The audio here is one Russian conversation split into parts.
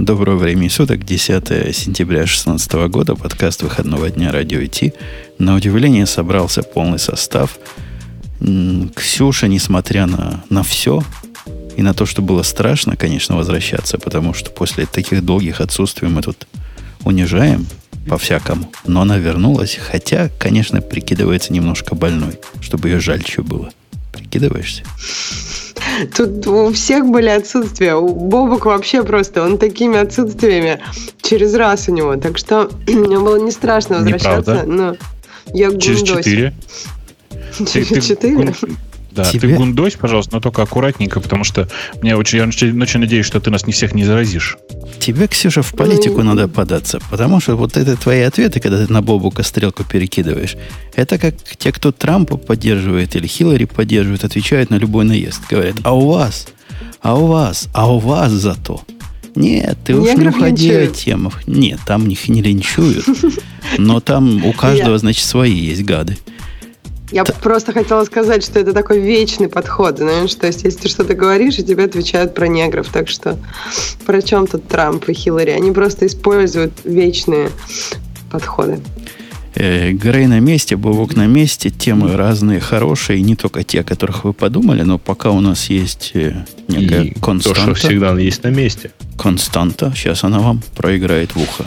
Доброго времени суток, 10 сентября 2016 года, подкаст выходного дня «Радио ИТ». На удивление собрался полный состав. Ксюша, несмотря на, на все, и на то, что было страшно, конечно, возвращаться, потому что после таких долгих отсутствий мы тут унижаем по-всякому. Но она вернулась, хотя, конечно, прикидывается немножко больной, чтобы ее жальче было. Прикидываешься? Тут у всех были отсутствия. У Бобок вообще просто, он такими отсутствиями через раз у него. Так что мне было не страшно возвращаться. Но я Через четыре. Через четыре? Да, Тебе... ты гундось, пожалуйста, но только аккуратненько, потому что мне очень, я очень, очень надеюсь, что ты нас не всех не заразишь. Тебе, Ксюша, в политику ну... надо податься, потому что вот это твои ответы, когда ты на Бобука стрелку перекидываешь, это как те, кто Трампа поддерживает или Хиллари поддерживает, отвечают на любой наезд. Говорят, а у вас, а у вас, а у вас зато. Нет, ты уж не уходи от темах. Нет, там их не линчуют. Но там у каждого, значит, свои есть гады. Я Т... просто хотела сказать, что это такой вечный подход, знаешь, то есть если ты что-то говоришь, и тебе отвечают про негров, так что про чем тут Трамп и Хиллари? Они просто используют вечные подходы. Э, Грей на месте, Бобок на месте, темы разные, хорошие, не только те, о которых вы подумали, но пока у нас есть э, некая и константа. То, что всегда есть на месте. Константа, сейчас она вам проиграет в ухо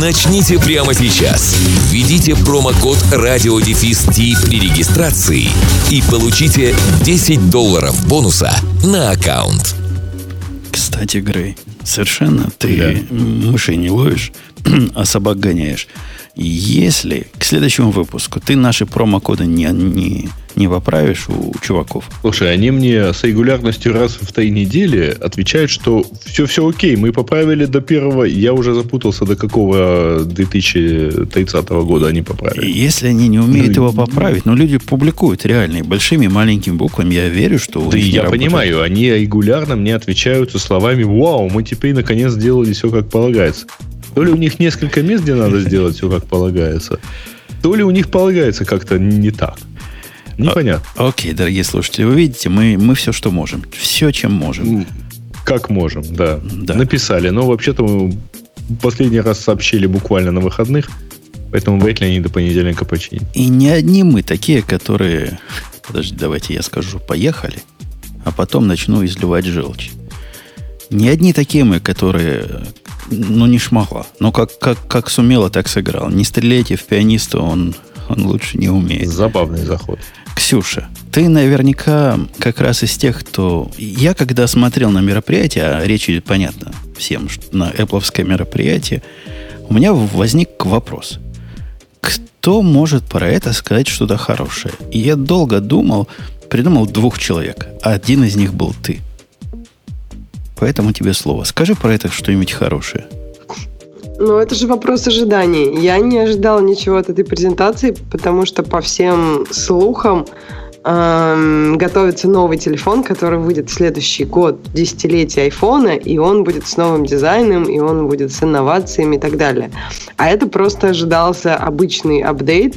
Начните прямо сейчас. Введите промокод радиодефис при регистрации и получите 10 долларов бонуса на аккаунт. Кстати, Грей, совершенно ты да. мышей не ловишь, а собак гоняешь. Если к следующему выпуску ты наши промокоды не, не, не поправишь у чуваков. Слушай, они мне с регулярностью раз в три недели отвечают, что все, все окей, мы поправили до первого, я уже запутался, до какого 2030 года они поправили. Если они не умеют ну, его поправить, но люди публикуют реальные большими и маленькими буквами, я верю, что... Да я понимаю, они регулярно мне отвечают со словами «Вау, мы теперь наконец сделали все как полагается». То ли у них несколько мест, где надо сделать все как полагается, то ли у них полагается как-то не так. Непонятно. А, окей, дорогие слушатели, вы видите, мы, мы все, что можем. Все, чем можем. Как можем, да. да. Написали. Но вообще-то мы последний раз сообщили буквально на выходных, поэтому вряд ли они до понедельника починят. И не одни мы такие, которые... Подожди, давайте я скажу, поехали, а потом начну изливать желчь. Не одни такие мы, которые ну, не шмагла. Но как, как, как сумела, так сыграл. Не стреляйте в пианиста, он, он лучше не умеет. Забавный заход. Ксюша, ты наверняка как раз из тех, кто... Я когда смотрел на мероприятие, а речь идет, понятно, всем, что на Apple мероприятие, у меня возник вопрос. Кто может про это сказать что-то хорошее? И я долго думал, придумал двух человек. Один из них был ты – Поэтому тебе слово. Скажи про это что-нибудь хорошее. Ну, это же вопрос ожиданий. Я не ожидала ничего от этой презентации, потому что по всем слухам эм, готовится новый телефон, который выйдет в следующий год, десятилетие айфона, и он будет с новым дизайном, и он будет с инновациями и так далее. А это просто ожидался обычный апдейт,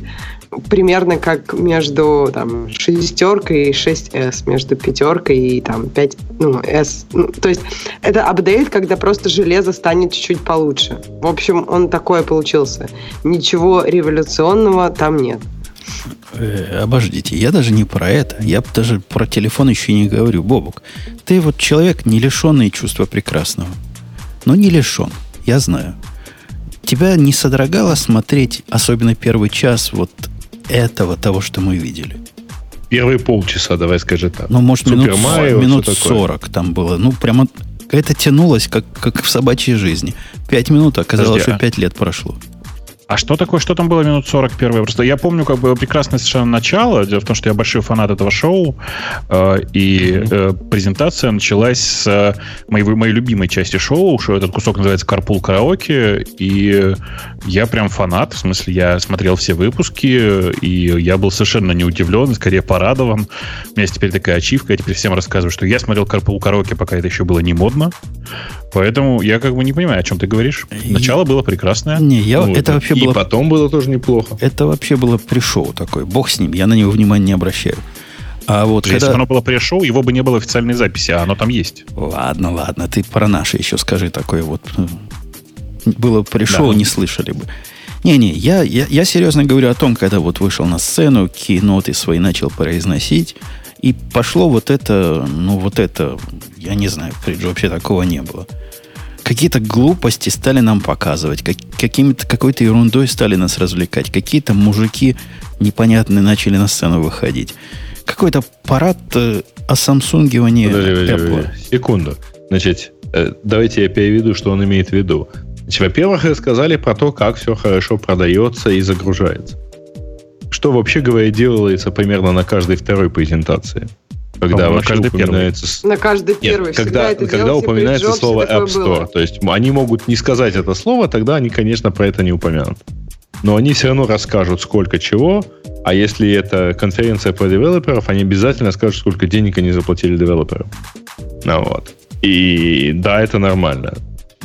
примерно как между там, шестеркой и 6S, между пятеркой и там 5, ну, S. Ну, то есть это апдейт, когда просто железо станет чуть-чуть получше. В общем, он такой получился. Ничего революционного там нет. Э, обождите, я даже не про это. Я даже про телефон еще не говорю. Бобук, ты вот человек, не лишенный чувства прекрасного. Но не лишен, я знаю. Тебя не содрогало смотреть, особенно первый час, вот этого, того, что мы видели. Первые полчаса, давай скажи так. Ну, может, Супер минут, Марио, минут 40 там было. Ну, прямо это тянулось, как, как в собачьей жизни. Пять минут, оказалось, Подожди, что а пять лет прошло. А что такое, что там было минут 40 первое? Просто я помню как бы прекрасное совершенно начало. Дело в том, что я большой фанат этого шоу. Э, и э, презентация началась с э, моей, моей любимой части шоу. Что этот кусок называется «Карпул караоке». И я прям фанат. В смысле, я смотрел все выпуски. И я был совершенно не удивлен, скорее порадован. У меня есть теперь такая ачивка. Я теперь всем рассказываю, что я смотрел «Карпул караоке», пока это еще было не модно. Поэтому я как бы не понимаю, о чем ты говоришь. Начало было прекрасное. Не, я, ну, это вообще и было... потом было тоже неплохо. Это вообще было пришоу такое. Бог с ним, я на него внимания не обращаю. А вот Если когда... бы оно было пресс-шоу, его бы не было официальной записи, а оно там есть. Ладно, ладно, ты про наше еще скажи такое вот. Было пришел, да. не слышали бы. Не-не, я, я, я серьезно говорю о том, когда вот вышел на сцену, киноты свои начал произносить, и пошло вот это, ну вот это, я не знаю, вообще такого не было какие-то глупости стали нам показывать, как, какими-то, какой-то ерундой стали нас развлекать, какие-то мужики непонятные начали на сцену выходить. Какой-то парад э, осамсунгивания подожди, подожди, Apple. Секунду. Значит, э, давайте я переведу, что он имеет в виду. Значит, во-первых, рассказали про то, как все хорошо продается и загружается. Что, вообще говоря, делается примерно на каждой второй презентации когда на каждый упоминается... Первый. На каждый первый. Нет, когда, это когда упоминается Джобс, слово App Store. Было. То есть они могут не сказать это слово, тогда они, конечно, про это не упомянут. Но они все равно расскажут, сколько чего, а если это конференция про девелоперов, они обязательно скажут, сколько денег они заплатили девелоперам. Ну, вот. И да, это нормально.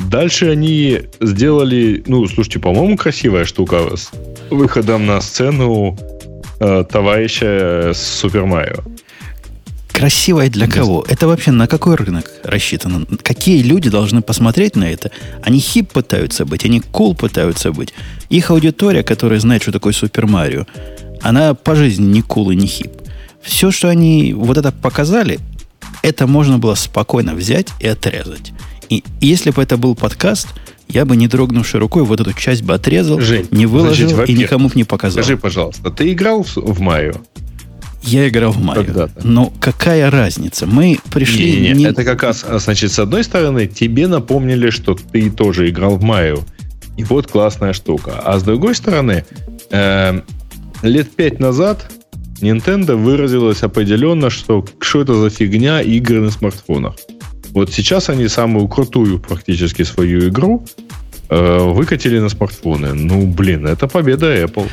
Дальше они сделали, ну, слушайте, по-моему, красивая штука с выходом на сцену э, товарища с Супер Марио. Красивое для кого? Это вообще на какой рынок рассчитано? Какие люди должны посмотреть на это? Они хип пытаются быть, они кул cool пытаются быть. Их аудитория, которая знает, что такое Супер Марио, она по жизни не кул cool и не хип. Все, что они вот это показали, это можно было спокойно взять и отрезать. И если бы это был подкаст, я бы, не дрогнувшей рукой, вот эту часть бы отрезал, Жень, не выложил значит, и никому бы не показал. Скажи, пожалуйста, ты играл в Марио? Я играл в Марио. Но какая разница? Мы пришли... Не, не, не... Это как раз, значит, с одной стороны, тебе напомнили, что ты тоже играл в Марио. И вот классная штука. А с другой стороны, э, лет пять назад Nintendo выразилась определенно, что что это за фигня игры на смартфонах. Вот сейчас они самую крутую практически свою игру э, выкатили на смартфоны. Ну, блин, это победа Apple.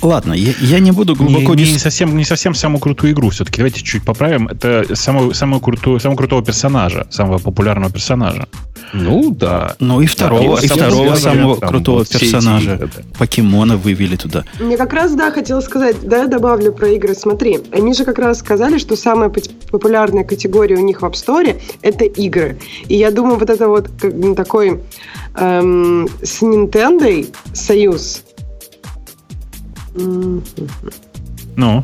Ладно, я, я не буду глубоко... Не, не, совсем, не совсем самую крутую игру все-таки. Давайте чуть поправим. Это самую, самую крутую, самого крутого персонажа, самого популярного персонажа. Ну, да. Ну, и второго, да, и второго самого там, крутого персонажа. Да. Покемона вывели туда. Мне как раз, да, хотела сказать, да, я добавлю про игры. Смотри, они же как раз сказали, что самая популярная категория у них в App Store — это игры. И я думаю, вот это вот такой эм, с Nintendo союз, ну?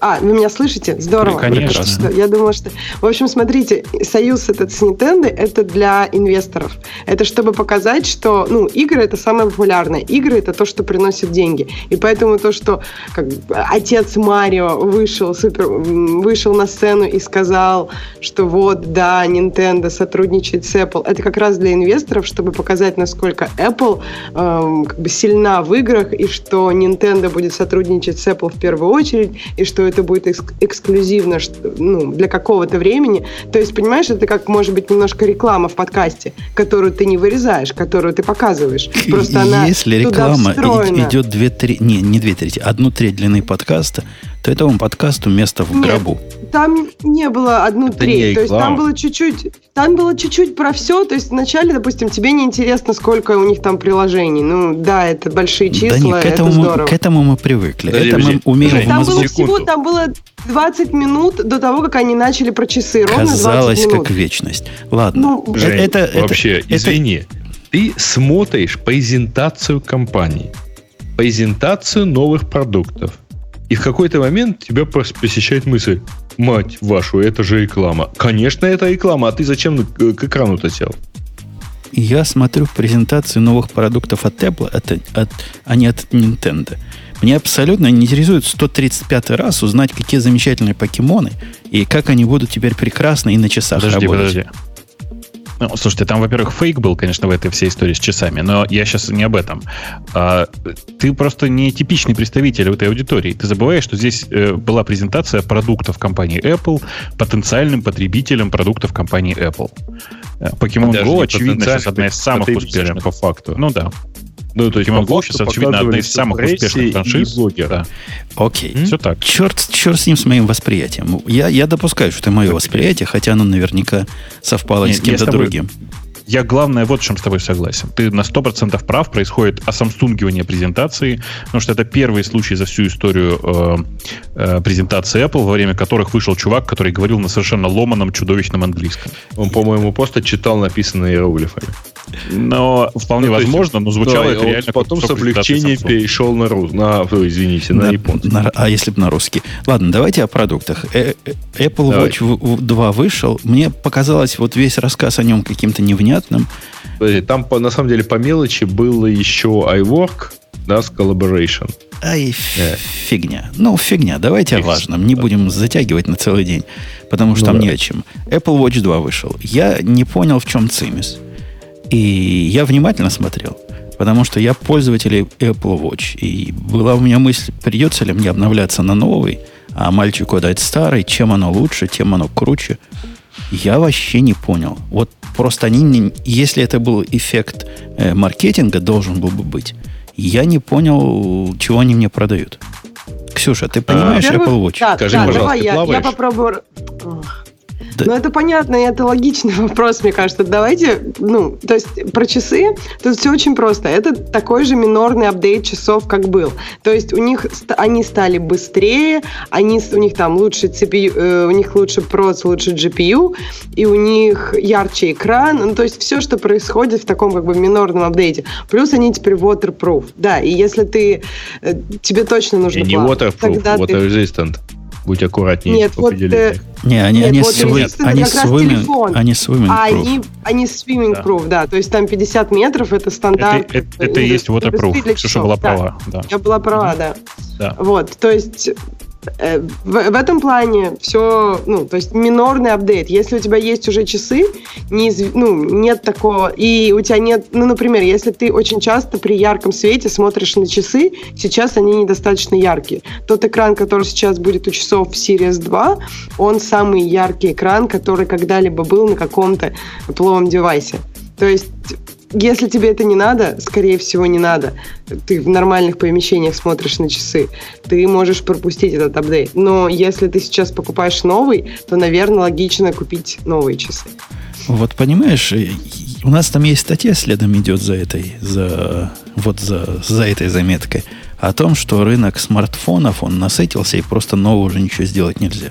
А, вы меня слышите? Здорово. Конечно. Я думала, что... В общем, смотрите, союз этот с Nintendo, это для инвесторов. Это чтобы показать, что, ну, игры это самое популярное. Игры это то, что приносит деньги. И поэтому то, что как, отец Марио вышел, супер, вышел на сцену и сказал, что вот, да, Nintendo сотрудничает с Apple, это как раз для инвесторов, чтобы показать, насколько Apple эм, как бы сильна в играх, и что Nintendo будет сотрудничать с Apple в первую очередь, и что это будет экск- эксклюзивно ну, для какого-то времени. То есть, понимаешь, это как, может быть, немножко реклама в подкасте, которую ты не вырезаешь, которую ты показываешь. Просто она Если реклама идет две трети, не, не две трети, одну треть длины подкаста, то этому подкасту место в Нет, гробу. Там не было одну это треть. То есть там было чуть-чуть, там было чуть-чуть про все. То есть вначале, допустим, тебе не интересно, сколько у них там приложений. Ну да, это большие числа, да нет, к этому это здорово. Мы, к этому мы привыкли. Да, это мы умеем Там было всего, там было 20 минут до того, как они начали про часы. Ровно Казалось, 20 минут. как вечность. Ладно. Ну, Жень, это, это, вообще, это, извини. Это... Ты смотришь презентацию компании, презентацию новых продуктов и в какой-то момент тебя посещает мысль, мать вашу, это же реклама. Конечно, это реклама, а ты зачем к экрану-то сел? Я смотрю в презентацию новых продуктов от Apple, от, от, а не от Nintendo. Мне абсолютно не интересует 135 раз узнать, какие замечательные покемоны и как они будут теперь прекрасно и на часах подожди, работать. Подожди, Ну, слушайте, там, во-первых, фейк был, конечно, в этой всей истории с часами, но я сейчас не об этом. А, ты просто не типичный представитель этой аудитории. Ты забываешь, что здесь э, была презентация продуктов компании Apple потенциальным потребителям продуктов компании Apple. Э, Pokemon Даже Go, очевидно, сейчас одна из самых успешных. по факту. Ну да. Ну, то есть, сейчас, очевидно, одна из самых успешных франшиз. блогеры. Да, Окей. все так. Черт, черт с ним, с моим восприятием. Я, я допускаю, что это мое восприятие, хотя оно наверняка совпало Нет, с кем-то тобой- другим. Я главное вот в чем с тобой согласен. Ты на 100% прав, происходит осамстунгивание презентации, потому что это первый случай за всю историю э, э, презентации Apple, во время которых вышел чувак, который говорил на совершенно ломаном, чудовищном английском. Он, по-моему, просто читал написанное иероглифами. Но вполне Ну, то есть, возможно, но звучало Да, это реально потом с облегчением перешел на рус, на, извините, на, На- японский. на- а если бы на русский? Ладно, давайте о продуктах. Э, э, Apple Давай. Watch в- в 2 вышел. Мне показалось вот весь рассказ о нем каким-то невнятным. Подожди, Там, по- на самом деле, по мелочи было еще iWork, да, с Collaboration. Ай, ф- Э. фигня. Ну, фигня. Давайте о Фиг. важном. Не будем затягивать на целый день, потому что Ну там да. не о чем. Apple Watch 2 вышел. Я не понял, в чем цимис. И я внимательно смотрел, потому что я пользователь Apple Watch. И была у меня мысль, придется ли мне обновляться на новый, а мальчику дать старый, чем оно лучше, тем оно круче. Я вообще не понял. Вот просто они, не- если это был эффект э, маркетинга, должен был бы быть, я не понял, чего они мне продают. Ксюша, ты понимаешь Во-первых, Apple Watch? Да, Скажи, да, пожалуйста, давай ты я, я попробую. Да. Ну, это понятно, и это логичный вопрос, мне кажется. Давайте, ну, то есть про часы, тут все очень просто. Это такой же минорный апдейт часов, как был. То есть у них они стали быстрее, они, у них там лучше CPU, э, у них лучше проц, лучше GPU, и у них ярче экран. Ну, то есть все, что происходит в таком как бы минорном апдейте. Плюс они теперь waterproof. Да, и если ты, э, тебе точно нужно И не плавать, waterproof, тогда ты- water resistant. Будь аккуратнее Нет, в вот, определениях. Не, они, Нет, они, вот они swimming, они swimming А proof. они, они swimming Да. proof, да. То есть там 50 метров это стандарт. Это, это- это и есть waterproof. Ксюша была да. права. Да. Я была права, да. Да. Вот, то есть э, в, в этом плане все, ну, то есть минорный апдейт. Если у тебя есть уже часы, неизв- ну, нет такого, и у тебя нет, ну, например, если ты очень часто при ярком свете смотришь на часы, сейчас они недостаточно яркие. Тот экран, который сейчас будет у часов в Series 2, он самый яркий экран, который когда-либо был на каком-то пловом девайсе. То есть если тебе это не надо, скорее всего, не надо. Ты в нормальных помещениях смотришь на часы. Ты можешь пропустить этот апдейт. Но если ты сейчас покупаешь новый, то, наверное, логично купить новые часы. Вот понимаешь, э, у нас там есть статья следом идет за этой, за, вот за, за этой заметкой, о том, что рынок смартфонов, он насытился и просто нового уже ничего сделать нельзя.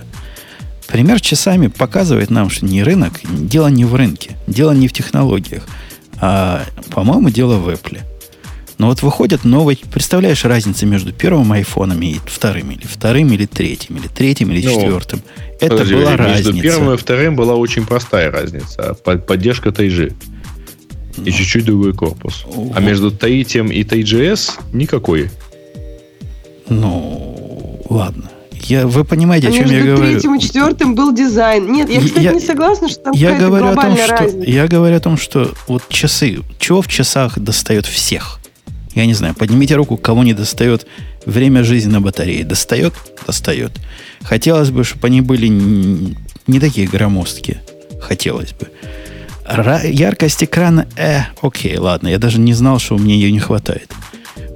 Пример часами показывает нам, что не рынок, дело не в рынке, дело не в технологиях, а, по-моему, дело в Apple. Но вот выходят новые... Представляешь разницу между первым айфоном и вторым, или вторым, или третьим, или третьим, или Ну, четвертым. Это Подожди, была между разница. первым и вторым была очень простая разница. Под- Поддержка Тайжи. И чуть-чуть другой корпус. А между третьим и TGS никакой. Ну, ладно. Я, вы понимаете, А о чем я между говорю? третьим и четвертым был дизайн. Нет, я, кстати, Я- не согласна, что там Я какая-то говорю о том, что разница. я говорю о том, что вот часы, чего в часах достает всех? Я не знаю, поднимите руку, кого не достает время жизни на батарее. Достает? Достает. Хотелось бы, чтобы они были не такие громоздкие. Хотелось бы. Ра- яркость экрана, э, окей, ладно, я даже не знал, что мне ее не хватает.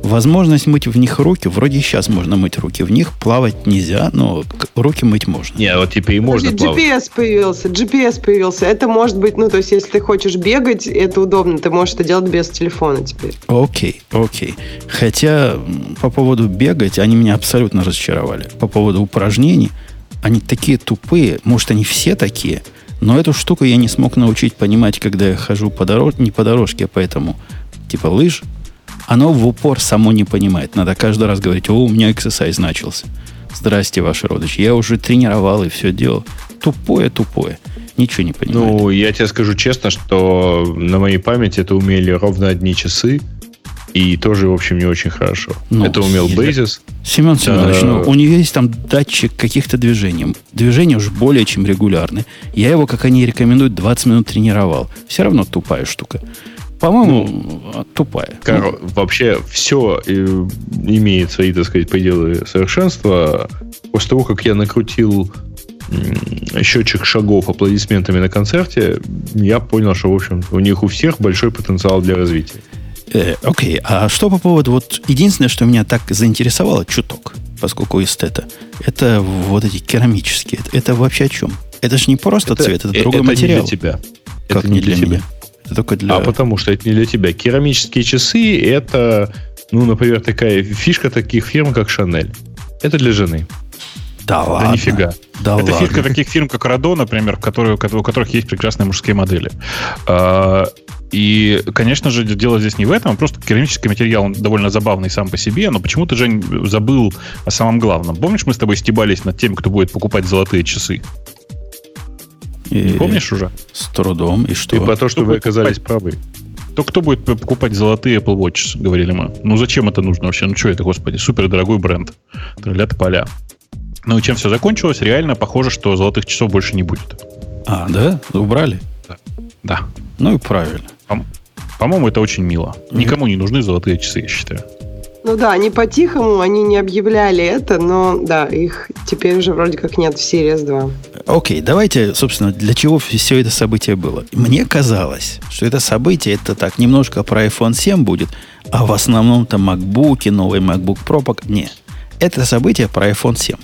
Возможность мыть в них руки, вроде сейчас можно мыть руки в них, плавать нельзя, но руки мыть можно. Не, вот теперь и можно Подожди, плавать. GPS появился, GPS появился. Это может быть, ну, то есть, если ты хочешь бегать, это удобно, ты можешь это делать без телефона теперь. Окей, окей. Хотя по поводу бегать они меня абсолютно разочаровали. По поводу упражнений они такие тупые. Может, они все такие. Но эту штуку я не смог научить понимать, когда я хожу по дорожке, не по дорожке, а поэтому типа лыж. Оно в упор само не понимает. Надо каждый раз говорить, о, у меня эксерсайз начался. Здрасте, ваши родичи. Я уже тренировал и все делал. Тупое, тупое. Ничего не понимает. Ну, я тебе скажу честно, что на моей памяти это умели ровно одни часы. И тоже, в общем, не очень хорошо. Ну, Это умел Basis. Семен Семенович, Да. ну, у нее есть там датчик каких-то движений. Движения уж более чем регулярны. Я его, как они рекомендуют, 20 минут тренировал. Все равно тупая штука. По-моему, тупая. Коро- вообще все имеет свои, так сказать, пределы совершенства. После того, как я накрутил счетчик шагов аплодисментами на концерте, я понял, что, в общем, у них у всех большой потенциал для развития. Э, окей, а что по поводу... Вот единственное, что меня так заинтересовало, чуток, поскольку эстета, это вот эти керамические. Это, это вообще о чем? Это же не просто цвет, это, э, другой это материал. не для тебя. Как это не для, тебя. меня? Это только для... А потому что это не для тебя. Керамические часы это, ну, например, такая фишка таких фирм, как Шанель. Это для жены. Да Да ладно. нифига. Да Это ладно. фишка таких фирм, как Радо, например, которые, у которых есть прекрасные мужские модели. А, И, конечно же, дело здесь не в этом, а просто керамический материал он довольно забавный сам по себе, но почему ты, Жень, забыл о самом главном. Помнишь, мы с тобой стебались над тем, кто будет покупать золотые часы? И- Не помнишь уже? С трудом. И что? И про то, что вы оказались правы. То кто будет покупать золотые Apple Watch, говорили мы. Ну зачем это нужно вообще? Ну что это, господи, супер дорогой бренд. Тролля поля. Ну и чем все закончилось? Реально похоже, что золотых часов больше не будет. А, да? Убрали? Да. Ну и правильно. По- По-моему, это очень мило. Никому не нужны золотые часы, я считаю. Ну да, они по-тихому, они не объявляли это, но да, их теперь уже вроде как нет в Series 2. Окей, давайте, собственно, для чего все это событие было. Мне казалось, что это событие, это так, немножко про iPhone 7 будет, а в основном-то MacBook, новый MacBook Pro. пок- Не, это событие про iPhone 7.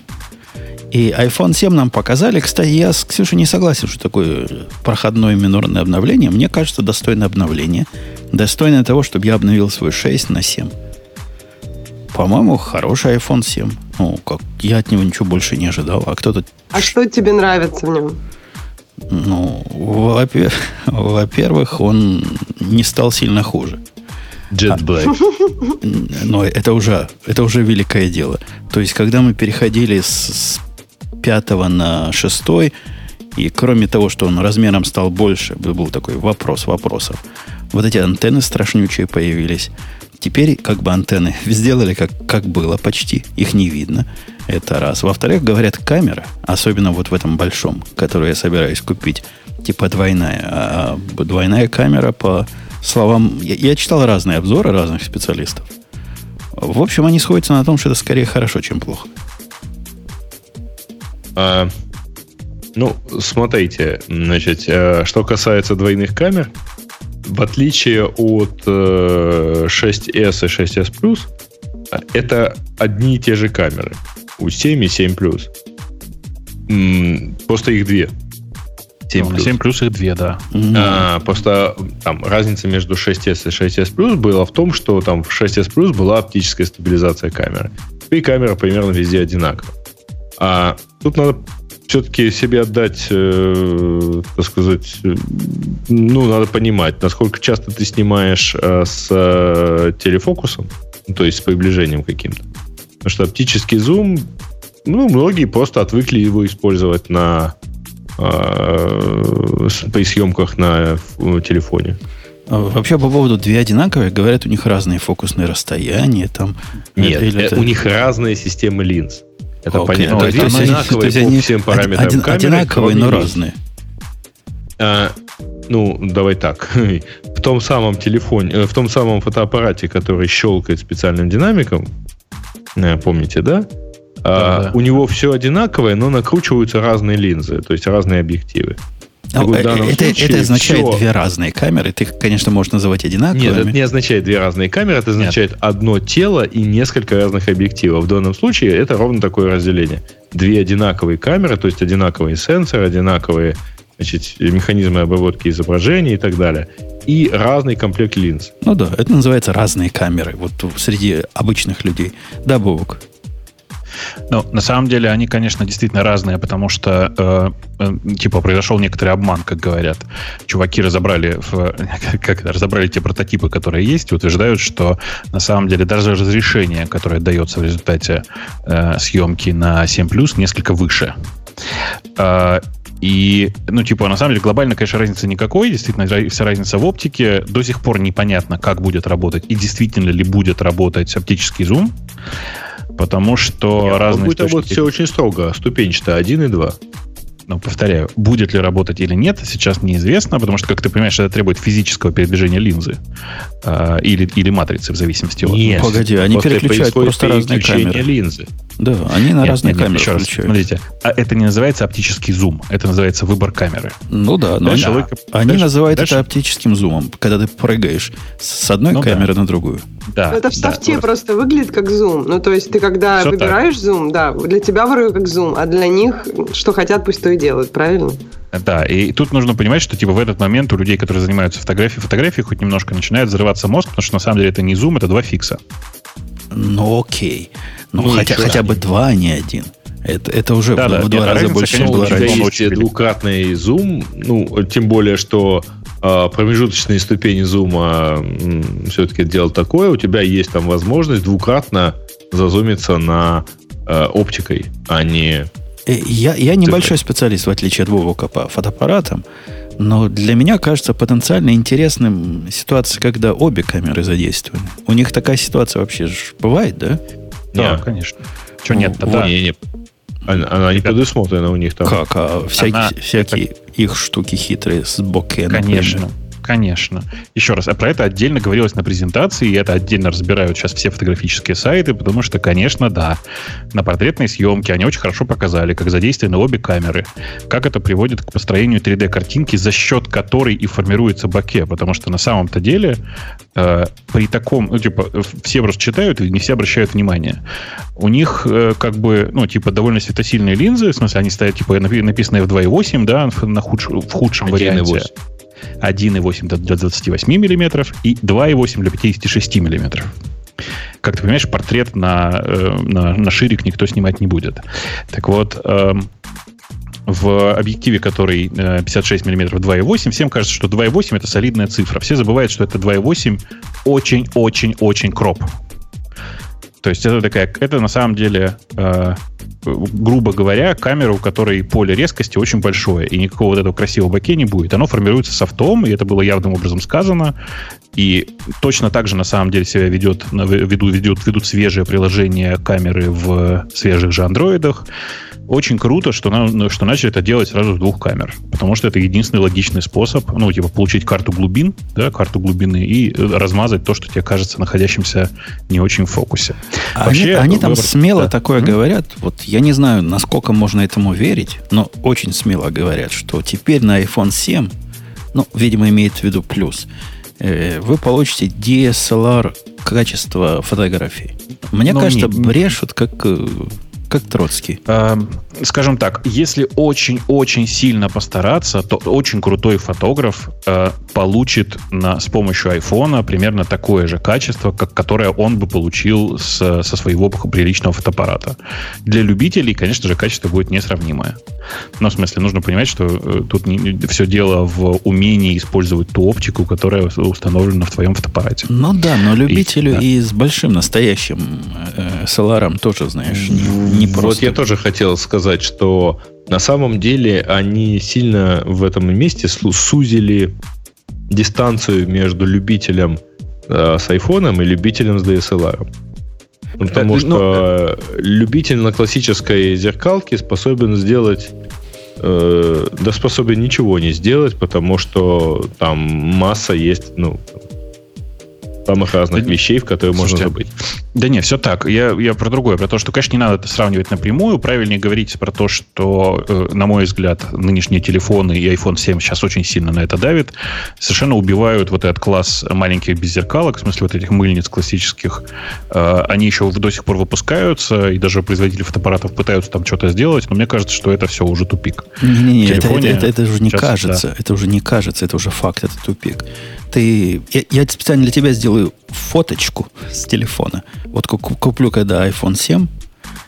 И iPhone 7 нам показали. Кстати, я с Ксюшей не согласен, что такое проходное минорное обновление. Мне кажется, достойное обновление. Достойное того, чтобы я обновил свой 6 на 7. По-моему, хороший iPhone 7. Ну, как я от него ничего больше не ожидал. А кто-то А что тебе нравится в нем? ну, во-пер- во-первых, он не стал сильно хуже. Jet Black. Но это уже, это уже великое дело. То есть, когда мы переходили с, с пятого на шестой, и кроме того, что он размером стал больше, был такой вопрос вопросов, вот эти антенны страшнючие появились. Теперь как бы антенны сделали как, как было почти, их не видно. Это раз. Во-вторых, говорят, камера, особенно вот в этом большом, который я собираюсь купить, типа двойная. А двойная камера, по словам... Я, я читал разные обзоры разных специалистов. В общем, они сходятся на том, что это скорее хорошо, чем плохо. А, ну, смотрите, значит, э, что касается двойных камер, в отличие от э, 6s и 6s Plus, э, это одни и те же камеры. У 7 и 7 Plus. Просто их две. 7 Ну, Plus. 7 плюс их две, да. А, просто там разница между 6s и 6s Plus была в том, что там в 6s Plus была оптическая стабилизация камеры. И камера примерно везде одинакова. А тут надо все-таки себе отдать, э, так сказать, э, ну, надо понимать, насколько часто ты снимаешь э, с э, телефокусом, ну, то есть с приближением каким-то. Потому что оптический зум, ну, многие просто отвыкли его использовать на э, при съемках на э, телефоне. А Вообще, по поводу две одинаковые, говорят, у них разные фокусные расстояния. Там, Нет, Это- или э, это- у них разные системы линз. Это Окей, понятно. то Две есть одинаковые то есть по они всем параметрам один- камеры, одинаковые, но разные. А, ну, давай так. В том самом телефоне, э, в том самом фотоаппарате, который щелкает специальным динамиком, э, помните, да? А. У него все одинаковое, но накручиваются разные линзы, то есть разные объективы. Ну, э, это, случае это означает всё- две разные камеры. Ты, их, конечно, можешь называть одинаковыми. Нет, это не означает две разные камеры, это означает одно тело и несколько разных объективов. В данном случае это ровно такое разделение. Две одинаковые камеры, то есть одинаковые сенсоры, одинаковые значит, механизмы обработки изображения и так далее. И разный комплект линз. Ну да, это называется разные камеры. Вот среди обычных людей. Да, Бобок. Ну, на самом деле, они, конечно, действительно разные, потому что, э, э, типа, произошел некоторый обман, как говорят. Чуваки разобрали, в, как разобрали те прототипы, которые есть, и утверждают, что на самом деле даже разрешение, которое дается в результате э, съемки на 7+, несколько выше. Э, И, ну, типа, на самом деле, глобально, конечно, разницы никакой. Действительно, вся разница в оптике. До сих пор непонятно, как будет работать и действительно ли будет работать оптический зум. Потому что Нет, разные будет точки... работать все очень строго. Ступенчато 1 и 2. Но, повторяю, будет ли работать или нет, сейчас неизвестно, потому что, как ты понимаешь, это требует физического передвижения линзы э, или, или матрицы, в зависимости от... Нет. Погоди, они переключают просто разные переключение камеры. линзы. Да, они на Нет, разные нет, камеры еще раз, включают. смотрите, а это не называется оптический зум, это называется выбор камеры. Ну да, но Дальше они, логика- они дальше- называют дальше- это оптическим зумом, когда ты прыгаешь с одной Ну да. камеры на другую. Да, это в да, софте просто. просто выглядит как зум. Ну, то есть ты когда Всё выбираешь зум, да, для тебя вроде как зум, а для них что хотят, пусть то и делают, правильно? Да, и тут нужно понимать, что типа в этот момент у людей, которые занимаются фотографией, фотографией хоть немножко начинает взрываться мозг, потому что на самом деле это не зум, это два фикса. Ну окей. Ну, Ну, хотя, хотя бы два, а не один. Это, это уже Да, в, да, в два нет, раза разница, больше, чем было раньше. есть двукратный зум, ну, тем более, что а, промежуточные ступени зума все-таки дело такое, у тебя есть там возможность двукратно зазумиться на а, оптикой, а не... Э, Я, я небольшой специалист, в отличие от Вовука, по фотоаппаратам, но для меня кажется потенциально интересным ситуация, когда обе камеры задействованы. У них такая ситуация вообще ж бывает, да? Да, Не. конечно. Что нет Ну, да. Не, не, она, она не предусмотрена у них там. Как? А всякие, Она- всякие их штуки хитрые с боке, Конечно. например. Конечно. Еще раз, а про это отдельно говорилось на презентации, и это отдельно разбирают сейчас все фотографические сайты, потому что, конечно, да, на портретной съемке они очень хорошо показали, как задействованы обе камеры, как это приводит к построению 3D-картинки, за счет которой и формируется боке, потому что на самом-то деле э, при таком, ну, типа, все просто читают и не все обращают внимание. У них э, как бы, ну, типа, довольно светосильные линзы, в смысле, они стоят, типа, напи- написано f2.8, да, на худш- в худшем 1.8. варианте. 1,8 до- для 28 миллиметров и 2,8 для 56 миллиметров. Как ты понимаешь, портрет на, э, на, на ширик никто снимать не будет. Так вот, эм, в объективе, который э, 56 мм 2.8, всем кажется, что 2.8 это солидная цифра. Все забывают, что это 2.8 очень-очень-очень кроп. То есть это такая, это на самом деле, э, грубо говоря, камера, у которой поле резкости очень большое, и никакого вот этого красивого боке не будет. Оно формируется софтом, и это было явным образом сказано. И точно так же на самом деле себя ведет, на- ведут, ведут, ведут свежие приложения камеры в свежих же андроидах. Очень круто, что, на- что начали это делать сразу с двух камер. Потому что это единственный логичный способ, ну, типа, получить карту глубин, да, карту глубины, и э, размазать то, что тебе кажется находящимся не очень в фокусе. Они, Вообще, они там выбор- смело да. такое М? говорят. Вот я не знаю, насколько можно этому верить, но очень смело говорят, что теперь на iPhone 7, ну, видимо, имеет в виду плюс, вы получите DSLR качество фотографий. Мне Ну, кажется, не- брешут как, э, как Троцкий. Эм, Скажем так, если очень-очень сильно постараться, то очень крутой фотограф э, получит на, с помощью айфона примерно такое же качество, как, которое он бы получил с- со своего приличного фотоаппарата. Для любителей, конечно же, качество будет несравнимое. Но в смысле, нужно понимать, что э, тут все дело в умении использовать ту оптику, которая установлена в твоем фотоаппарате. Ну да, но любителю да. и с большим настоящим э, SLR тоже, знаешь, не, не Вот просто. я тоже хотел сказать, что на самом деле они сильно в этом месте сузили дистанцию между любителем э, с айфоном и любителем с DSLR. Ну, Потому Э, что любитель на классической зеркалке способен сделать э, да способен ничего не сделать, потому что там масса есть, ну, самых разных Да, вещей, в которые можно слушайте, забыть. Да не, все так. Я, я про другое, про то, что, конечно, не надо это сравнивать напрямую. Правильнее говорить про то, что, э, на мой взгляд, нынешние телефоны и iPhone 7 сейчас очень сильно на это давит. Совершенно убивают вот этот класс маленьких беззеркалок, в смысле вот этих мыльниц классических. Э, они еще до сих пор выпускаются, и даже производители фотоаппаратов пытаются там что-то сделать, но мне кажется, что это все уже тупик. Не-не-не, это, это, это, это уже не сейчас, кажется. Это уже не кажется, это уже факт, это тупик. Ты, я, я специально для тебя сделаю фоточку с телефона. Вот ку- куплю, когда iPhone 7,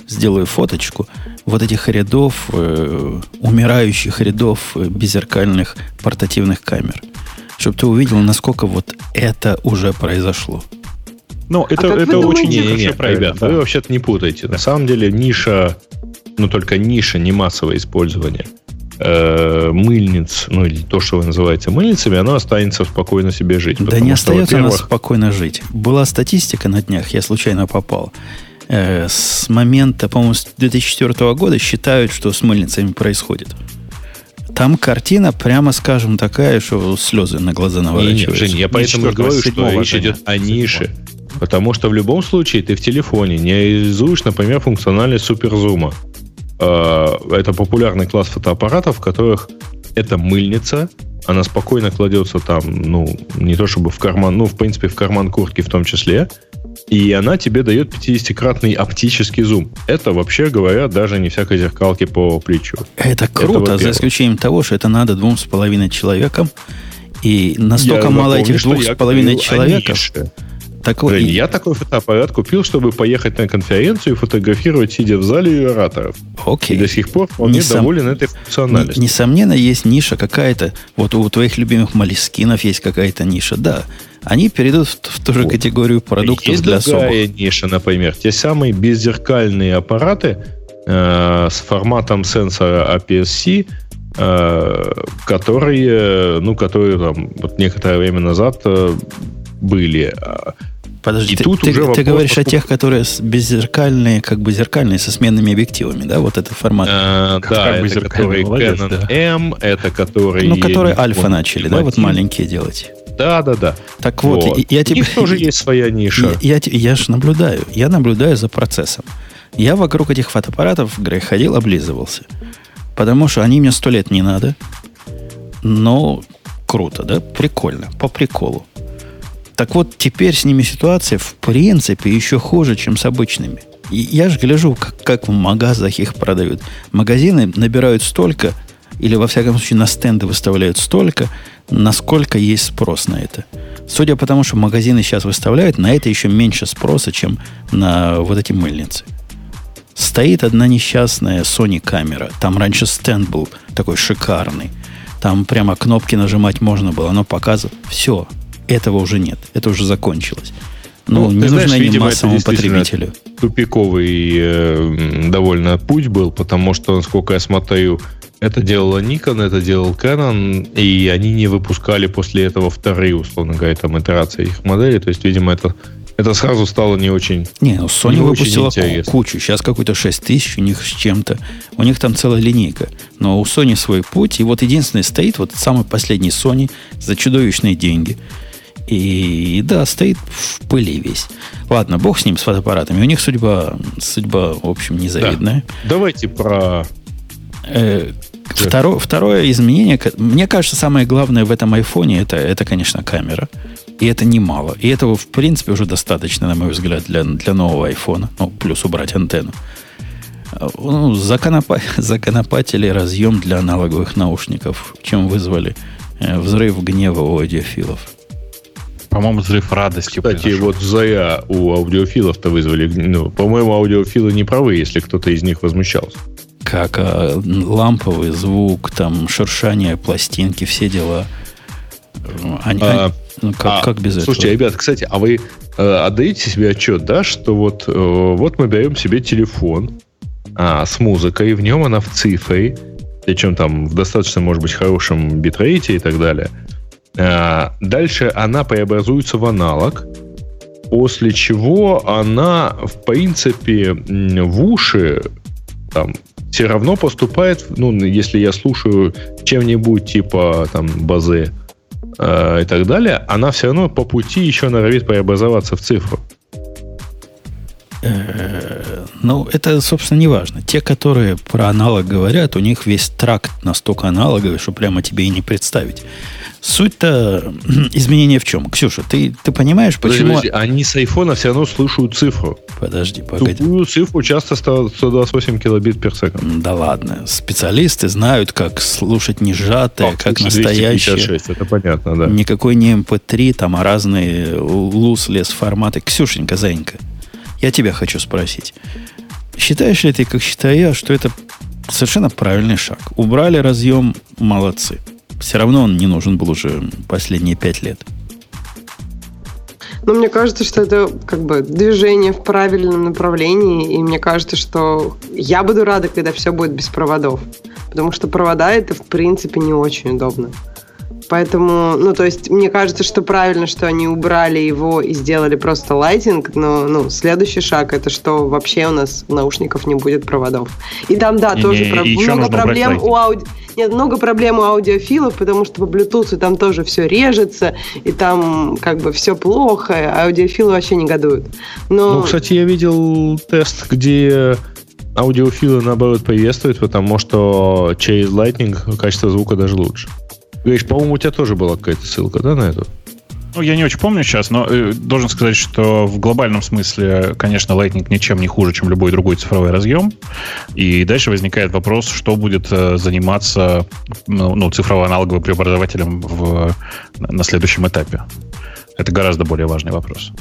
сделаю фоточку вот этих рядов, э, умирающих рядов э, беззеркальных портативных камер. Чтобы ты увидел, насколько вот это уже произошло. Ну, это, как вы это очень думаете- хорошо Не-не-не, правильно, ребят, да. вы вообще-то не путаете. На самом деле ниша, ну только ниша, не массовое использование. Э, мыльниц, ну или то, что вы называете мыльницами, оно останется спокойно себе жить. Да не остается она спокойно жить. Была статистика на днях, я случайно попал. Э, с момента, по-моему, с 2004 года считают, что с мыльницами происходит. Там картина, прямо скажем, такая, что слезы на глаза наворачиваются. Жень, я поэтому говорю, что речь идет о нише. Потому что в любом случае ты в телефоне не реализуешь, например, функциональность суперзума. Э, это популярный класс фотоаппаратов, в которых это мыльница, она спокойно кладется там, ну, не то чтобы в карман, ну, в принципе, в карман куртки в том числе, и она тебе дает 50-кратный оптический зум. Это, вообще говоря, даже не всякой зеркалки по плечу. Это круто, это, за исключением того, что это надо двум с половиной человекам, и настолько Я мало напомню, этих двух с половиной человеков. Так вот, Жень, и... я такой фотоаппарат купил, чтобы поехать на конференцию и фотографировать, сидя в зале и ораторов. Окей. И до сих пор вполне Несом... доволен этой функциональностью. Несомненно, есть ниша какая-то. Вот у твоих любимых молескинов есть какая-то ниша. Да, они перейдут в, в ту же вот. категорию продуктов есть для особых. Есть ниша, например. Те самые беззеркальные аппараты э, с форматом сенсора APS-C, э, которые, ну, которые там вот некоторое время назад э, были. Подожди, и ты, тут ты, уже ты говоришь поскольку... о тех, которые беззеркальные, как бы зеркальные, со сменными объективами, да? Вот это формат. А, как, да, как бы это которые молодец, Canon да. M, это которые... Ну, которые альфа начали, да, вот маленькие делать. Да, да, да. Так вот, вот. я тебе... У них тоже есть своя ниша. Я, я, я же наблюдаю, я наблюдаю за процессом. Я вокруг этих фотоаппаратов, Грей, ходил, облизывался. Потому что они мне сто лет не надо. Но круто, да? Прикольно, по приколу. Так вот, теперь с ними ситуация в принципе еще хуже, чем с обычными. И я же гляжу, как, как в магазах их продают. Магазины набирают столько, или во всяком случае на стенды выставляют столько, насколько есть спрос на это. Судя по тому, что магазины сейчас выставляют, на это еще меньше спроса, чем на вот эти мыльницы. Стоит одна несчастная Sony камера. Там раньше стенд был такой шикарный. Там прямо кнопки нажимать можно было. Оно показывает. Все, этого уже нет. Это уже закончилось. Ну, ну не нужно знаешь, видимо, массовому потребителю. Тупиковый э, довольно путь был, потому что, насколько я смотрю, это делала Nikon, это делал Canon, и они не выпускали после этого вторые, условно говоря, там итерации их модели. То есть, видимо, это, это сразу стало не очень Не, ну Sony не выпустила кучу. Сейчас какой-то 6 тысяч у них с чем-то. У них там целая линейка. Но у Sony свой путь. И вот единственный стоит, вот самый последний Sony за чудовищные деньги – и да, стоит в пыли весь. Ладно, бог с ним, с фотоаппаратами. У них судьба, судьба в общем, незавидная. Да. Давайте про... Э, второе, второе изменение, мне кажется, самое главное в этом айфоне, это, это, конечно, камера. И это немало. И этого, в принципе, уже достаточно, на мой взгляд, для, для нового айфона. Ну, плюс убрать антенну. Ну, законопа... законопатили разъем для аналоговых наушников, чем вызвали э, взрыв гнева у аудиофилов. По-моему, взрыв радости Кстати, произошел. вот зая у аудиофилов-то вызвали. Ну, по-моему, аудиофилы не правы, если кто-то из них возмущался. Как а, ламповый звук, там шуршание пластинки, все дела. Они, а, ну, как, а, как без слушайте, этого? Слушайте, ребят, кстати, а вы э, отдаете себе отчет, да, что вот, э, вот мы берем себе телефон а, с музыкой, в нем она в цифре, причем там в достаточно, может быть, хорошем битрейте и так далее – дальше она преобразуется в аналог, после чего она, в принципе, в уши там, все равно поступает, ну, если я слушаю чем-нибудь типа там базы э, и так далее, она все равно по пути еще норовит преобразоваться в цифру. Э, ну, это, собственно, не важно. Те, которые про аналог говорят, у них весь тракт настолько аналоговый, что прямо тебе и не представить. Суть-то изменения в чем? Ксюша, ты, ты понимаешь, почему... Подожди, они с айфона все равно слышат цифру. Подожди, погоди. Тупую цифру часто 128 килобит per секунд. Да ладно. Специалисты знают, как слушать не сжатое, а, как настоящее. это понятно, да. Никакой не MP3, эм там, а разные лус-лес форматы. Ксюшенька, Зайенька, я тебя хочу спросить. Считаешь ли ты, как считаю я, что это совершенно правильный шаг? Убрали разъем, молодцы. Все равно он не нужен был уже последние пять лет. Но мне кажется, что это как бы движение в правильном направлении, и мне кажется, что я буду рада, когда все будет без проводов. потому что провода это, в принципе, не очень удобно. Поэтому, ну, то есть, мне кажется, что правильно, что они убрали его и сделали просто лайтинг, но, ну, следующий шаг это что вообще у нас в наушников не будет проводов. И там, да, тоже не, про- еще много проблем у ауди... Нет, много проблем у аудиофилов, потому что по Bluetooth там тоже все режется, и там как бы все плохо, а аудиофилы вообще негодуют. Но... Ну, кстати, я видел тест, где аудиофилы, наоборот, приветствуют, потому что через Lightning качество звука даже лучше. Говоришь, по-моему, у тебя тоже была какая-то ссылка, да, на эту? Ну, я не очень помню сейчас, но э, должен сказать, что в глобальном смысле, конечно, Lightning ничем не хуже, чем любой другой цифровой разъем. И дальше возникает вопрос, что будет э, заниматься ну, ну, цифрово-аналоговым преобразователем в, на следующем этапе. Это гораздо более важный вопрос.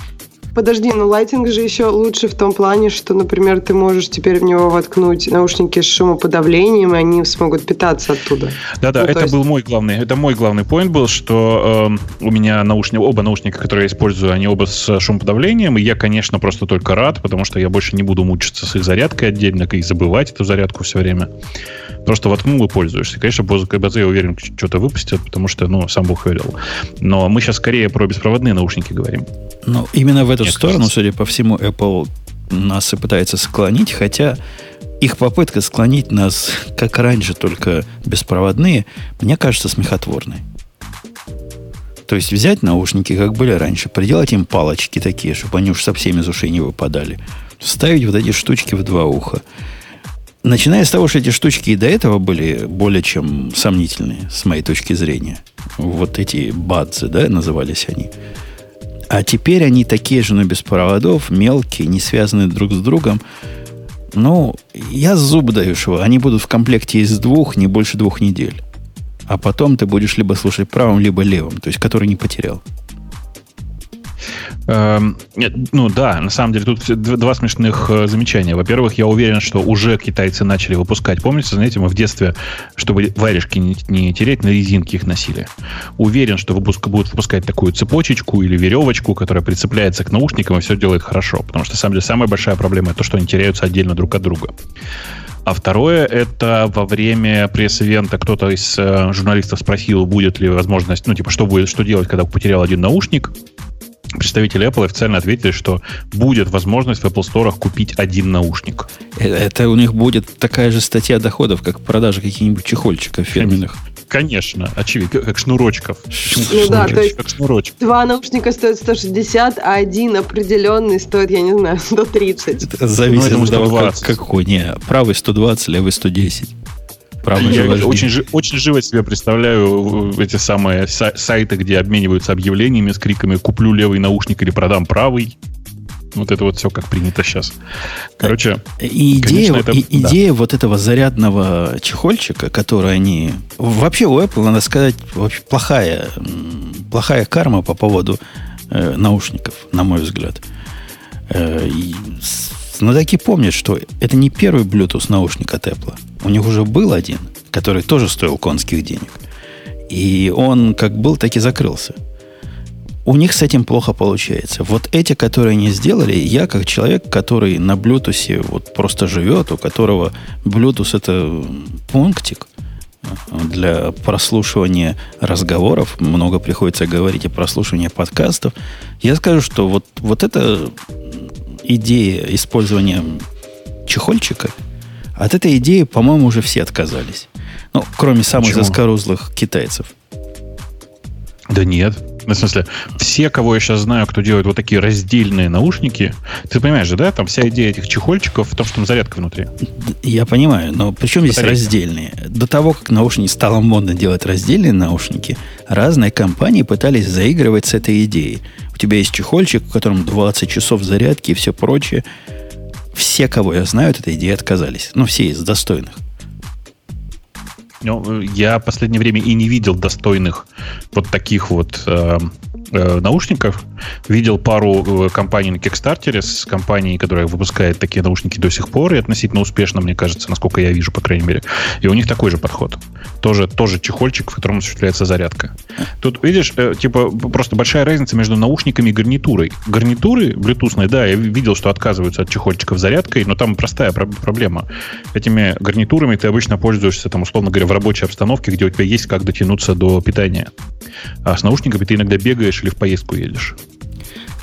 Подожди, ну лайтинг же еще лучше в том плане, что, например, ты можешь теперь в него воткнуть наушники с шумоподавлением, и они смогут питаться оттуда. Да-да, Ну, то это есть- был мой главный, это мой главный point был, что эм, у меня наушники, оба наушника, которые я использую, они оба с шумоподавлением, и я, конечно, просто только рад, потому что я больше не буду мучиться с их зарядкой отдельно и забывать эту зарядку все время. Просто воткнул и пользуешься. Конечно, KBZ, я уверен, что-то выпустят, потому что, ну, сам Бог велел. Но мы сейчас скорее про беспроводные наушники говорим. Ну, именно в эту Мне сторону, кажется. судя по всему, Apple нас и пытается склонить, хотя их попытка склонить нас, как раньше, только беспроводные, мне кажется смехотворной. То есть взять наушники, как были раньше, приделать им палочки такие, чтобы они уж совсем из ушей не выпадали, вставить вот эти штучки в два уха. Начиная с того, что эти штучки и до этого были более чем сомнительные, с моей точки зрения. Вот эти бадзы, да, назывались они. А теперь они такие же, но без проводов, мелкие, не связанные друг с другом. Ну, я зуб даю, что они будут в комплекте из двух, не больше двух недель. А потом ты будешь либо слушать правым, либо левым, то есть который не потерял. Эм, нет, ну да, на самом деле тут два смешных э, замечания. Во-первых, я уверен, что уже китайцы начали выпускать. Помните, знаете, мы в детстве, чтобы варежки не, не тереть, на резинке их носили. Уверен, что выпуск, будут выпускать такую цепочечку или веревочку, которая прицепляется к наушникам и все делает хорошо. Потому что, на самом деле, самая большая проблема это то, что они теряются отдельно друг от друга. А второе, это во время пресс-ивента кто-то из э, журналистов спросил, будет ли возможность, ну, типа, что будет, что делать, когда потерял один наушник. Представители Apple официально ответили, что будет возможность в Apple Store купить один наушник. Э, Это у них будет такая же статья доходов, как продажа каких-нибудь чехольчиков фирменных. Конечно, очевидно, как шнурочков. Почему Ну да, то есть- Как шнурочек. Два наушника стоят 160, а один определенный стоит, я не знаю, 130. Это зависит Ну, от того, как, 120. какой. Не, правый 120, левый 110. Правый же Я очень, жи- очень живо себе представляю э, эти самые са- сайты, где обмениваются объявлениями с криками «куплю левый наушник или продам правый». Вот это вот все как принято сейчас. Короче, И идея, Конечно, это- и- да. идея вот этого зарядного чехольчика, который они... Вообще у Apple, надо сказать, вообще плохая, плохая карма по поводу э, наушников, на мой взгляд. Э, и с- знатоки помнят, что это не первый Bluetooth наушник от Apple. У них уже был один, который тоже стоил конских денег. И он как был, так и закрылся. У них с этим плохо получается. Вот эти, которые они сделали, я как человек, который на Bluetooth вот просто живет, у которого Bluetooth это пунктик для прослушивания разговоров, много приходится говорить и прослушивания подкастов, я скажу, что вот, вот эта идея использования чехольчика, от этой идеи, по-моему, уже все отказались. Ну, кроме самых Почему? заскорузлых китайцев. да нет. Ну, В смысле, все, кого я сейчас знаю, кто делает вот такие раздельные наушники, ты понимаешь же, да? Там вся идея этих чехольчиков в том, что там зарядка внутри. Я понимаю, но при чем здесь раздельные? До того, как наушники стало модно делать раздельные наушники, разные компании пытались заигрывать с этой идеей. У тебя есть чехольчик, в котором 20 часов зарядки и все прочее. Все, кого я знаю, от этой идеи отказались. Ну, все из достойных. Ну, я в последнее время и не видел достойных вот таких вот э, э, наушников. Видел пару э, компаний на Kickstarter с компанией, которая выпускает такие наушники до сих пор и относительно успешно, мне кажется, насколько я вижу, по крайней мере. И у них такой же подход. Тоже, тоже чехольчик, в котором осуществляется зарядка. Тут, видишь, э, типа просто большая разница между наушниками и гарнитурой. Гарнитуры Bluetooth, да, я видел, что отказываются от чехольчиков зарядкой, но там простая проблема. Этими гарнитурами ты обычно пользуешься, там, условно говоря, в рабочей обстановке, где у тебя есть как дотянуться до питания. А с наушниками ты иногда бегаешь или в поездку едешь.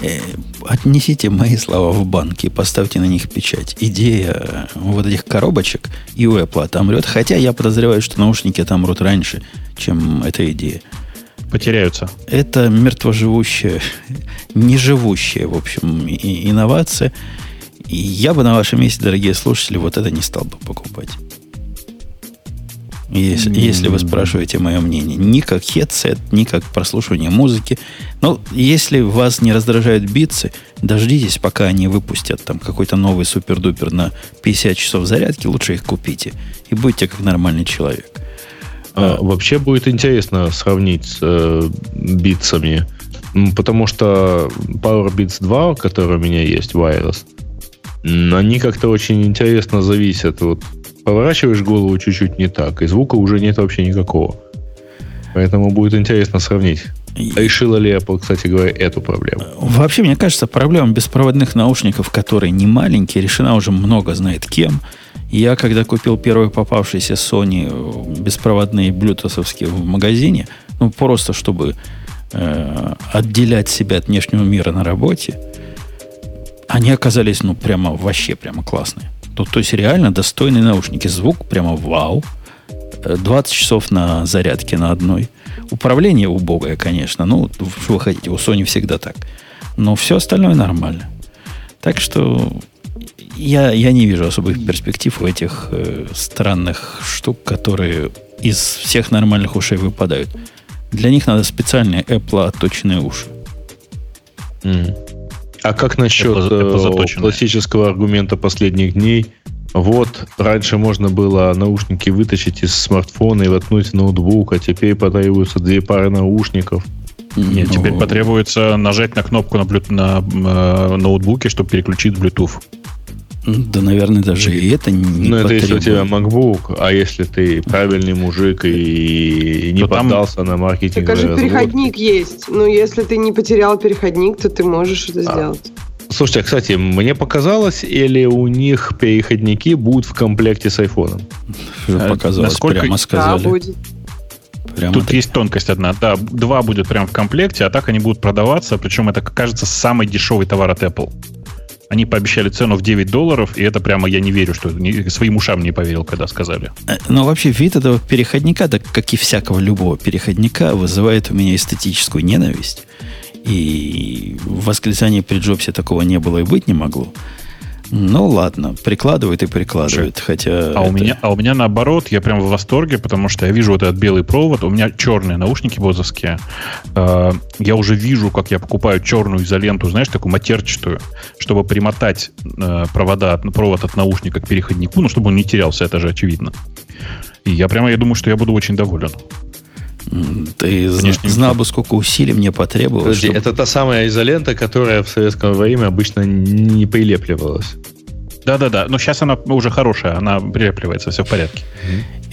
Э, отнесите мои слова в банки, поставьте на них печать. Идея э, вот этих коробочек и у Apple отомрет, хотя я подозреваю, что наушники отомрут раньше, чем эта идея. Потеряются. Это мертвоживущая, неживущая, в общем, инновация. И я бы на вашем месте, дорогие слушатели, вот это не стал бы покупать. Если, mm-hmm. если вы спрашиваете мое мнение. Ни как headset, ни как прослушивание музыки. Но если вас не раздражают битсы, дождитесь, пока они выпустят там какой-то новый супер-дупер на 50 часов зарядки, лучше их купите. И будьте как нормальный человек. А, а, вообще будет интересно сравнить с э, битсами. Потому что PowerBeats 2, который у меня есть, Wireless, они как-то очень интересно зависят. Вот поворачиваешь голову чуть-чуть не так, и звука уже нет вообще никакого. Поэтому будет интересно сравнить. Решила ли Apple, кстати говоря, эту проблему? Вообще, мне кажется, проблема беспроводных наушников, которые не маленькие, решена уже много знает кем. Я, когда купил первые попавшиеся Sony э, беспроводные блютусовские в магазине, ну, просто чтобы э, отделять себя от внешнего мира на работе, они оказались, ну, прямо вообще прямо классные. Ну, то есть реально достойные наушники. Звук прямо вау. 20 э, часов на зарядке на одной. Управление убогое, конечно. Ну, что вы хотите, у Sony всегда так. Но все остальное нормально. Так что я, я не вижу особых перспектив у этих э, странных штук, которые из всех нормальных ушей выпадают. Для них надо специальные Apple отточенные уши. Mm. А как насчет Apple классического аргумента последних дней? Вот, раньше можно было наушники вытащить из смартфона и воткнуть в ноутбук, а теперь потребуются две пары наушников. Нет, ну... теперь потребуется нажать на кнопку на, блю... на э, ноутбуке, чтобы переключить Bluetooth. Да, наверное, даже и это не Ну, это если у тебя MacBook, а если ты правильный мужик и не то поддался там... на маркетинг. Так же переходник есть. Ну, если ты не потерял переходник, то ты можешь это а. сделать. Слушайте, а, кстати, мне показалось, или у них переходники будут в комплекте с айфоном? Показалось, Насколько... прямо сказали. Да, будет. Прямо Тут так. есть тонкость одна. Да, два будет прямо в комплекте, а так они будут продаваться. Причем это, кажется, самый дешевый товар от Apple. Они пообещали цену в 9 долларов, и это прямо я не верю, что не, своим ушам не поверил, когда сказали. Э, но вообще вид этого переходника, да, как и всякого любого переходника, вызывает у меня эстетическую ненависть. И в восклицании при Джобсе такого не было и быть не могло. Ну ладно, прикладывает и прикладывает, Слушай, хотя. А это... у меня, а у меня наоборот, я прям в восторге, потому что я вижу вот этот белый провод, у меня черные наушники бозовские. Э, я уже вижу, как я покупаю черную изоленту, знаешь, такую матерчатую, чтобы примотать э, провода, провод от наушника к переходнику, ну чтобы он не терялся, это же очевидно. И я прямо, я думаю, что я буду очень доволен. Ты Внешний знал бы, сколько усилий мне потребовалось. Подожди, чтобы... это та самая изолента, которая в советское время обычно не прилепливалась. Да-да-да, но сейчас она уже хорошая, она прилепливается, все в порядке.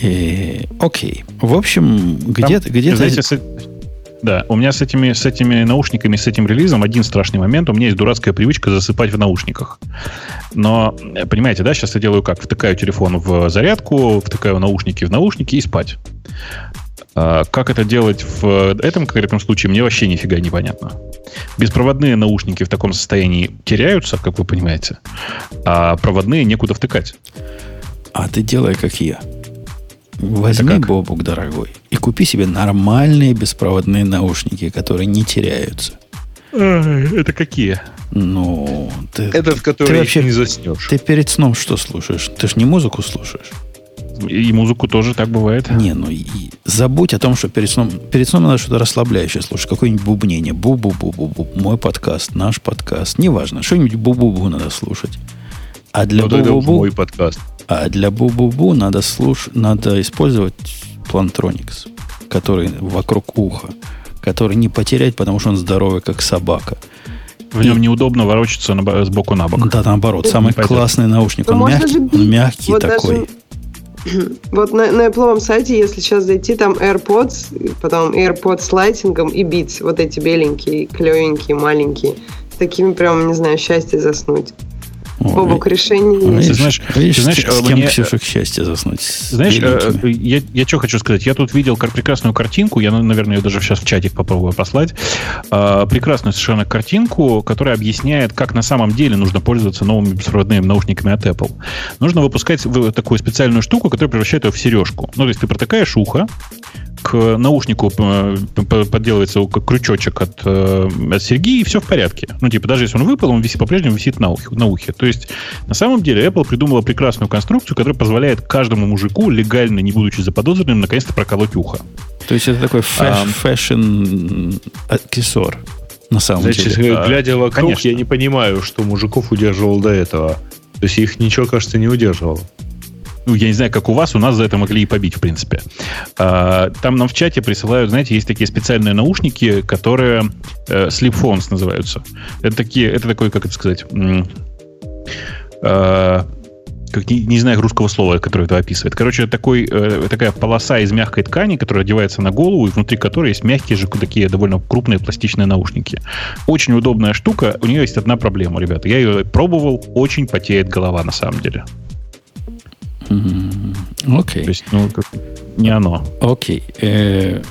И, окей. В общем, где-то... Где знаете, с, да, у меня с этими, с этими наушниками, с этим релизом один страшный момент. У меня есть дурацкая привычка засыпать в наушниках. Но, понимаете, да, сейчас я делаю как? Втыкаю телефон в зарядку, втыкаю наушники в наушники и спать. А, как это делать в этом конкретном случае, мне вообще нифига не понятно. Беспроводные наушники в таком состоянии теряются, как вы понимаете, а проводные некуда втыкать. А ты делай, как я. Возьми, Бобук, дорогой, и купи себе нормальные беспроводные наушники, которые не теряются. Это какие? Ну, ты, это в которые ты вообще не заснешь. Ты перед сном что слушаешь? Ты ж не музыку слушаешь. И музыку тоже так бывает. Не, ну и забудь о том, что перед сном, перед сном надо что-то расслабляющее слушать. Какое-нибудь бубнение. Бу-бу-бу-бу-бу. Мой подкаст, наш подкаст. Неважно. Что-нибудь бу-бу-бу надо слушать. А для ну, бу-бу-бу... Мой подкаст. А для бу-бу-бу надо, слуш... надо использовать Plantronics, который вокруг уха. который не потерять, потому что он здоровый, как собака. В нем неудобно ворочаться на, сбоку на бок. Да, наоборот. Самый классный наушник. Он мягкий, же он мягкий Вот такой. даже- Вот на, на Apple сайте, если сейчас зайти, там AirPods, потом AirPods с лайтингом и Beats, вот эти беленькие, клевенькие, маленькие. С такими прям, не знаю, счастье заснуть. Бобок, решение видишь, есть. Ты знаешь- видишь, ты знаешь, с, с э, кем мне- Ксюша к счастью заснуть? Знаешь, э, беленькими. я, я что хочу сказать? Я тут видел прекрасную картинку, я, наверное, ее даже сейчас в чатик попробую послать. А, прекрасную совершенно картинку, которая объясняет, как на самом деле нужно пользоваться новыми беспроводными наушниками от Apple. Нужно выпускать такую специальную штуку, которая превращает ее в сережку. Ну, то есть ты протыкаешь ухо, к наушнику э, подделывается как крючочек от, э, от серьги, и все в порядке. Ну, типа, даже если он выпал, он висит, по-прежнему висит на ухе, на ухе. То есть, на самом деле, Apple придумала прекрасную конструкцию, которая позволяет каждому мужику, легально, не будучи заподозренным, наконец-то проколоть ухо. То есть это такой fash, fashion аксессуар на самом Значит, деле. Да, глядя вокруг, конечно. я не понимаю, что мужиков удерживал до этого. То есть их ничего, кажется, не удерживало. Ну, я не знаю, как у вас, у нас за это могли и побить, в принципе. А, Там нам в чате присылают, знаете, есть такие специальные наушники, которые э, sleep phones называются. Это такие, это такой, как это сказать, э, как не, не знаю русского слова, которое это описывает. Короче, такой, э, такая полоса из мягкой ткани, которая одевается на голову, и внутри которой есть мягкие же такие довольно крупные пластичные наушники. Очень удобная штука. У нее есть одна проблема, ребята. Я ее пробовал, очень потеет голова на самом деле. Окей. То есть, ну, как- не оно. Окей. Э,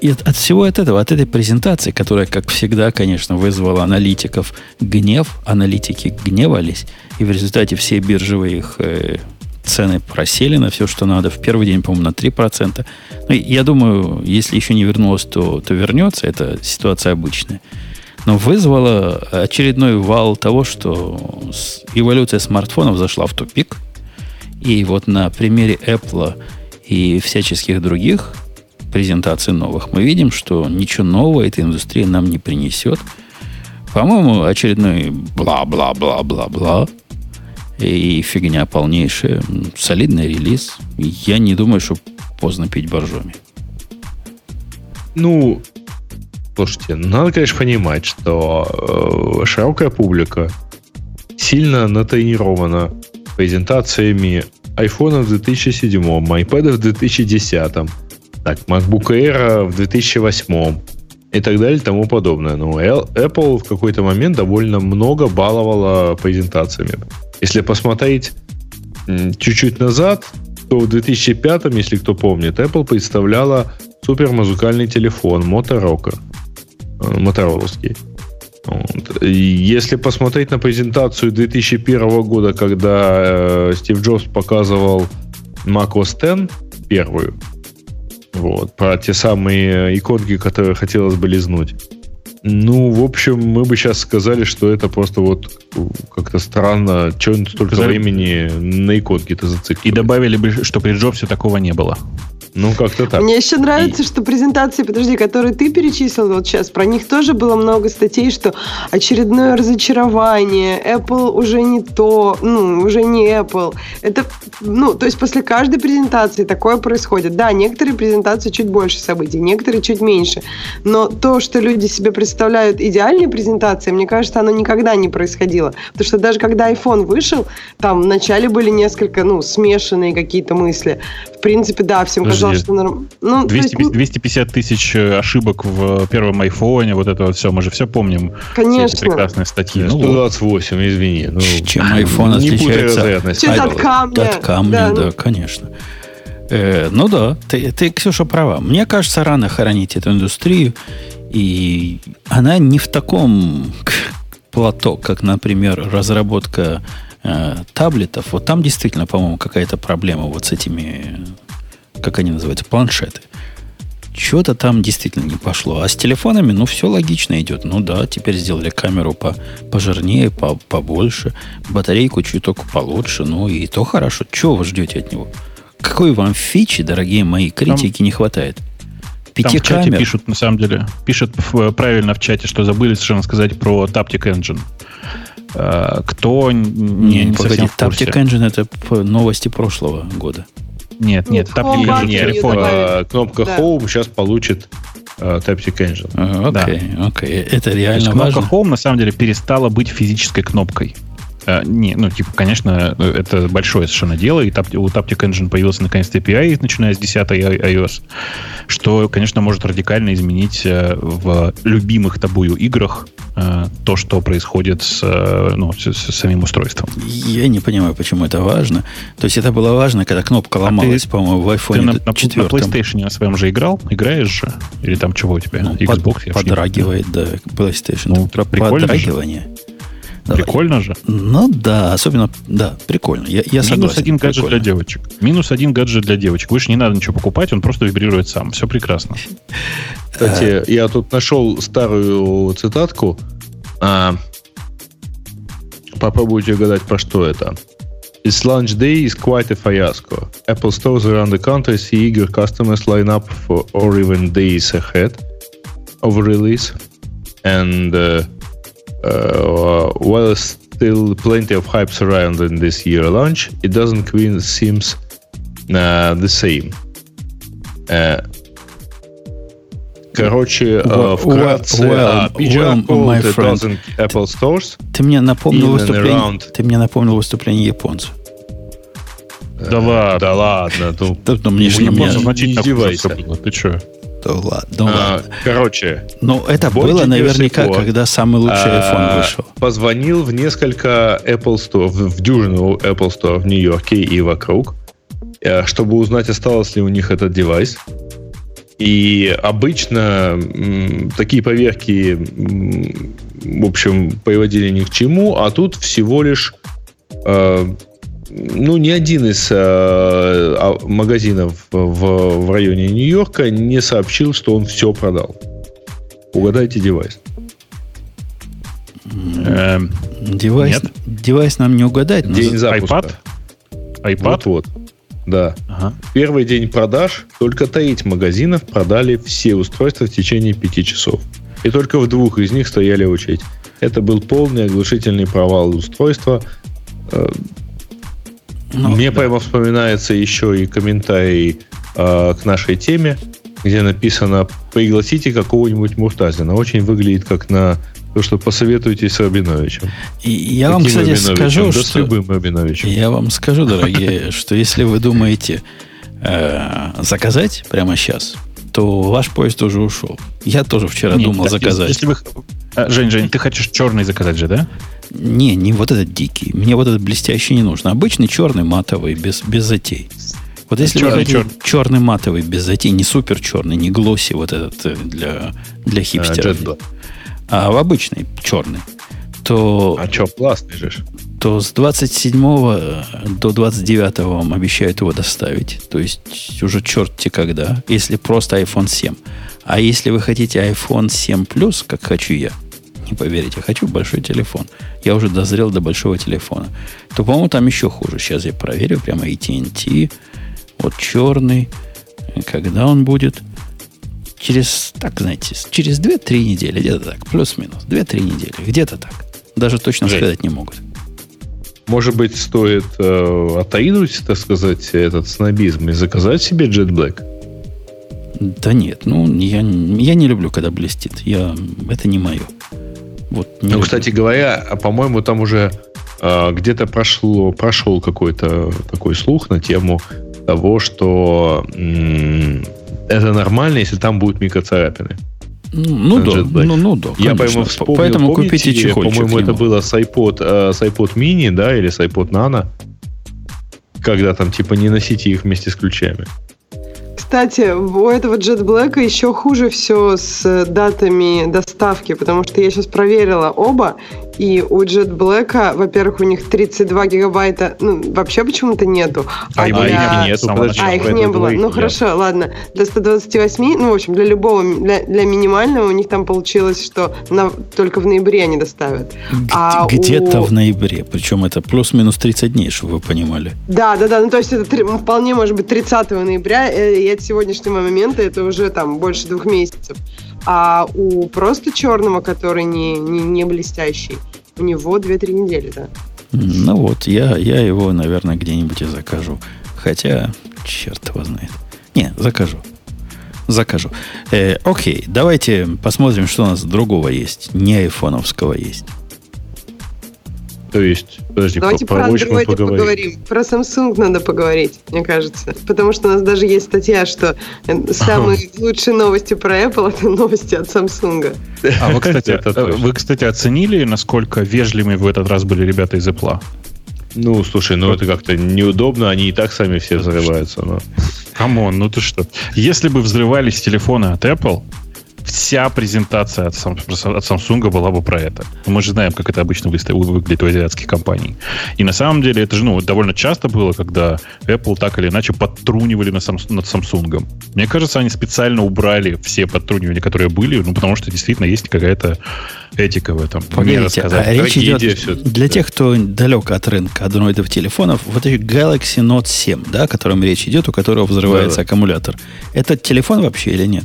и- от всего от этого, от этой презентации, которая, как всегда, конечно, вызвала аналитиков гнев, аналитики гневались, и в результате все биржевые их э, цены просели на все, что надо. В первый день, по-моему, на 3%. Ну, я думаю, если еще не вернулось, то, то вернется. Это ситуация обычная. Но вызвала очередной вал того, что эволюция смартфонов зашла в тупик. И вот на примере Apple и всяческих других презентаций новых мы видим, что ничего нового эта индустрия нам не принесет. По-моему, очередной бла-бла-бла-бла-бла и фигня полнейшая. Солидный релиз. Я не думаю, что поздно пить боржоми. Ну, слушайте, надо, конечно, понимать, что э, широкая публика сильно натренирована презентациями iPhone в 2007, iPad в 2010, так, MacBook Air в 2008 и так далее и тому подобное. Ну, Л- Apple в какой-то момент довольно много баловала презентациями. Если посмотреть чуть-чуть назад, то в 2005, если кто помнит, Apple представляла супермузыкальный телефон Motorola, э, мотороловский. Вот. И Если посмотреть на презентацию 2001 года, когда э, Стив Джобс показывал macOS 10 первую, вот, про те самые иконки, которые хотелось бы лизнуть. Ну, в общем, мы бы сейчас сказали, что это просто вот как-то странно, что он столько Сказали- времени на иконки-то И зацикливает. добавили бы, что при Джобсе такого не было. Ну, как-то так. Мне еще нравится, что презентации, подожди, которые ты перечислил вот сейчас, про них тоже было много статей, что очередное разочарование, Apple уже не то, ну, уже не Apple. Это, ну, то есть после каждой презентации такое происходит. Да, некоторые презентации чуть больше событий, некоторые чуть меньше. Но то, что люди себе представляют идеальной презентацией, мне кажется, оно никогда не происходило. Потому что даже когда iPhone вышел, там вначале были несколько, ну, смешанные какие-то мысли. В принципе, да, всем Подожди. Казалось, что норм... Ну, то есть, 250, 250 тысяч э, ошибок в первом айфоне, вот это вот все, мы же все помним. Все эти конечно. прекрасные статьи. Ну, вот. 128, извини. Ну, Чем iPhone не отличается от, от камня. от камня, Да, да, ну. конечно. Э, ну да, ты, ты, Ксюша, права. Мне кажется, рано хоронить эту индустрию. И она не в таком плато, как, например, разработка э, таблетов. Вот там действительно, по-моему, какая-то проблема вот с этими, как они называются, планшеты. Что-то там действительно не пошло. А с телефонами, ну, все логично идет. Ну да, теперь сделали камеру по, пожирнее, по, побольше, батарейку чуток получше, ну и то хорошо. Чего вы ждете от него? Какой вам фичи, дорогие мои критики, не хватает? Там Пяти в чате камер? пишут, на самом деле, пишут правильно в чате, что забыли совершенно сказать про Taptic Engine. Э, Кто Не, не, не, погоди. Taptic Engine это новости прошлого года. Нет, нет, Ну, Taptic Home Engine добавили. А, кнопка Да. Home сейчас получит э, Taptic Engine. Окей, окей. Это реально кнопка важно. Home на самом деле перестала быть физической кнопкой. Э, не, ну, типа, конечно, это большое совершенно дело, и у Taptic Engine появился наконец-то API, начиная с 10 i- iOS, что, конечно, может радикально изменить э, в любимых тобою играх э, то, что происходит с, э, ну, с, с самим устройством. Я не понимаю, почему это важно. То есть это было важно, когда кнопка ломалась, по-моему, в Ты на, iPhone на, на 4. PlayStation на своем же играл? Играешь же? Или там чего у тебя? Ну, Xbox? под- подрагивает, да, PlayStation. Ну, Про прикольно же. подрагивание. Да, Прикольно же. Ну да, особенно, да, прикольно. Я, я Минус согласен. один гаджет прикольно. для девочек. Минус один гаджет для девочек. Выше не надо ничего покупать, он просто вибрирует сам. Все прекрасно. Кстати, я тут нашел старую цитатку. А, попробуйте угадать, про что это. It's launch day is quite a fiasco. Apple stores around the country see eager customers line up for or even days ahead of release. And uh, uh, while still plenty of hype surrounding this year launch, it doesn't quite seems uh, the same. Uh, Короче, э, Well, вкратце, well, а, well, PGR my called a friend. dozen Apple stores. Ты мне напомнил In and выступление. around. Ты мне напомнил выступление японцев. Да ладно. Да ладно. ну, Да, ну, мне ж У не японцев меня- Японцев значительно не хуже издевайся. всё было. Ты что? Да ладно, ну а, ладно. Короче, Но это было наверняка, Герсико, когда самый лучший iPhone а, вышел. позвонил в несколько Apple Store, в, в дюжину Apple Store в Нью-Йорке и вокруг, э, чтобы узнать, осталось ли у них этот девайс. И обычно м, такие поверки, м, в общем, приводили ни к чему, а тут всего лишь э, ну, ни один из э, а- магазинов в, в районе Нью-Йорка не сообщил, что он все продал. Угадайте девайс. Эм, Девайс, нет. девайс нам не угадать. но День за- запуска. iPad? iPad? Вот-вот. Да. Ага. Первый день продаж только треть магазинов продали все устройства в течение пяти часов. И только в двух из них стояли очередь. Это был полный оглушительный провал устройства. Ну, Мне да. прямо вспоминается еще и комментарий э, к нашей теме, где написано «Пригласите какого-нибудь Муртазина». Очень выглядит как на то, что посоветуйтесь с Рабиновичем. И я вам, Каким кстати, Рабиновичем? скажу, Да с что... любым Рабиновичем. Я вам скажу, дорогие, что если вы думаете э, заказать прямо сейчас, то ваш поезд уже ушел. Я тоже вчера думал заказать. А, Жень, Жень, ты хочешь черный заказать же, да? Не, не вот этот дикий. Мне вот этот блестящий не нужно. Обычный черный матовый, без, без затей. Вот если Черный, вы хотите черный матовый, без затей, не супер черный, не глосси вот этот э, для, для хипстеров, Black. а в обычный черный, то, А что, классный же. то с 27 до 29 вам обещают его доставить. То есть уже черти когда, если просто iPhone 7. А если вы хотите iPhone 7 Plus, как хочу я, не поверите, хочу большой телефон. Я уже дозрел до большого телефона. То, по-моему, там еще хуже. Сейчас я проверю. Прямо AT&T. Вот черный. Когда он будет? Через, так, знаете, через 2-3 недели. Где-то так. Плюс-минус. 2-3 недели. Где-то так. Даже точно Жень. сказать не могут. Может быть, стоит э, отаинуть, так сказать, этот снобизм и заказать себе Jet Black? Да нет, ну, я, я не люблю, когда блестит. Я, это не мое. Вот, Ну, кстати говоря, а, по-моему, там уже э, где-то прошло, прошел какой-то такой слух на тему того, что м, это нормально, если там будут микроцарапины. Ну, ну да, ну, ну да, Я, по-моему, вспомнил, Поэтому помните, купите чехольчик По-моему, это было с iPod, э, с iPod mini, да, или с iPod Nano, когда там, типа, не носите их вместе с ключами. Кстати, у этого Jet Black еще хуже все с датами доставки, потому что я сейчас проверила оба, и у Jet Black, во-первых, у них 32 гигабайта, ну, вообще почему-то нету. А его для- и нет с самого Подожди, начала. А, их не было. двоих Ну, нет. хорошо, ладно. Для 128, ну, в общем, для любого, для, для минимального у них там получилось, что на- только в ноябре они доставят. Г- а Где-то у- в ноябре. Причем это плюс-минус 30 дней, чтобы вы понимали. Да, да, да. Ну, то есть это три- вполне может быть 30 ноября, э, и от сегодняшнего момента это уже там больше двух месяцев. А у просто черного, который не, не, не блестящий, у него 2-3 недели, да. Ну вот, я, я его, наверное, где-нибудь и закажу. Хотя, черт его знает. Не, закажу. Закажу. Э, окей, давайте посмотрим, что у нас другого есть. Не айфоновского есть. То есть, подожди, Давайте по, про Android поговорим. поговорим. Про Samsung надо поговорить, мне кажется. Потому что у нас даже есть статья, что э, самые лучшие новости про Apple это новости от Samsung. А вы, кстати, э, вы, кстати, оценили, насколько вежливыми в этот раз были ребята из Apple? Ну, слушай, ну это как-то неудобно, они и так сами все взрываются. Но... Come on, ну ты что? Если бы взрывались телефоны от Apple, вся презентация от, Сам- от Samsung была бы про это. Мы же знаем, как это обычно выглядит у азиатских компаний. И на самом деле это же ну, довольно часто было, когда Apple так или иначе подтрунивали на Сам- над Samsung. Мне кажется, они специально убрали все подтрунивания, которые были, ну, потому что действительно есть какая-то этика в этом. Не Погодите, а речь идет для да. тех, кто далек от рынка адроидов телефонов, вот эти Galaxy Note 7, да, о котором речь идет, у которого взрывается Да-да. аккумулятор. Это телефон вообще или нет?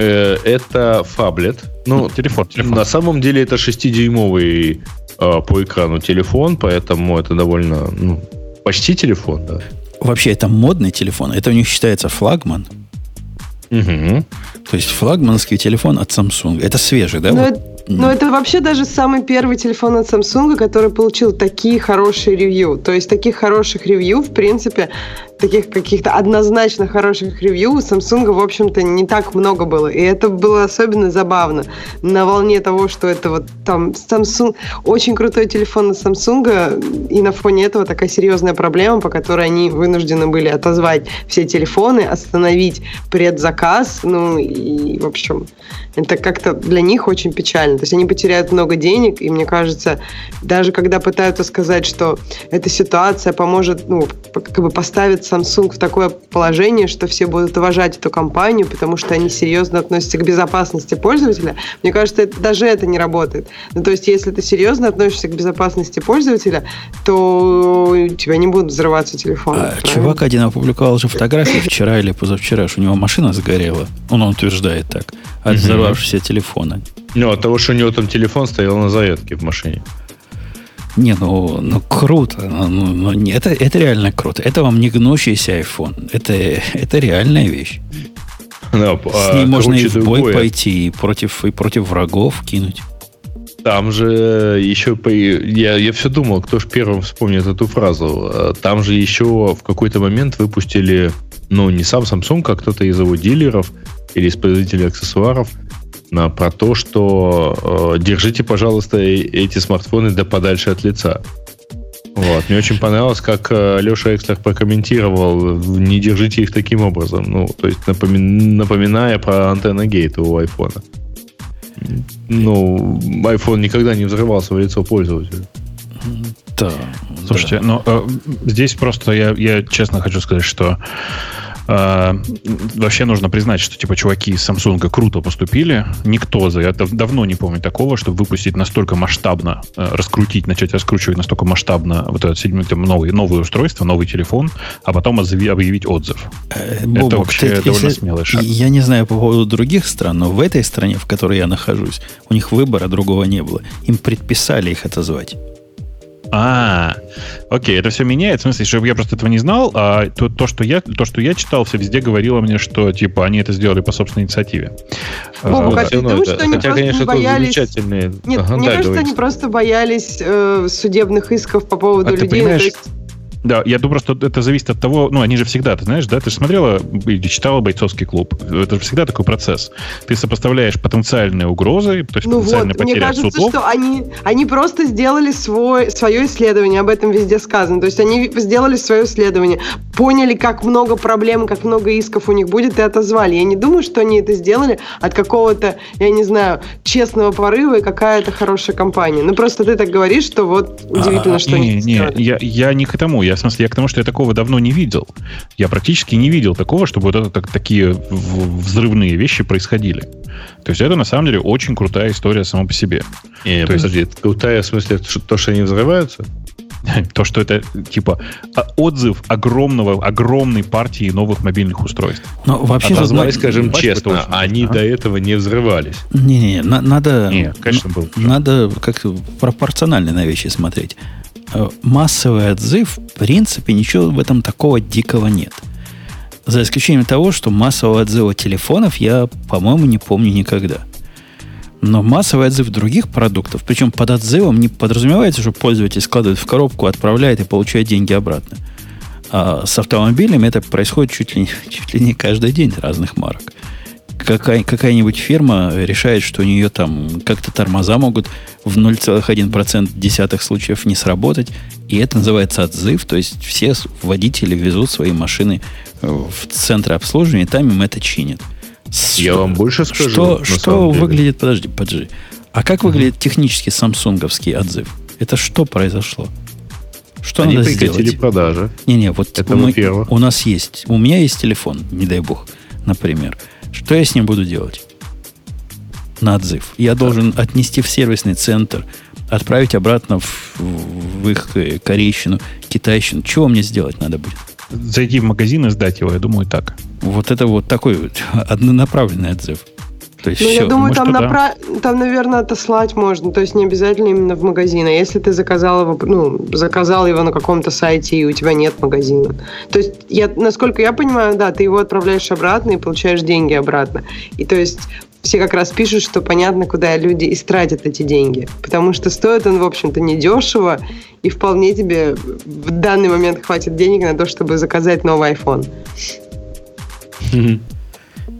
Э, это фаблет. Ну, телефон, телефон. на самом деле это 6-дюймовый э, по экрану телефон, поэтому это довольно, ну, почти телефон, да. Вообще это модный телефон, это у них считается флагман. Мгм. То есть флагманский телефон от Samsung. Это свежий, да? Но, вот? Но это вообще даже самый первый телефон от Samsung, который получил такие хорошие ревью. То есть таких хороших ревью, в принципе, таких каких-то однозначно хороших ревью у Samsung, в общем-то, не так много было. И это было особенно забавно. На волне того, что это вот там Samsung, очень крутой телефон от Samsung, и на фоне этого такая серьезная проблема, по которой они вынуждены были отозвать все телефоны, остановить предзаказ, ну и, в общем, это как-то для них очень печально. То есть они потеряют много денег, и мне кажется, даже когда пытаются сказать, что эта ситуация поможет, ну, как бы поставит Samsung в такое положение, что все будут уважать эту компанию, потому что они серьезно относятся к безопасности пользователя, мне кажется, это- даже это не работает. Ну, то есть, если ты серьезно относишься к безопасности пользователя, то у тебя не будут взрываться телефоны. А, чувак один опубликовал же фотографии вчера или позавчера, что у него машина сгорела. Он утверждает так. От взорвавшегося телефона. Ну, от того, что у него там телефон стоял на зарядке в машине. Не, ну, ну круто. Ну, ну, ну, не, это, это реально круто. Это вам не гнущийся iPhone. Это, это реальная вещь. Да, С а, ней можно и в бой другое. пойти, и против, и против врагов кинуть. Там же еще... Я, я все думал, кто же первым вспомнит эту фразу. А, Там же еще в какой-то момент выпустили, ну, не сам Samsung, а кто-то из его дилеров или из производителей аксессуаров про то, что э, держите, пожалуйста, э- эти смартфоны да подальше от лица. Вот. Мне очень понравилось, как э, Леша Экслер прокомментировал, не держите их таким образом. Ну, то есть напоми- напоминая про антенна гейта у айфона. Ну, iPhone никогда не взрывался в лицо пользователя. Да. Слушайте, ну э, здесь просто я, я честно хочу сказать, что э, вообще нужно признать, что типа чуваки из Samsung круто поступили. Никто за это давно не помнит такого, чтобы выпустить настолько масштабно, э, раскрутить, начать раскручивать настолько масштабно вот этот седьмой, там, новый, новое устройство, новый телефон, а потом озави- объявить отзыв. Э, Это Бобок, вообще ты- довольно если- смелый шаг. Я не знаю по поводу других стран, но в этой стране, в которой я нахожусь, у них выбора другого не было. Им предписали их отозвать. А, окей, это все меняет. В смысле, что я просто этого не знал, а то, то, что я, то, что я читал, все везде говорило мне, что типа они это сделали по собственной инициативе. Бобок, А, а ты думаешь, что они хотя, просто конечно, это боялись- замечательные. Нет, Ага, мне да, кажется, они просто боялись э, судебных исков по поводу А ты людей. понимаешь, То есть, Да, я думаю, просто это зависит от того, ну, они же всегда, ты знаешь, да, ты же смотрела или читала бойцовский клуб. Это же всегда такой процесс. Ты сопоставляешь потенциальные угрозы, то есть ну потенциальные вот, мне потери от кажется, судов. что они, они просто сделали свой, свое исследование, об этом везде сказано. То есть они сделали свое исследование, поняли, как много проблем, как много исков у них будет, и отозвали. Я не думаю, что они это сделали от какого-то, я не знаю, честного порыва и какая-то хорошая компания. Ну просто ты так говоришь, что вот удивительно, А, что не, они не, сделали. я, я не к тому. Я, в смысле, я к тому, что я такого давно не видел. Я практически не видел такого, чтобы вот это, так- такие взрывные вещи происходили. То есть это, на самом деле, очень крутая история сама по себе. Не, То есть- подожди, это крутая в смысле то, что они взрываются? То, что это, типа, а- отзыв огромного, огромной партии новых мобильных устройств. Но вообще тут Давай на- скажем честно, очень- они Ага. до этого не взрывались. Не-не, на- надо... Не, конечно, был. Надо как-то пропорционально на вещи смотреть. Э, Массовый отзыв, в принципе, ничего в этом такого дикого нет. За исключением того, что массового отзыва телефонов я, по-моему, не помню никогда. Но массовый отзыв других продуктов, причем под отзывом не подразумевается, что пользователь складывает в коробку, отправляет и получает деньги обратно. А с автомобилями это происходит чуть ли, чуть ли не каждый день разных марок. Какая, какая-нибудь фирма решает, что у нее там как-то тормоза могут в 0,1% десятых случаев не сработать, и это называется отзыв, то есть все водители везут свои машины в центры обслуживания, и там им это чинят. Я вам больше скажу. Что, что выглядит, подожди, подожди. А как выглядит технически самсунговский отзыв? Это что произошло? Что Они надо сделать? продажи. Не-не, вот это мы, у нас есть, у меня есть телефон, не дай бог, например. Что я с ним буду делать? На отзыв. Я должен отнести в сервисный центр, отправить обратно в, в их э, корейщину, китайщину. Чего мне сделать надо будет? Зайти в магазин и сдать его, я думаю, так. Вот это вот такой вот однонаправленный отзыв. То есть ну, все. я думаю, там, да. напра... там, наверное, отослать можно. То есть не обязательно именно в магазин. А если ты заказал его, ну, заказал его на каком-то сайте, и у тебя нет магазина. То есть, я, насколько я понимаю, да, ты его отправляешь обратно и получаешь деньги обратно. И то есть все как раз пишут, что понятно, куда люди истратят эти деньги. Потому что стоит он, в общем-то, недешево, и вполне тебе в данный момент хватит денег на то, чтобы заказать новый iPhone.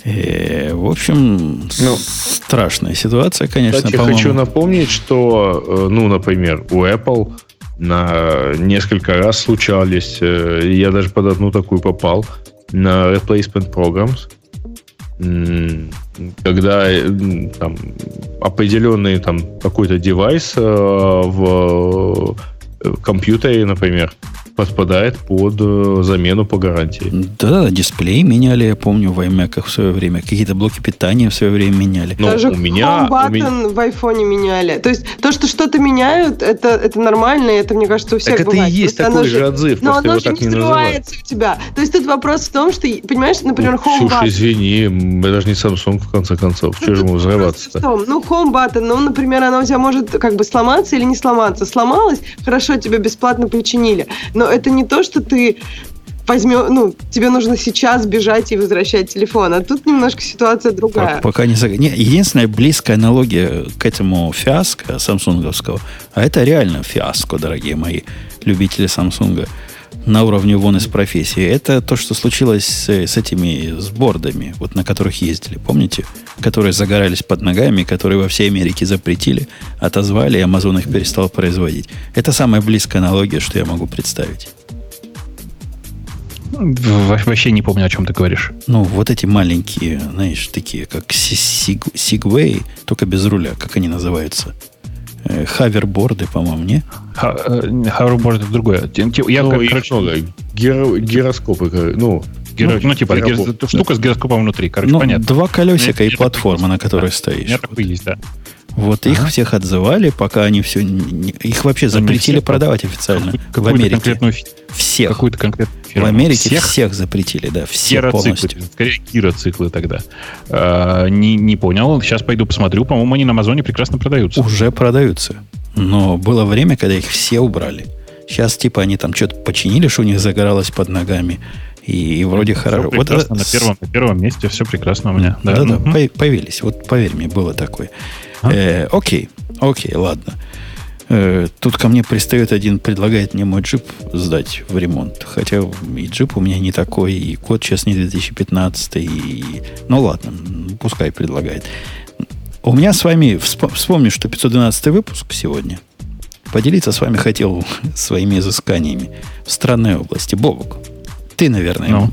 Э, в общем, ну, страшная ситуация, конечно. Кстати, хочу напомнить, что, э, ну, например, у Apple на несколько раз случались, э, я даже под одну такую попал, на replacement programs, когда там, определенный там какой-то девайс в компьютере, например, подпадает под э, замену по гарантии. Да, дисплей меняли, я помню, в iMac в свое время. Какие-то блоки питания в свое время меняли. Но Даже у меня, Home button у меня... в айфоне меняли. То есть то, что что-то меняют, это, это нормально, и это, мне кажется, у всех так бывает. это и есть Просто такой же отзыв, Но оно же не скрывается у тебя. То есть тут вопрос в том, что, понимаешь, например, Home Слушай, извини, это же не Samsung, в конце концов. Что же ему взрываться-то? Ну, Home button, ну, например, она у тебя может как бы сломаться или не сломаться. Сломалась, хорошо, тебе бесплатно починили. Но это не то, что ты возьмешь, ну, тебе нужно сейчас бежать и возвращать телефон. А тут немножко ситуация другая. Пока не, не Единственная близкая аналогия к этому фиаско самсунговского, а это реально фиаско, дорогие мои любители Самсунга, на уровне вон из профессии, это то, что случилось с, с этими с бордами, вот на которых ездили, помните? Которые загорались под ногами, которые во всей Америке запретили, отозвали, и Amazon их перестал производить. Это самая близкая аналогия, что я могу представить. Вообще не помню, о чем ты говоришь. Ну, вот эти маленькие, знаешь, такие, как Segway, только без руля, как они называются. Э, хаверборды, по-моему, не? Э, хаверборды это другое. Я, ну, как, короче, много. Гиро, гироскопы, ну, Гиро, ну, ну, типа, гиро, штука с гироскопом внутри, короче, ну, понятно. Два колесика и платформа, на которой да, стоишь. У меня вот. есть, да. Вот ага. их всех отзывали, пока они все... Их вообще запретили все, продавать официально в Америке. Всех. Какую-то конкретную фирму. В Америке всех, всех запретили, да. Все полностью. Скорее, гироциклы тогда. А, не, не понял. Сейчас пойду посмотрю. По-моему, они на Амазоне прекрасно продаются. Уже продаются. Но было время, когда их все убрали. Сейчас, типа, они там что-то починили, что у них загоралось под ногами. И, и вроде все хорошо. Вот это... на, первом, на первом месте все прекрасно у меня. Да, да, да угу. появились. Вот поверь мне, было такое. А? Э, окей, окей, ладно. Э, тут ко мне пристает один, предлагает мне мой джип сдать в ремонт. Хотя и джип у меня не такой, и код сейчас не 2015. И... Ну ладно, пускай предлагает. У меня с вами, вспомню, что 512 выпуск сегодня. Поделиться с вами хотел своими изысканиями в странной области. Бобок, ты, наверное, ну.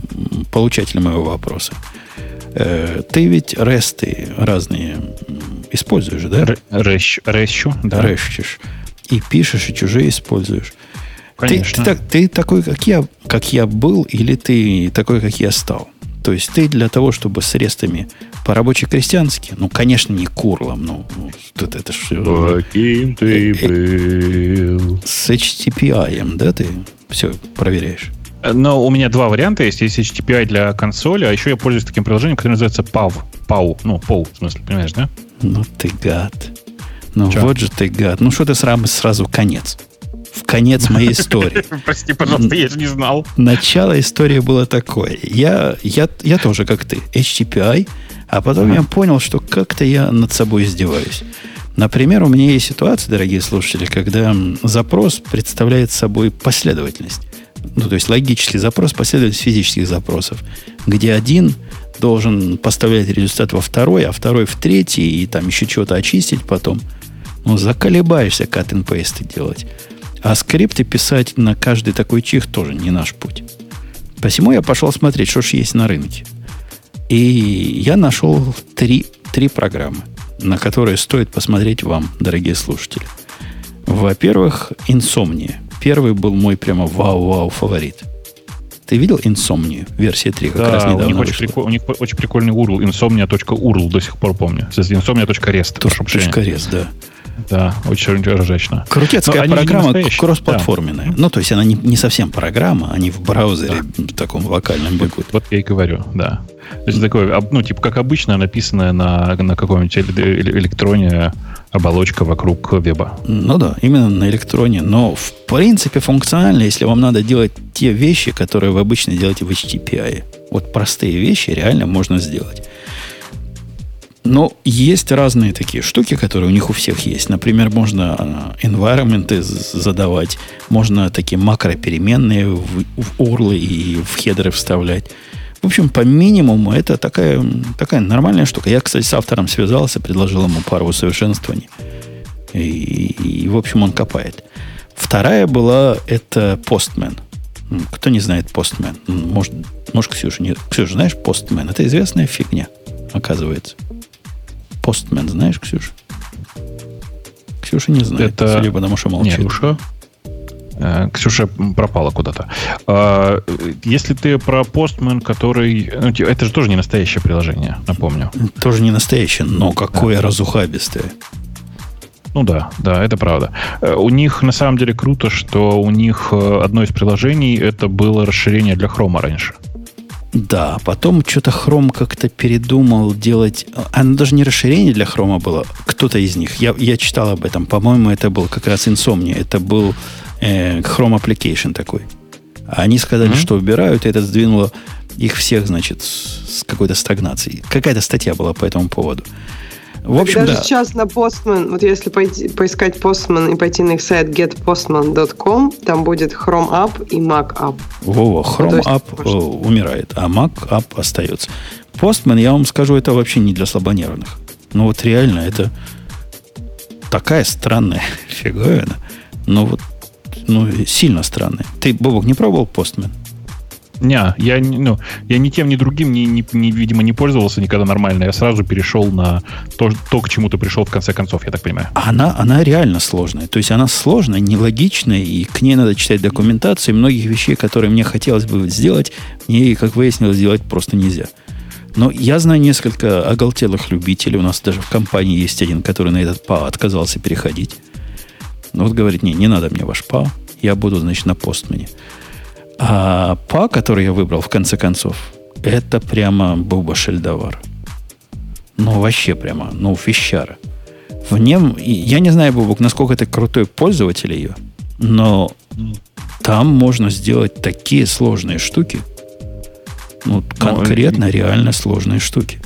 получатель моего вопроса. Э, ты ведь ресты разные используешь, да? Рэщ, рэщу, да. Рэщишь. И пишешь, и чужие используешь. Конечно. Ты, ты, ты такой, как я, как я был, или ты такой, как я стал? То есть ты для того, чтобы с рестами по-рабоче-крестьянски, ну, конечно, не курлом, ну, ну это, это что... Каким ты э, э, был? С HTTPI, да, ты все проверяешь? Но у меня два варианта есть. Есть HTTPI для консоли, а еще я пользуюсь таким приложением, которое называется PAV. PAW. Ну, PAW, в смысле, понимаешь, да? Ну ты гад. Ну Че? вот же ты гад. Ну что ты сразу, сразу конец. в конец моей истории. Прости, пожалуйста, я же не знал. Начало истории было такое. Я, я, я тоже, как ты, HTTPI, а потом я понял, что как-то я над собой издеваюсь. Например, у меня есть ситуация, дорогие слушатели, когда запрос представляет собой последовательность. Ну, то есть логический запрос, последовательность физических запросов, где один должен поставлять результат во второй, а второй в третий, и там еще что-то очистить потом. Ну, заколебаешься cut and paste делать. А скрипты писать на каждый такой чих тоже не наш путь. Посему я пошел смотреть, что ж есть на рынке. И я нашел три, три программы, на которые стоит посмотреть вам, дорогие слушатели. Во-первых, «Инсомния». Первый был мой прямо вау-вау фаворит. Ты видел «Инсомнию» версия 3? Как да, раз недавно у них, очень вышла. прикол- у них очень прикольный URL, insomnia.url, до сих пор помню. Insomnia.rest. Точка рез, да. Да, очень ржачно. Крутецкая программа кроссплатформенная. Ну, то есть она не, не совсем программа, они в браузере в таком локальном бегут. Вот я и говорю, да. То есть такое, ну, типа, как обычно, написанная на, на каком-нибудь эле- электроне оболочка вокруг веба. Ну да, именно на электроне. Но в принципе функционально, если вам надо делать те вещи, которые вы обычно делаете в HTTPI. Вот простые вещи реально можно сделать. Но есть разные такие штуки, которые у них у всех есть. Например, можно а, environment задавать, можно такие макропеременные в, в урлы и в хедеры вставлять. В общем, по минимуму это такая, такая нормальная штука. Я, кстати, с автором связался, предложил ему пару усовершенствований. И, и, в общем, он копает. Вторая была это Postman. Кто не знает Postman? Может, может Ксюша, не... Ксюша, знаешь Postman? Это известная фигня, оказывается. Postman, знаешь, Ксюша? Ксюша не знает, Это- судя по тому, что молчит. Не, Ксюша. Э, Ксюша пропала куда-то. Э, Если ты про Postman, который... ну, это же тоже не настоящее приложение, напомню. Тоже не настоящее, но какое разухабистое. Ну да, да, это правда. Э, У них на самом деле круто, что у них одно из приложений это было расширение для хрома раньше. Да, потом что-то Chrome как-то передумал делать... Оно даже не расширение для Chrome было. Кто-то из них. Я, я читал об этом. По-моему, это был как раз Insomnia. Это был э, Chrome Application такой. А Они сказали, Мгм. что убирают, и это сдвинуло их всех, значит, с, с какой-то стагнацией. Какая-то статья была по этому поводу. В общем, Даже да. сейчас на Postman, вот если пойти, поискать Postman и пойти на их сайт getpostman.com, там будет Chrome App и Mac App. Во-во, Chrome есть App можно. э, умирает, а Mac App остается. Postman, я вам скажу, это вообще не для слабонервных. Ну вот реально, это такая странная фиговина. Но вот ну, сильно странная. Ты, Бобок, не пробовал Postman? Не, я, ну, я ни тем, ни другим, ни, ни- ни, видимо, не пользовался никогда нормально. Я сразу перешел на то, то, к чему ты пришел в конце концов, я так понимаю. Она, она реально сложная. То есть она сложная, нелогичная, и к ней надо читать документацию, и многих вещей, которые мне хотелось бы сделать, мне, как выяснилось, сделать просто нельзя. Но я знаю несколько оголтелых любителей. У нас даже в компании есть один, который на этот ПА отказался переходить. Ну вот говорит, не, не надо мне ваш ПА, я буду, значит, на постмене. А ПА, который я выбрал, в конце концов, это прямо Буба Шельдовар. Ну, вообще прямо, ну, фищара. В нем, я не знаю, Бубок, насколько ты крутой пользователь ее, но там можно сделать такие сложные штуки. Ну, конкретно, реально сложные штуки.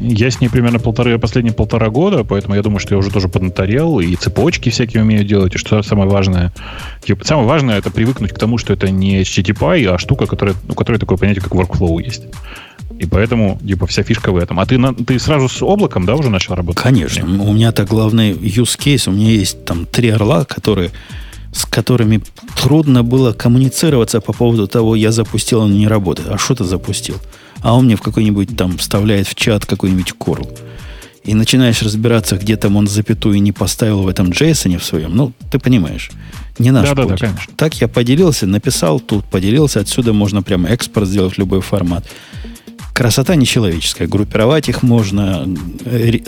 Я с ней примерно полторы, последние полтора года, поэтому я думаю, что я уже тоже поднаторел, и цепочки всякие умею делать, и что самое важное, типа, самое важное это привыкнуть к тому, что это не HTTP, а штука, которая, у которой такое понятие, как workflow есть. И поэтому, типа, вся фишка в этом. А ты, на- ты сразу с облаком, да, уже начал работать? Конечно. У меня-то главный use case, у меня есть там три орла, которые, с которыми трудно было коммуницироваться по поводу того, я запустил, он не работает. А что ты запустил? А он мне в какой-нибудь там вставляет в чат какой-нибудь корл. И начинаешь разбираться, где там он запятую не поставил в этом JSON в своем. Ну, ты понимаешь. Не наш Да-да-да, путь. конечно. Так я поделился, написал тут, поделился. Отсюда можно прямо экспорт сделать в любой формат. Красота нечеловеческая. Группировать их можно.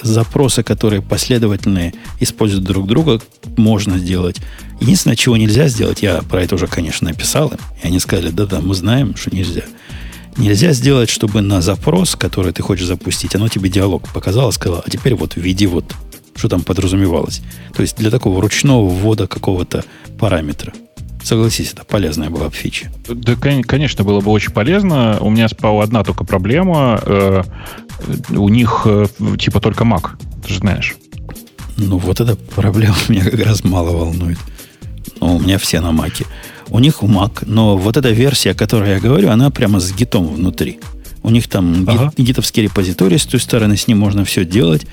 Запросы, которые последовательные, используют друг друга, можно сделать. Единственное, чего нельзя сделать, я про это уже, конечно, написал им. И они сказали, да-да, мы знаем, что нельзя. Нельзя сделать, чтобы на запрос, который ты хочешь запустить, оно тебе диалог показало, сказало, а теперь вот введи вот что там подразумевалось. То есть для такого ручного ввода какого-то параметра. Согласись, это полезная была бы фича. Да, конечно, было бы очень полезно. У меня спала одна только проблема. Э, у них э, типа только Mac, ты же знаешь. Ну, вот эта проблема меня как раз мало волнует. Ну, у меня все на Маке. У них Mac, но вот эта версия, о которой я говорю, она прямо с гитом внутри. У них там ага. гитовский репозиторий с той стороны, с ним можно все делать.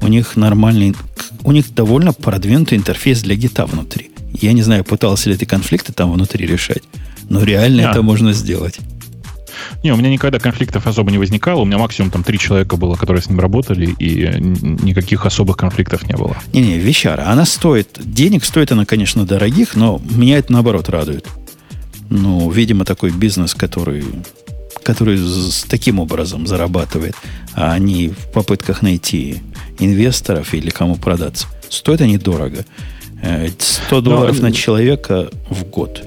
У них нормальный, у них довольно продвинутый интерфейс для гита внутри. Я не знаю, пытался ли ты конфликты там внутри решать, но реально а. это можно сделать. Не, у меня никогда конфликтов особо не возникало. У меня максимум там три человека было, которые с ним работали, и никаких особых конфликтов не было. Не-не, вещара. Она стоит... Денег стоит она, конечно, дорогих, но меня это наоборот радует. Ну, видимо, такой бизнес, который который с таким образом зарабатывает, а не в попытках найти инвесторов или кому продаться. Стоят они дорого. 100 э, долларов Но, на человека в год.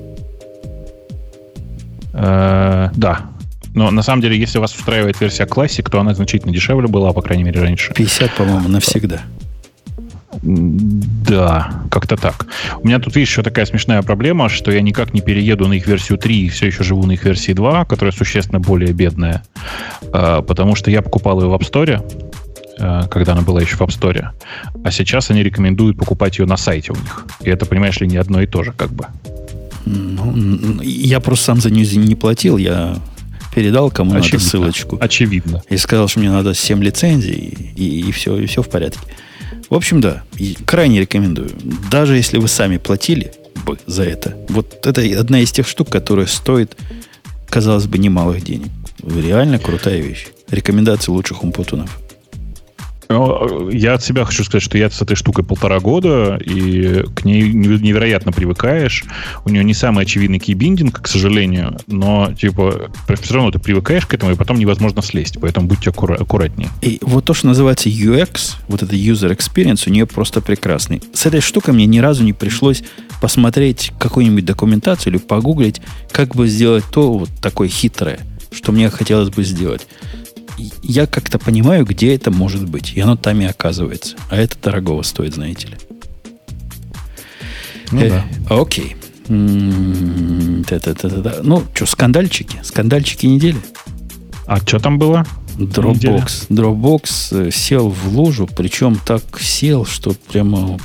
Э, да, но на самом деле, если вас устраивает версия Classic, то она значительно дешевле была, по крайней мере, раньше. 50, по-моему, навсегда. Да, как-то так. У меня тут, видишь, еще такая смешная проблема, что я никак не перееду на их версию 3 и все еще живу на их версии 2, которая существенно более бедная, а, потому что я покупал ее в App Store, а, когда она была еще в App Store, а сейчас они рекомендуют покупать ее на сайте у них. И это, понимаешь ли, не одно и то же как бы. Ну, я просто сам за нее не платил, я передал кому Очевидно. надо ссылочку. Очевидно. И сказал, что мне надо 7 лицензий, и, и, все, и все в порядке. В общем, да, крайне рекомендую. Даже если вы сами платили бы за это, вот это одна из тех штук, которая стоит, казалось бы, немалых денег. Реально крутая вещь. Рекомендации лучших умпутунов. Я от себя хочу сказать, что я с этой штукой полтора года, и к ней невероятно привыкаешь. У нее не самый очевидный кейбиндинг, к сожалению, но типа все равно ты привыкаешь к этому, и потом невозможно слезть, поэтому будьте аккура- аккуратнее. И вот то, что называется UX, вот это user experience, у нее просто прекрасный. С этой штукой мне ни разу не пришлось посмотреть какую-нибудь документацию или погуглить, как бы сделать то вот такое хитрое, что мне хотелось бы сделать я как-то понимаю, где это может быть. И оно там и оказывается. А это дорогого стоит, знаете ли. Ну э, да. Окей. Та-та-та-та. Ну, что, скандальчики? Скандальчики недели? А что там было? Dropbox. Dropbox э, сел в лужу, причем так сел, что прямо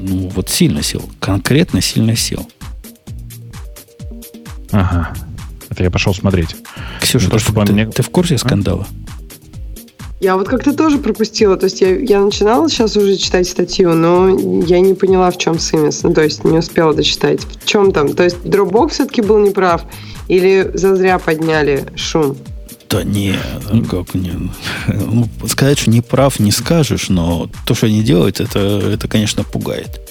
ну, вот сильно сел. Конкретно сильно сел. Ага. Это я пошел смотреть. Ксюша, то, чтобы ты, мне... ты в курсе скандала? Я вот как-то тоже пропустила. То есть я, я начинала сейчас уже читать статью, но я не поняла, в чем смысл. Ну, то есть не успела дочитать. В чем там? То есть Dropbox все-таки был неправ? Или зазря подняли шум? Да не, как не. Ну, сказать, что не прав, не скажешь, но то, что они делают, это, это конечно, пугает.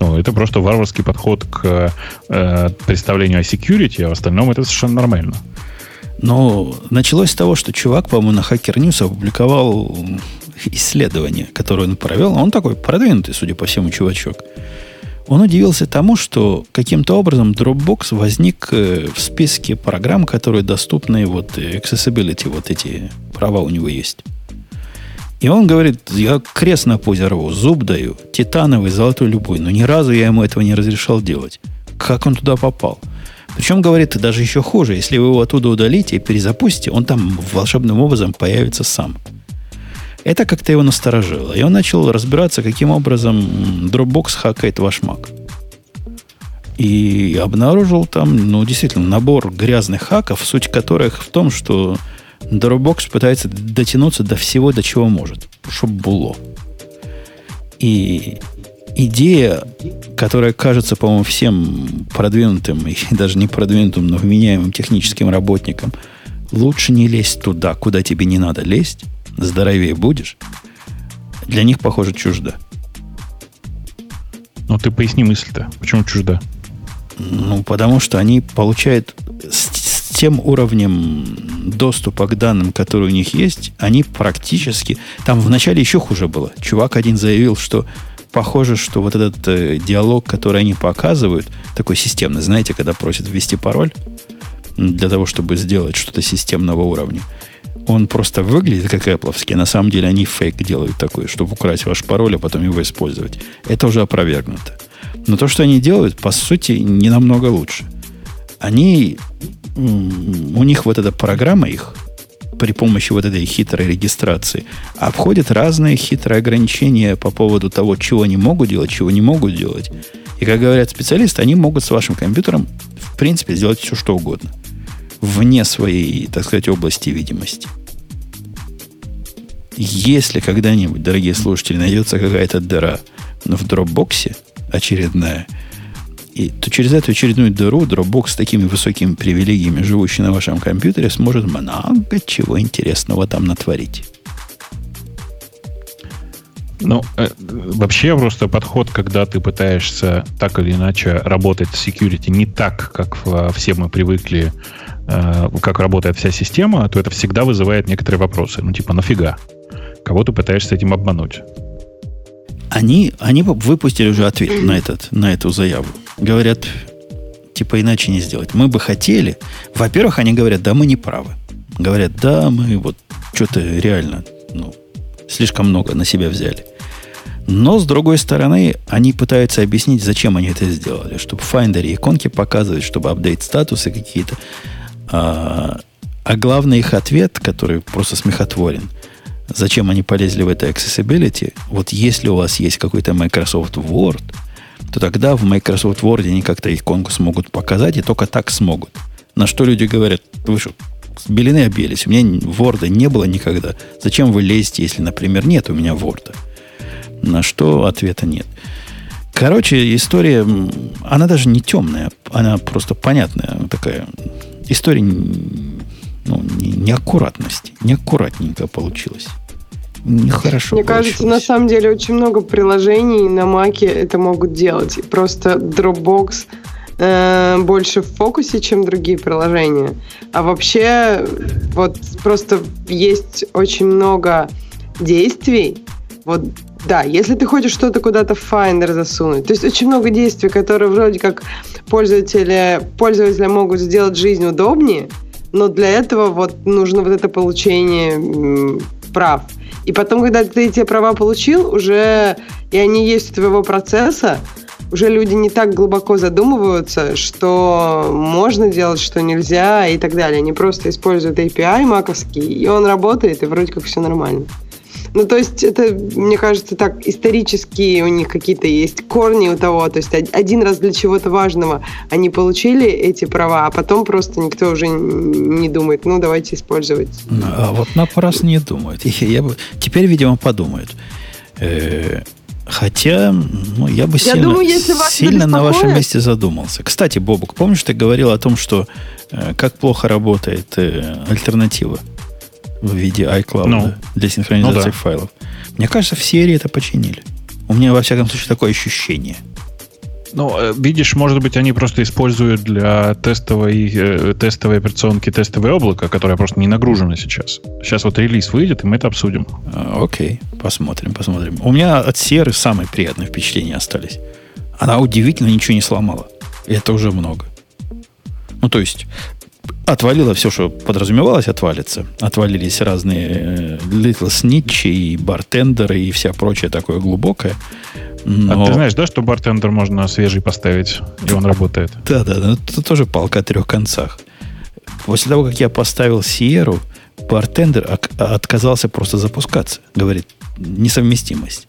Ну, это просто варварский подход к э, представлению о security, а в остальном это совершенно нормально. Но началось с того, что чувак, по-моему, на Hacker News опубликовал исследование, которое он провел. Он такой продвинутый, судя по всему, чувачок. Он удивился тому, что каким-то образом Dropbox возник э, в списке программ, которые доступны, вот, accessibility, вот эти права у него есть. И он говорит, я крест на пузе рву, зуб даю, титановый, золотой, любой. Но ни разу я ему этого не разрешал делать. Как он туда попал? Причем, говорит, даже еще хуже, если вы его оттуда удалите и перезапустите, он там волшебным образом появится сам. Это как-то его насторожило. И он начал разбираться, каким образом Dropbox хакает ваш Mac. И обнаружил там, ну, действительно, набор грязных хаков, суть которых в том, что Dropbox пытается дотянуться до всего, до чего может, чтобы было. И идея, которая кажется, по-моему, всем продвинутым, и даже не продвинутым, но вменяемым техническим работникам, лучше не лезть туда, куда тебе не надо лезть, здоровее будешь, для них, похоже, чужда. Ну, ты поясни мысль-то. Почему чужда? Ну, потому что они получают тем уровнем доступа к данным, которые у них есть, они практически... Там вначале еще хуже было. Чувак один заявил, что похоже, что вот этот э, диалог, который они показывают, такой системный, знаете, когда просят ввести пароль для того, чтобы сделать что-то системного уровня, он просто выглядит как Apple. На самом деле они фейк делают такой, чтобы украсть ваш пароль, а потом его использовать. Это уже опровергнуто. Но то, что они делают, по сути, не намного лучше. Они, у них вот эта программа их, при помощи вот этой хитрой регистрации обходят разные хитрые ограничения по поводу того, чего они могут делать, чего не могут делать. И, как говорят специалисты, они могут с вашим компьютером, в принципе, сделать все, что угодно. Вне своей, так сказать, области видимости. Если когда-нибудь, дорогие слушатели, найдется какая-то дыра в дропбоксе очередная – и то через эту очередную дыру Dropbox с такими высокими привилегиями, живущий на вашем компьютере, сможет много чего интересного там натворить. Ну, э, вообще просто подход, когда ты пытаешься так или иначе работать с security не так, как все мы привыкли, э, как работает вся система, то это всегда вызывает некоторые вопросы. Ну, типа, нафига? Кого ты пытаешься этим обмануть? Они, они выпустили уже ответ на, этот, на эту заяву. Говорят, типа иначе не сделать. Мы бы хотели. Во-первых, они говорят, да, мы не правы. Говорят, да, мы вот что-то реально ну, слишком много на себя взяли. Но, с другой стороны, они пытаются объяснить, зачем они это сделали. Чтобы Finder иконки показывать, чтобы апдейт статусы какие-то. А, а главный их ответ, который просто смехотворен – зачем они полезли в это accessibility, вот если у вас есть какой-то Microsoft Word, то тогда в Microsoft Word они как-то иконку смогут показать, и только так смогут. На что люди говорят, вы что, белины обелись, у меня Word не было никогда. Зачем вы лезете, если, например, нет у меня Word? На что ответа нет. Короче, история, она даже не темная, она просто понятная такая. История ну, неаккуратности, неаккуратненько получилась нехорошо. Мне кажется, на самом деле очень много приложений на Маке это могут делать. Просто Dropbox э, больше в фокусе, чем другие приложения. А вообще, вот просто есть очень много действий. Вот да, если ты хочешь что-то куда-то в Finder засунуть. То есть очень много действий, которые вроде как пользователи, пользователи могут сделать жизнь удобнее, но для этого вот нужно вот это получение прав. И потом, когда ты эти права получил, уже и они есть у твоего процесса, уже люди не так глубоко задумываются, что можно делать, что нельзя и так далее. Они просто используют API маковский, и он работает, и вроде как все нормально. Ну, то есть это, мне кажется, так исторические у них какие-то есть корни у того. То есть один раз для чего-то важного они получили эти права, а потом просто никто уже не думает, ну, давайте использовать. А вот напрасно не думают. Я бы... Теперь, видимо, подумают. Э, хотя, ну, я бы я сильно, думаю, если сильно на вашем месте задумался. Кстати, Бобук, помнишь, ты говорил о том, что э, как плохо работает э, альтернатива? В виде iCloud ну, для синхронизации ну, да. файлов. Мне кажется, в серии это починили. У меня, во всяком случае, такое ощущение. Ну, э, видишь, может быть, они просто используют для тестовой, э, тестовой операционки тестовое облако, которое просто не нагружено сейчас. Сейчас вот релиз выйдет, и мы это обсудим. А, окей, посмотрим, посмотрим. У меня от серы самые приятные впечатления остались. Она удивительно ничего не сломала. И это уже много. Ну, то есть, Отвалило все, что подразумевалось, отвалится. Отвалились разные э, Little Snitch и бартендеры и вся прочая такое глубокое. Но... А ты знаешь, да, что бартендер можно свежий поставить, и он работает? Да, да, да. Это тоже палка о трех концах. После того, как я поставил Сиеру, бартендер отказался просто запускаться. Говорит, несовместимость.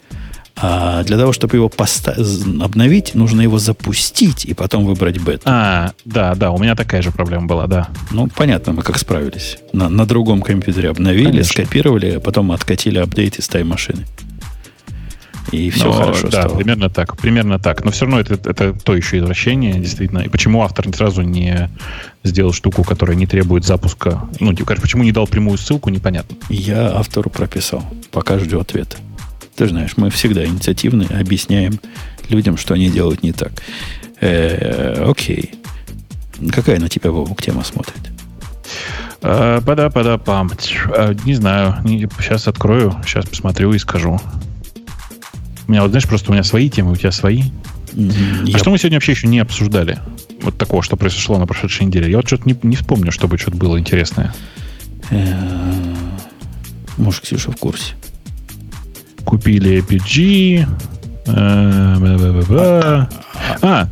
А для того, чтобы его поста- обновить, нужно его запустить и потом выбрать бету. А, да, да, у меня такая же проблема была, да. Ну, понятно, мы как справились. На, на другом компьютере обновили, Конечно. скопировали, а потом откатили апдейт из тайм-машины. И все Но, хорошо да, стало. примерно так, примерно так. Но все равно это, это то еще извращение, действительно. И почему автор сразу не сделал штуку, которая не требует запуска? Ну, типа, почему не дал прямую ссылку, непонятно. Я автору прописал. Пока жду ответа. Ты знаешь, мы всегда инициативны, объясняем людям, что они делают не так. Э, окей. Какая на тебя, Вовок, тема смотрит? Э, пада-пада-пам. Э, не знаю. Сейчас открою, сейчас посмотрю и скажу. У меня, вот знаешь, просто у меня свои темы, у тебя свои. Mm-hmm. А что мы сегодня вообще еще не обсуждали? Вот такого, что произошло на прошедшей неделе. Я вот что-то не, не вспомню, чтобы что-то было интересное. Э, Может, Ксюша в курсе. Купили APG. э, А,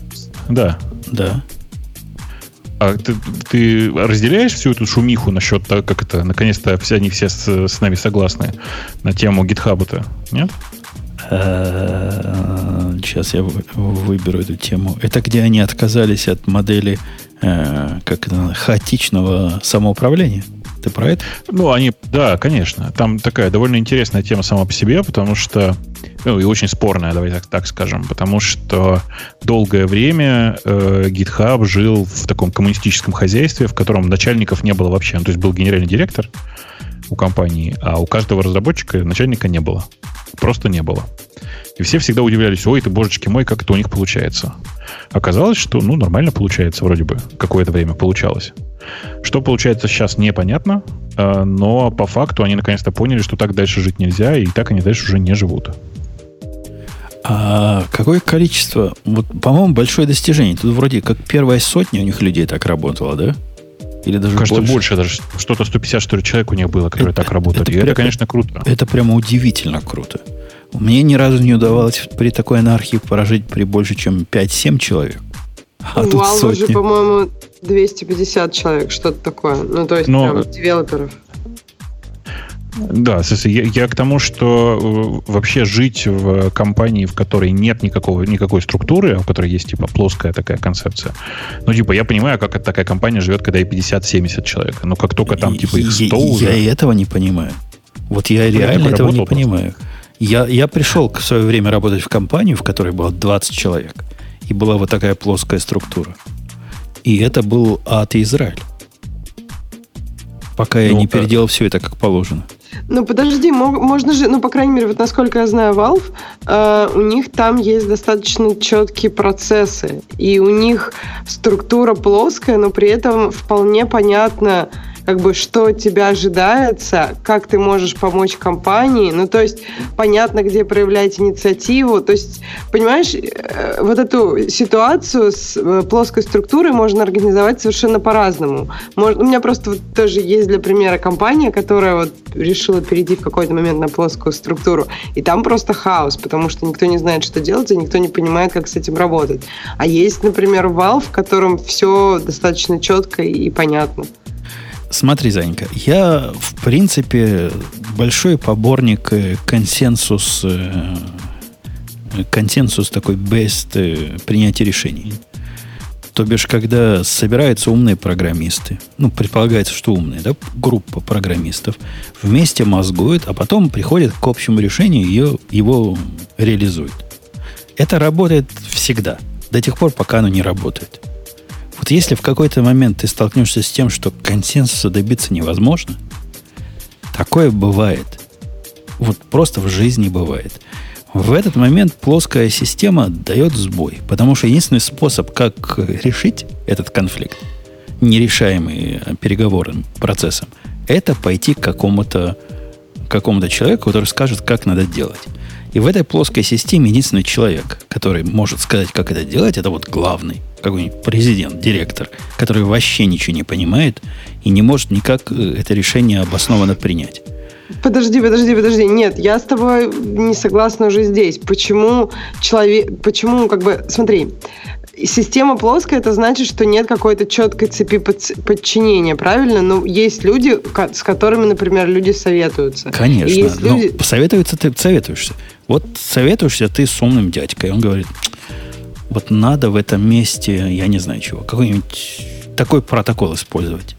да. Да. А ты, ты разделяешь всю эту шумиху насчет того, как это, наконец-то все они все с, с нами согласны на тему гитхаба-то? Нет? Сейчас я вы- выберу эту тему. Это где они отказались от модели э, как это, хаотичного самоуправления? Ты про это? Ну, они, да, конечно. Там такая довольно интересная тема сама по себе, потому что, ну, и очень спорная, давайте так, так скажем, потому что долгое время э, GitHub жил в таком коммунистическом хозяйстве, в котором начальников не было вообще. Ну, то есть был генеральный директор у компании, а у каждого разработчика начальника не было. Просто не было. И все всегда удивлялись, ой, ты, божечки мой, как это у них получается. Оказалось, что, ну, нормально получается вроде бы. Какое-то время получалось. Что получается сейчас, непонятно, э, но по факту они наконец-то поняли, что так дальше жить нельзя, и так они дальше уже не живут. А какое количество? Вот, по-моему, большое достижение. Тут вроде как первая сотня у них людей так работала, да? Или даже Кажется, больше? больше, даже что-то 150, что ли, человек у них было, которые Это- так работали. это и это, конечно, круто. Это прямо удивительно круто. Мне ни разу не удавалось при такой анархии прожить при больше, чем 5-7 человек. А У тут Valve же, сотни. по-моему, 250 человек, что-то такое. Ну, то есть Но- прям девелоперов. Да, я, я к тому, что э, вообще жить в компании, в которой нет никакого, никакой структуры, в которой есть типа плоская такая концепция. Ну, типа, я понимаю, как такая компания живет, когда и 50-70 человек. Но как только там, типа, их 100 я, уже... я и этого не понимаю. Вот я я реально этого не работал просто. Я, я пришел в свое время работать в компанию, в которой было 20 человек. И была вот такая плоская структура. И это был ад и Израиль. Пока я Ну, не э, переделал все это как положено. Ну, подожди, мо- можно же, ну, по крайней мере, вот насколько я знаю Valve, э, у них там есть достаточно четкие процессы, и у них структура плоская, но при этом вполне понятно, как бы, что тебя ожидается, как ты можешь помочь компании, ну, то есть понятно, где проявлять инициативу, то есть, понимаешь, э, вот эту ситуацию с э, плоской структурой можно организовать совершенно по-разному. У меня просто вот тоже есть для примера компания, которая вот решила перейти в какой-то момент на плоскую структуру, и там просто хаос, потому что никто не знает, что делать, и никто не понимает, как с этим работать. А есть, например, Valve, в котором все достаточно четко и понятно. Смотри, Занька, я, в принципе, большой поборник э, консенсус, э, консенсус такой best э, принятия решений. То бишь, когда собираются умные программисты, ну, предполагается, что умные, да, группа программистов, вместе мозгуют, а потом приходят к общему решению и ее, его реализуют. Это работает всегда, до тех пор, пока оно не работает. Вот если в какой-то момент ты столкнешься с тем, что консенсуса добиться невозможно, такое бывает. Вот просто в жизни бывает. В этот момент плоская система дает сбой, потому что единственный способ, как решить этот конфликт, нерешаемый э, переговорным процессом, это пойти к какому-то какому-то человеку, который скажет, как надо делать. И в этой плоской системе единственный человек, который может сказать, как это делать, это вот главный, какой-нибудь президент, директор, который вообще ничего не понимает и не может никак э, это решение обоснованно принять. Подожди, подожди, подожди. Нет, я с тобой не согласна уже здесь. Почему человек... Почему, как бы... Смотри, система плоская, это значит, что нет какой-то четкой цепи подчинения, правильно? Но есть люди, с которыми, например, люди советуются. Конечно. И есть но люди... советуется ты советуешься. Вот советуешься ты с умным дядькой. Он говорит, вот надо в этом месте, я не знаю чего, какой-нибудь такой протокол использовать.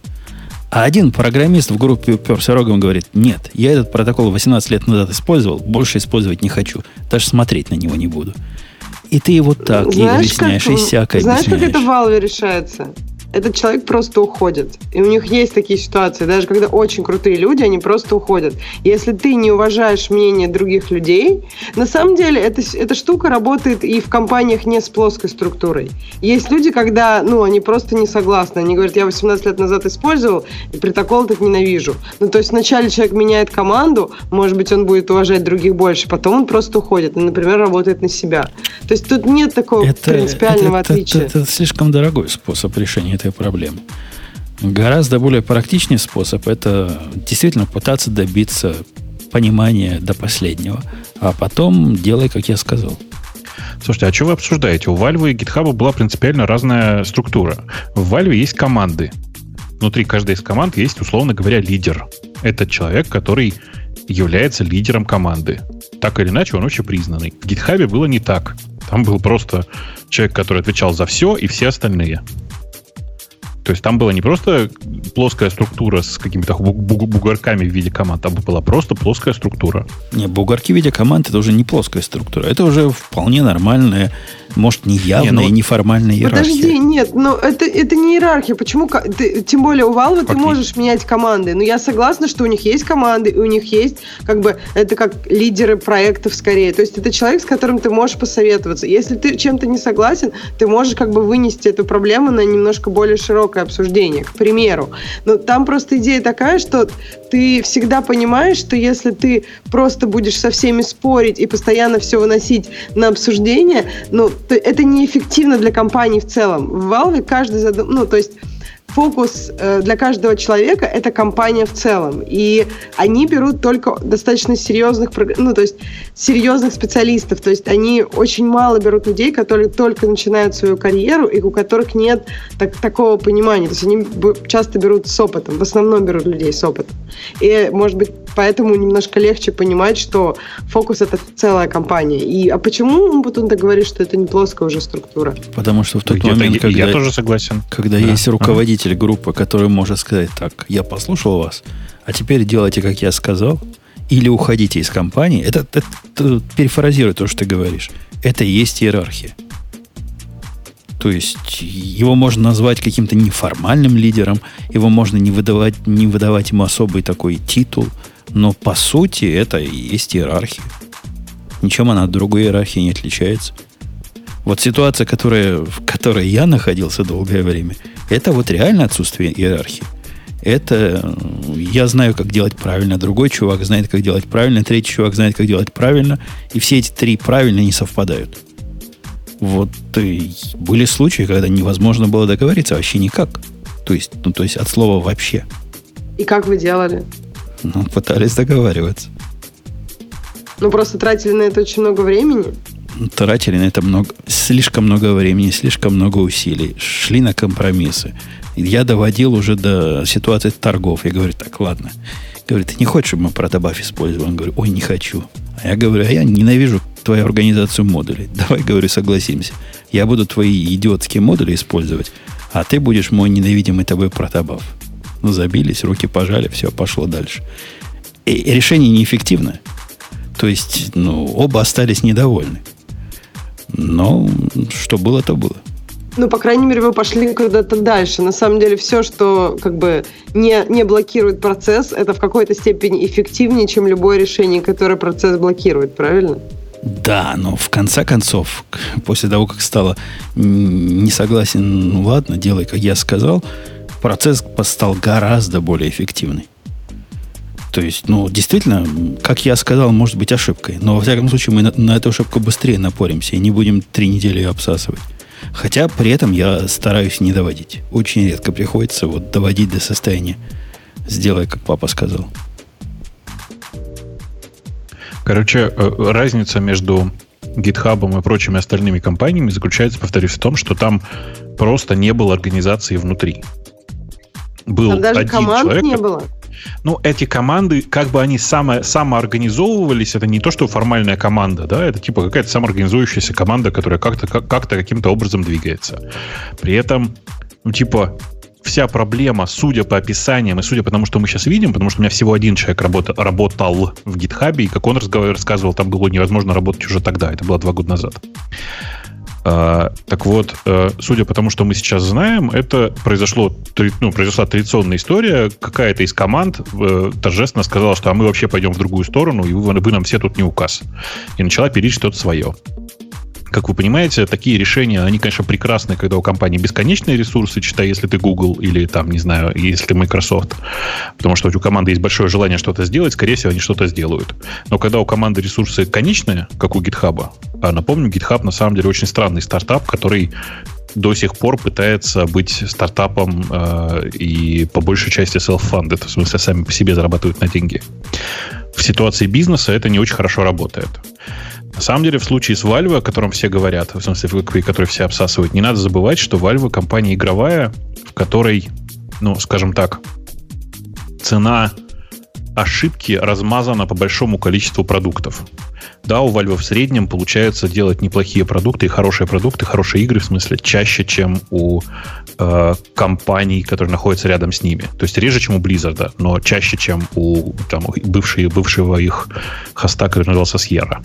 А один программист в группе уперся рогом говорит, нет, я этот протокол 18 лет назад использовал, больше использовать не хочу. Даже смотреть на него не буду. И ты его так и объясняешь, и сяко знаешь, как объясняешь. это в Valve решается? Этот человек просто уходит. И у них есть такие ситуации, даже когда очень крутые люди, они просто уходят. Если ты не уважаешь мнение других людей, на самом деле эта, эта штука работает и в компаниях не с плоской структурой. Есть люди, когда, ну, они просто не согласны. Они говорят, я 18 лет назад использовал, и протокол так ненавижу. Ну, то есть вначале человек меняет команду, может быть, он будет уважать других больше, потом он просто уходит и, например, работает на себя. То есть тут нет такого принципиального это- отличия. это- это слишком дорогой способ решения этой проблемы. Гораздо более практичный способ – это действительно пытаться добиться понимания до последнего, а потом делай, как я сказал. Слушайте, а что вы обсуждаете? У Valve и GitHub была принципиально разная структура. В Valve есть команды. Внутри каждой из команд есть, условно говоря, лидер. Это человек, который является лидером команды. Так или иначе, он общепризнанный. В GitHub было не так. Там был просто человек, который отвечал за все, и все остальные. То есть там была не просто плоская структура с какими-то бугорками в виде команд, там была просто плоская структура. Не, бугорки в виде команд это уже не плоская структура. Это уже вполне нормальная, может, не явная, не, ну, неформальная иерархия. Подожди, нет, но это, это не иерархия. Почему? Ты, тем более у Valve ты можешь менять команды. Но я согласна, что у них есть команды, и у них есть, как бы, это как лидеры проектов скорее. То есть это человек, с которым ты можешь посоветоваться. Если ты чем-то не согласен, ты можешь как бы вынести эту проблему на немножко более широкое обсуждение, к примеру. Но там просто идея такая, что ты всегда понимаешь, что если ты просто будешь со всеми спорить и постоянно все выносить на обсуждение, ну, это неэффективно для компании в целом. В Valve каждый задум... ну, то есть фокус э, для каждого человека – это компания в целом. И они берут только достаточно серьезных, ну, то есть серьезных специалистов. То есть они очень мало берут людей, которые только начинают свою карьеру и у которых нет так, такого понимания. То есть они часто берут с опытом, в основном берут людей с опытом. И, может быть, поэтому немножко легче понимать, что фокус – это целая компания. И, а почему потом так говорит, что это не плоская уже структура? Потому что в тот момент, когда, я тоже согласен. Когда да. есть руководитель руководитель группы, который может сказать так, я послушал вас, а теперь делайте, как я сказал, или уходите из компании, это, это, это перефразирует то, что ты говоришь. Это и есть иерархия. То есть его можно назвать каким-то неформальным лидером, его можно не выдавать, не выдавать ему особый такой титул, но по сути это и есть иерархия. Ничем она от другой иерархии не отличается. Вот ситуация, которая, в которой я находился долгое время, это вот реально отсутствие иерархии. Это я знаю, как делать правильно, другой чувак знает, как делать правильно, третий чувак знает, как делать правильно, и все эти три правильно не совпадают. Вот и были случаи, когда невозможно было договориться вообще никак. То есть, ну, то есть от слова вообще. И как вы делали? Ну, пытались договариваться. Ну, просто тратили на это очень много времени тратили на это много, слишком много времени, слишком много усилий, шли на компромиссы. Я доводил уже до ситуации торгов. Я говорю, так, ладно. Говорит, ты не хочешь, чтобы мы протобаф использовали? Он говорит, ой, не хочу. А я говорю, а я ненавижу твою организацию модулей. Давай, говорю, согласимся. Я буду твои идиотские модули использовать, а ты будешь мой ненавидимый тобой протобаф. Ну, забились, руки пожали, все, пошло дальше. И решение неэффективное. То есть, ну, оба остались недовольны. Но что было, то было. Ну, по крайней мере, вы пошли куда-то дальше. На самом деле, все, что как бы не, не блокирует процесс, это в какой-то степени эффективнее, чем любое решение, которое процесс блокирует, правильно? Да, но в конце концов, после того, как стало не согласен, ну ладно, делай, как я сказал, процесс стал гораздо более эффективный. То есть, ну, действительно, как я сказал, может быть ошибкой. Но, во всяком случае, мы на, на эту ошибку быстрее напоримся и не будем три недели ее обсасывать. Хотя при этом я стараюсь не доводить. Очень редко приходится вот доводить до состояния. Сделай, как папа сказал. Короче, э, разница между GitHub и прочими остальными компаниями заключается, повторюсь, в том, что там просто не было организации внутри. Был там даже один команд человек, не было. Ну, эти команды, как бы они само, самоорганизовывались, это не то, что формальная команда, да, это типа какая-то самоорганизующаяся команда, которая как-то как, как-то каким-то образом двигается. При этом, ну, типа, вся проблема, судя по описаниям и судя по тому, что мы сейчас видим, потому что у меня всего один человек работал, работал в GitHub, и как он рассказывал, там было невозможно работать уже тогда, это было два года назад. А, так вот, э, судя по тому, что мы сейчас знаем, это произошло, ну, произошла традиционная история. Какая-то из команд э, торжественно сказала, что а мы вообще пойдем в другую сторону, и вы, вы нам все тут не указ. И начала пилить что-то свое. Как вы понимаете, такие решения, они, конечно, прекрасны, когда у компании бесконечные ресурсы, читай, если ты Google или там, не знаю, если ты Microsoft. Потому что у команды есть большое желание что-то сделать, скорее всего, они что-то сделают. Но когда у команды ресурсы конечные, как у GitHub, а напомню, GitHub на самом деле очень странный стартап, который до сих пор пытается быть стартапом э, и по большей части self-funded, в смысле сами по себе зарабатывают на деньги. В ситуации бизнеса это не очень хорошо работает. На самом деле, в случае с Valve, о котором все говорят, в смысле, который все обсасывают, не надо забывать, что Valve компания игровая, в которой, ну, скажем так, цена ошибки размазана по большому количеству продуктов. Да, у Valve в среднем получается делать неплохие продукты и хорошие продукты, хорошие игры, в смысле, чаще, чем у э, компаний, которые находятся рядом с ними. То есть реже, чем у Blizzard, но чаще, чем у там, бывшие, бывшего их хоста, который назывался Sierra.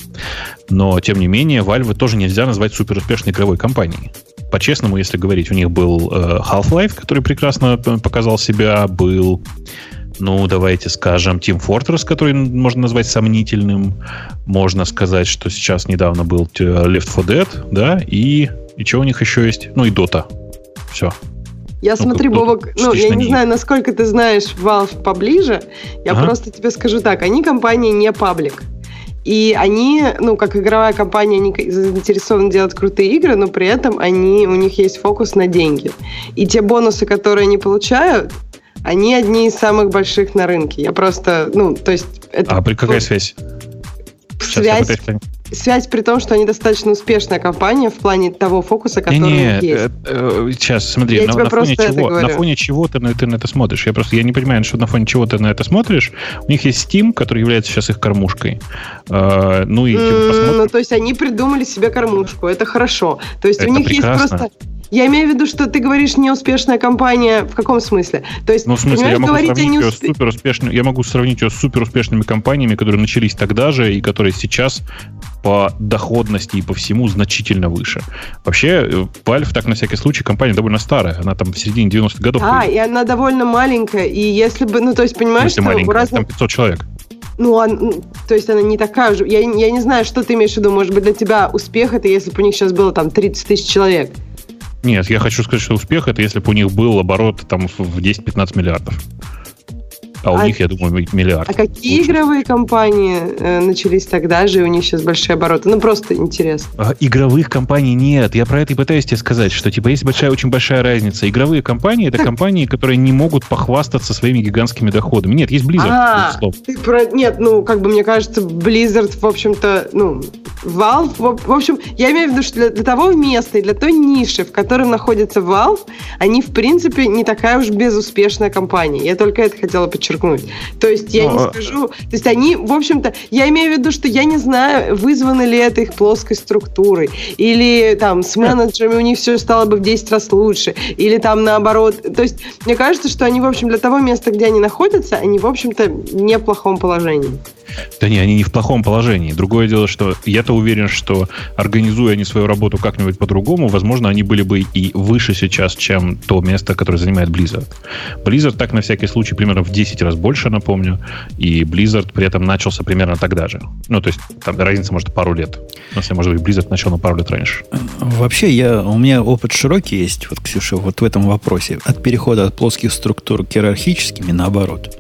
Но, тем не менее, Valve тоже нельзя назвать суперуспешной игровой компанией по-честному, если говорить, у них был э, Half-Life, который прекрасно показал себя, был ну, давайте скажем, Team Fortress, который можно назвать сомнительным. Можно сказать, что сейчас недавно был Left 4 Dead, да, и, и что у них еще есть? Ну, и Dota. Все. Я ну, смотри, Бобок, ну, я не знаю, насколько ты знаешь Valve поближе. Я ага. просто тебе скажу так. Они компания не паблик. И они, ну, как игровая компания, они заинтересованы делать крутые игры, но при этом они, у них есть фокус на деньги. И те бонусы, которые они получают, они одни из самых больших на рынке. Я просто, ну, то есть... Это, а при какая ну, связь? Связь, связь при том, что они достаточно успешная компания в плане того фокуса, который не, не, есть. Э, э, сейчас, смотри, я на, на, фоне чего, на фоне чего ты на, ты на это смотришь? Я просто я не понимаю, что на фоне чего ты на это смотришь. У них есть Steam, который является сейчас их кормушкой. Э, ну и типа, посмотрим. Ну, то есть они придумали себе кормушку, это хорошо. То есть это у них прекрасно. есть просто я имею в виду, что ты говоришь неуспешная компания в каком смысле? То есть, ну, в смысле, я могу, сравнить ее неусп... с супер успешными, я могу сравнить ее с супер успешными компаниями, которые начались тогда же и которые сейчас по доходности и по всему значительно выше. Вообще, э, Valve, так на всякий случай, компания довольно старая. Она там в середине 90-х годов. А, и она довольно маленькая. И если бы, ну, то есть, понимаешь, что маленькая, у разных... там 500 человек. Ну, а, то есть она не такая же. Я, я не знаю, что ты имеешь в виду. Может быть, для тебя успех это если бы у них сейчас было там 30 тысяч человек. Нет, я хочу сказать, что успех это если бы у них был оборот там в 10-15 миллиардов. А, у а них, я думаю, миллиард. А какие лучше. игровые компании э, начались тогда же, и у них сейчас большие обороты? Ну, просто интересно. А, игровых компаний нет. Я про это и пытаюсь тебе сказать, что, типа, есть большая, очень большая разница. Игровые компании — это компании, которые не могут похвастаться своими гигантскими доходами. Нет, есть Blizzard, а, ты про... Нет, ну, как бы, мне кажется, Blizzard, в общем-то, ну, Valve, в, в общем, я имею в виду, что для, для того места и для той ниши, в котором находится Valve, они, в принципе, не такая уж безуспешная компания. Я только это хотела подчеркнуть подчеркнуть. То есть я не а, скажу... То есть они, в общем-то, я имею в виду, что я не знаю, вызвано ли это их плоской структурой, или там с менеджерами у них все стало бы в 10 раз лучше, или там наоборот. То есть мне кажется, что они, в общем, для того места, где они находятся, они, в общем-то, не в плохом положении. Да не, они не в плохом положении. Другое дело, что я-то уверен, что организуя они свою работу как-нибудь по-другому, возможно, они были бы и выше сейчас, чем то место, которое занимает Blizzard. Blizzard так на всякий случай примерно в 10 раз больше, напомню, и Blizzard при этом начался примерно тогда же. Ну, то есть там разница может пару лет. Если, может быть, Blizzard начал на пару лет раньше. Вообще, я, у меня опыт широкий есть, вот, Ксюша, вот в этом вопросе. От перехода от плоских структур к иерархическим и наоборот.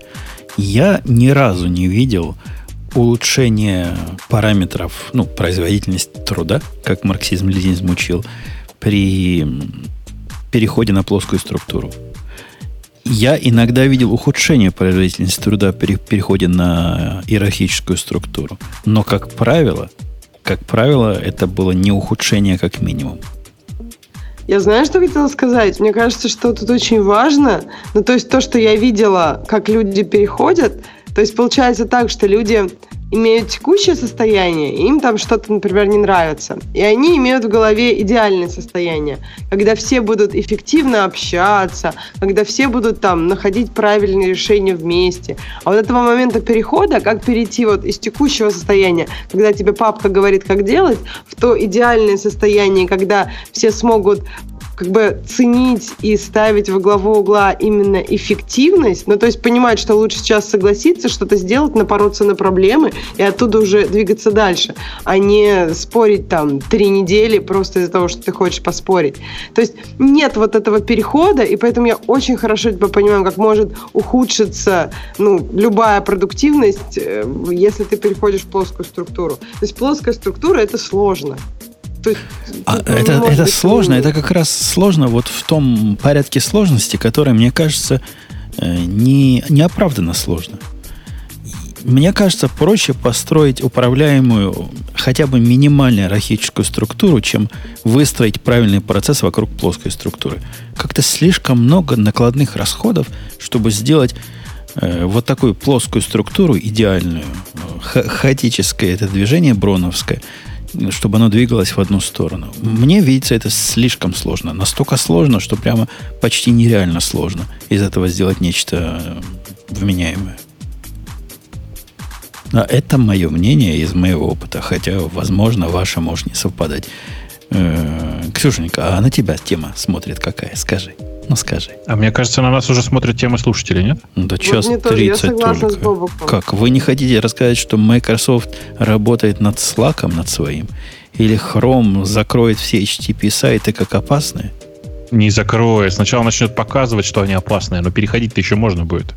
Я ни разу не видел улучшения параметров, ну, производительности труда, как марксизм-ленинизм учил, при переходе на плоскую структуру. Я иногда видел ухудшение производительности труда при переходе на иерархическую структуру. Но, как правило, как правило, это было не ухудшение, как минимум. Я знаю, что хотела сказать. Мне кажется, что тут очень важно. Ну, то есть то, что я видела, как люди переходят, то есть получается так, что люди имеют текущее состояние, и им там что-то, например, не нравится. И они имеют в голове идеальное состояние, когда все будут эффективно общаться, когда все будут там находить правильные решения вместе. А вот этого момента перехода, как перейти вот из текущего состояния, когда тебе папка говорит, как делать, в то идеальное состояние, когда все смогут как бы ценить и ставить во главу угла именно эффективность, ну, то есть понимать, что лучше сейчас согласиться, что-то сделать, напороться на проблемы и оттуда уже двигаться дальше, а не спорить там три недели просто из-за того, что ты хочешь поспорить. То есть нет вот этого перехода, и поэтому я очень хорошо тебя понимаю, как может ухудшиться ну, любая продуктивность, э, если ты переходишь в плоскую структуру. То есть плоская структура — это сложно. А это, это сложно, это как раз сложно вот в том порядке сложности, который, мне кажется, э, не, неоправданно сложно. Мне кажется, проще построить управляемую хотя бы минимально иерархическую структуру, чем выстроить правильный процесс вокруг плоской структуры. Как-то слишком много накладных расходов, чтобы сделать э, вот такую плоскую структуру идеальную, ха хаотическое это движение броновское, чтобы оно двигалось в одну сторону. Мне видится это слишком сложно. Настолько сложно, что прямо почти нереально сложно из этого сделать нечто э, вменяемое. Но это мое мнение из моего опыта, хотя, возможно, ваше может не совпадать. Э, Ксюшенька, а на тебя тема смотрит какая? Скажи. Ну, скажи. А мне кажется, на нас уже смотрят темы слушателей, нет? Ну, да час вот 30 только. Как? Вы не хотите рассказать, что Microsoft работает над Slack, над своим? Или Chrome закроет все HTTP-сайты как опасные? Не закроет. Сначала начнет показывать, что они опасные, но переходить-то еще можно будет.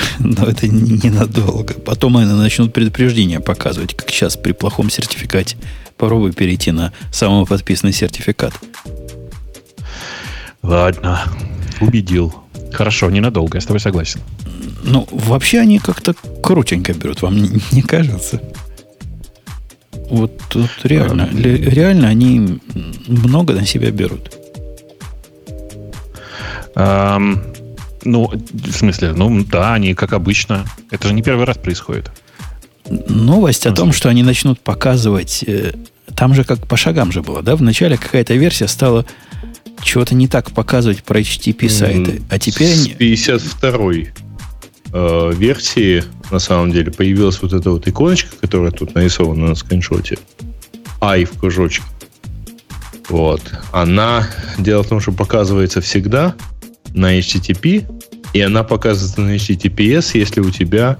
Но это ненадолго. Потом они начнут предупреждения показывать, как сейчас при плохом сертификате. Попробуй перейти на самоподписанный сертификат. Ладно, убедил. Хорошо, ненадолго, я с тобой согласен. Ну, вообще они как-то крутенько берут, вам не, не кажется? Вот тут реально, а, реально они много на себя берут. Um, ну, в смысле, ну да, они как обычно. Это же не первый раз происходит. Новость о том, что они начнут показывать... Э, там же как по шагам же было, да? Вначале какая-то версия стала чего-то не так показывать про HTTP сайты, а теперь они... С 52-й э, версии, на самом деле, появилась вот эта вот иконочка, которая тут нарисована на скриншоте. Ай в кружочке. Вот. Она, дело в том, что показывается всегда, на HTTP, и она показывается на HTTPS, если у тебя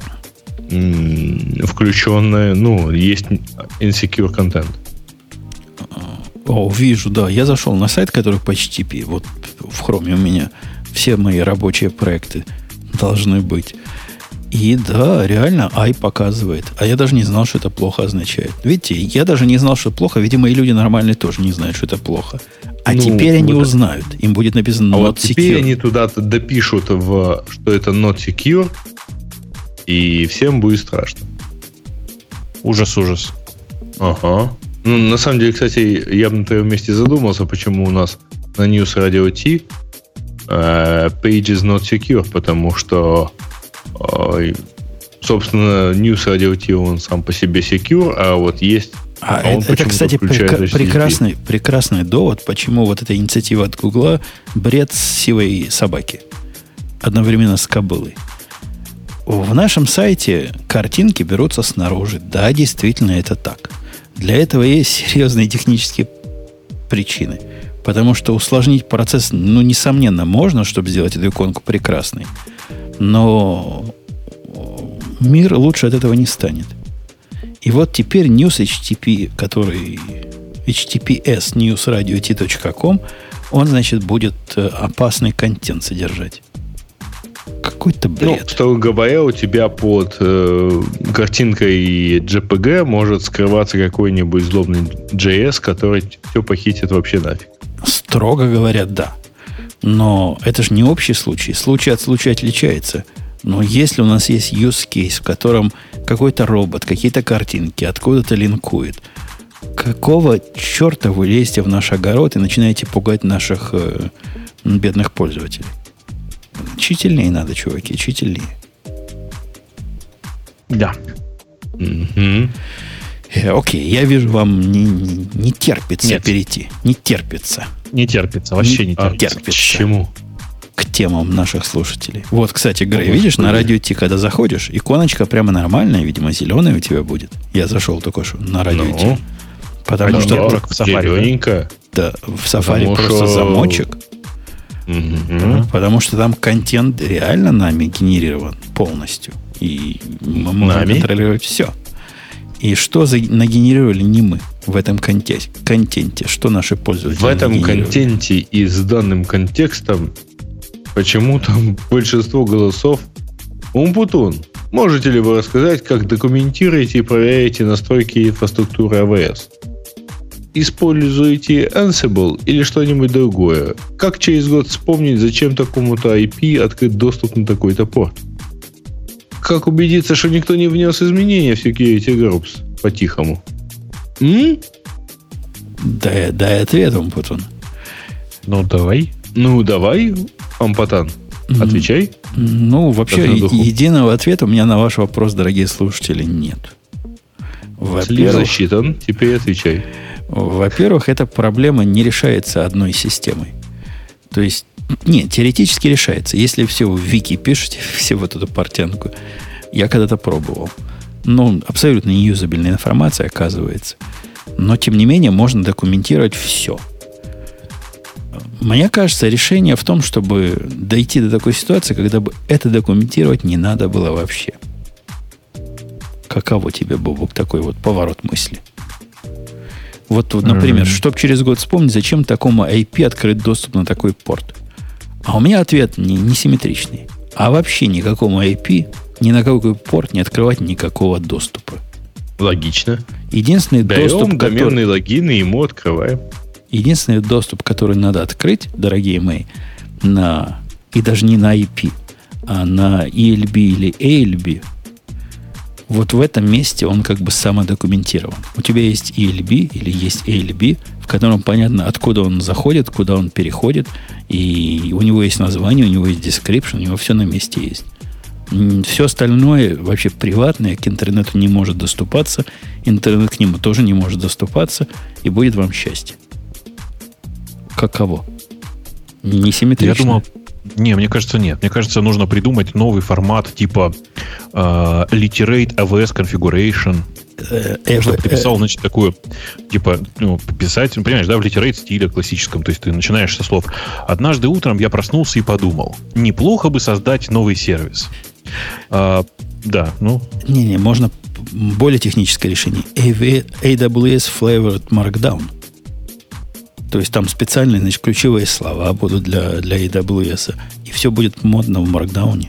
включенная, ну, есть insecure контент. О, вижу, да. Я зашел на сайт, который по HTTP. Вот в Chrome у меня все мои рабочие проекты должны быть. И да, реально ай показывает. А я даже не знал, что это плохо означает. Видите, я даже не знал, что это плохо. Видимо, и люди нормальные тоже не знают, что это плохо. А ну, теперь они вот узнают. Им будет написано а not вот secure. теперь они туда-то допишут, в, что это not secure, и всем будет страшно. Ужас, ужас. Ага. Ну, на самом деле, кстати, я бы на твоем месте задумался, почему у нас на News Radio T uh, page is not secure, потому что собственно, News Radio T, он сам по себе secure, а вот есть а, а это, это, кстати, прек- прекрасный, прекрасный довод, почему вот эта инициатива от Гугла бред сивой собаки. Одновременно с кобылой. В нашем сайте картинки берутся снаружи. Да, действительно, это так. Для этого есть серьезные технические причины. Потому что усложнить процесс, ну, несомненно, можно, чтобы сделать эту иконку прекрасной. Но мир лучше от этого не станет. И вот теперь News HTTP, который https newsradio.t.com, он, значит, будет э, опасный контент содержать. Какой-то ну, бред. Ну, строго говоря, у тебя под э, картинкой JPG может скрываться какой-нибудь злобный JS, который все похитит вообще нафиг. Строго говоря, да. Но это же не общий случай. Случай от случая отличается. Но если у нас есть use case, в котором какой-то робот, какие-то картинки откуда-то линкует, какого черта вы лезете в наш огород и начинаете пугать наших э, бедных пользователей? Чительнее надо, чуваки, чительнее. Да. Угу. Окей, я вижу, вам не, не, не терпится Нет. перейти. Не терпится. Не терпится, вообще не, не терпится. терпится. К чему? к темам наших слушателей. Вот, кстати, Грей, О, видишь, на радио Ти, когда заходишь, иконочка прямо нормальная, видимо, зеленая у тебя будет. Я зашел только что на радио ну, Ти. Потому что да, в Safari, да, да, в Safari потому просто что... замочек. Угу. Потому что там контент реально нами генерирован полностью. И мы можем нами? контролировать все. И что за, нагенерировали не мы в этом контексте, контенте? Что наши пользователи В этом контенте и с данным контекстом Почему там большинство голосов Умпутун, можете ли вы рассказать, как документируете и проверяете настройки инфраструктуры АВС? используете Ansible или что-нибудь другое? Как через год вспомнить, зачем такому-то IP открыть доступ на такой-то порт? Как убедиться, что никто не внес изменения в Security Groups по-тихому? М? Дай, дай ответ, Умпутун. Ну, давай. Ну, давай, Ампатан, отвечай. Ну, вообще, единого ответа у меня на ваш вопрос, дорогие слушатели, нет. Слив Во-первых, засчитан, теперь отвечай. Во-первых, эта проблема не решается одной системой. То есть, нет, теоретически решается. Если все в вики пишете, все вот эту портянку, я когда-то пробовал. Ну, абсолютно неюзабельная информация оказывается. Но, тем не менее, можно документировать все. Мне кажется, решение в том, чтобы дойти до такой ситуации, когда бы это документировать не надо было вообще. Каково тебе, Бобок, такой вот поворот мысли? Вот, вот, например, Мгм. чтобы через год вспомнить, зачем такому IP открыть доступ на такой порт. А у меня ответ не, не симметричный. А вообще никакому IP, ни на какой порт не открывать никакого доступа. Логично. Единственный доступ, Даем который, доменный логин и ему открываем. единственный доступ, который надо открыть, дорогие мои, на, и даже не на IP, а на ELB или ALB, вот в этом месте он как бы самодокументирован. У тебя есть ELB или есть ALB, котором понятно, откуда он заходит, куда он переходит, и у него есть название, у него есть description, у него все на месте есть. Все остальное вообще приватное, к интернету не может доступаться, интернет к нему тоже не может доступаться, и будет вам счастье. Каково? Не симметрично. Я думал, не, мне кажется, нет. Мне кажется, нужно придумать новый формат типа э, Literate AWS Configuration. Э, э, Чтобы э, писал, значит, такую, типа, ну, писать, ну, понимаешь, да, в Literate стиле классическом. То есть ты начинаешь со слов «Однажды утром я проснулся и подумал, неплохо бы создать новый сервис». А, да, ну, Не-не, можно более техническое решение. AWS Flavored Markdown. То есть там специальные, значит, ключевые слова будут для, для AWS. И все будет модно в Markdown.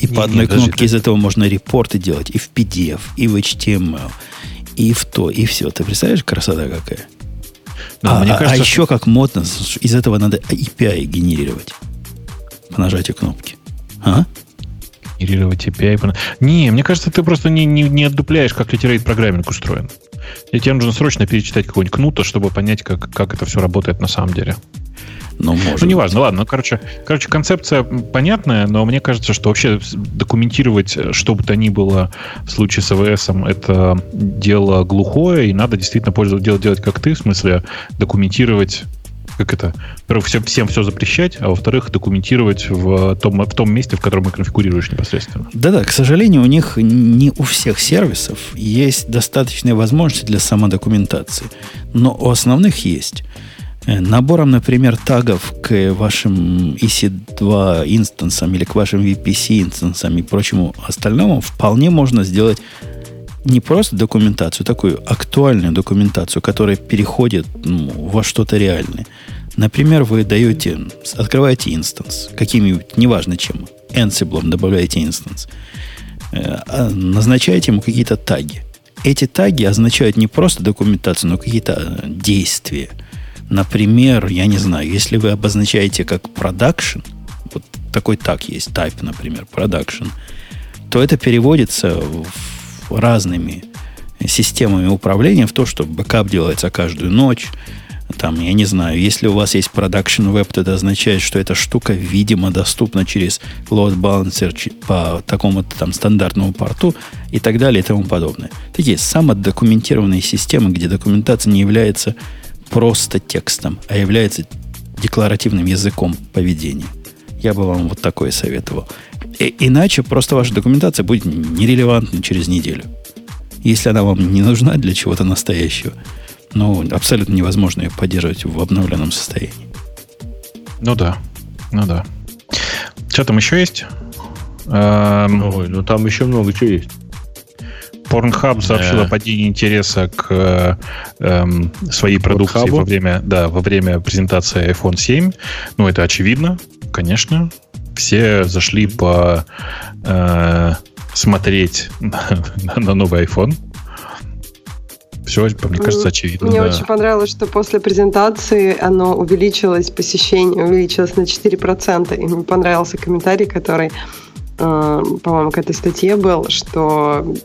И Не, по одной не, кнопке ты- из этого можно репорты делать и в PDF, и в HTML, и в то, и все. Ты представляешь, красота какая? а, мне а- а кажется, еще как модно, из этого надо API генерировать по нажатию кнопки. А? генерировать API. Не, мне кажется, ты просто не, не, не отдупляешь, как Literate программинг устроен. И тебе нужно срочно перечитать какого-нибудь кнута, чтобы понять, как, как это все работает на самом деле. Ну, может Ну, неважно, ладно. Ну, короче, короче, концепция понятная, но мне кажется, что вообще документировать, э, что бы то ни было в случае с АВС, это дело глухое, и надо действительно пользоваться, делать, делать как ты, в смысле документировать как это? Во-первых, всем, всем все запрещать, а во-вторых, документировать в том, в том месте, в котором и конфигурируешь непосредственно. Да-да, к сожалению, у них не у всех сервисов есть достаточные возможности для самодокументации. Но у основных есть. Э, Набором, например, тагов к вашим EC2 инстансам или к вашим VPC инстансам и прочему остальному вполне можно сделать не просто документацию, такую актуальную документацию, которая переходит ну, во что-то реальное. Например, вы даете, открываете instance, каким-нибудь, неважно чем, Ansible добавляете instance, э, а назначаете ему какие-то таги. Эти таги означают не просто документацию, но какие-то э, действия. Например, я не знаю, если вы обозначаете как production, вот такой таг есть, type, например, production, то это переводится в разными системами управления в то, что бэкап делается каждую ночь. Там, я не знаю, если у вас есть production web, то это означает, что эта штука, видимо, доступна через load balancer по такому-то там стандартному порту и так далее и тому подобное. Такие самодокументированные системы, где документация не является просто текстом, а является декларативным языком поведения. Я бы вам вот такое советовал. И- иначе просто ваша документация будет нерелевантна через неделю. Если она вам не нужна для чего-то настоящего, ну, абсолютно невозможно ее поддерживать в обновленном состоянии. Ну да, ну да. Что там еще есть? Эм, Ой, ну там еще много чего есть. Pornhub сообщил о падении интереса к э, эм, своей продукции Pornhub? во время, да, во время презентации iPhone 7. Ну, это очевидно, конечно. Все зашли по смотреть на, на новый iPhone. Все, мне кажется, очевидно. Мне да. очень понравилось, что после презентации оно увеличилось, посещение увеличилось на 4%. И мне понравился комментарий, который, э, по-моему, к этой статье был, что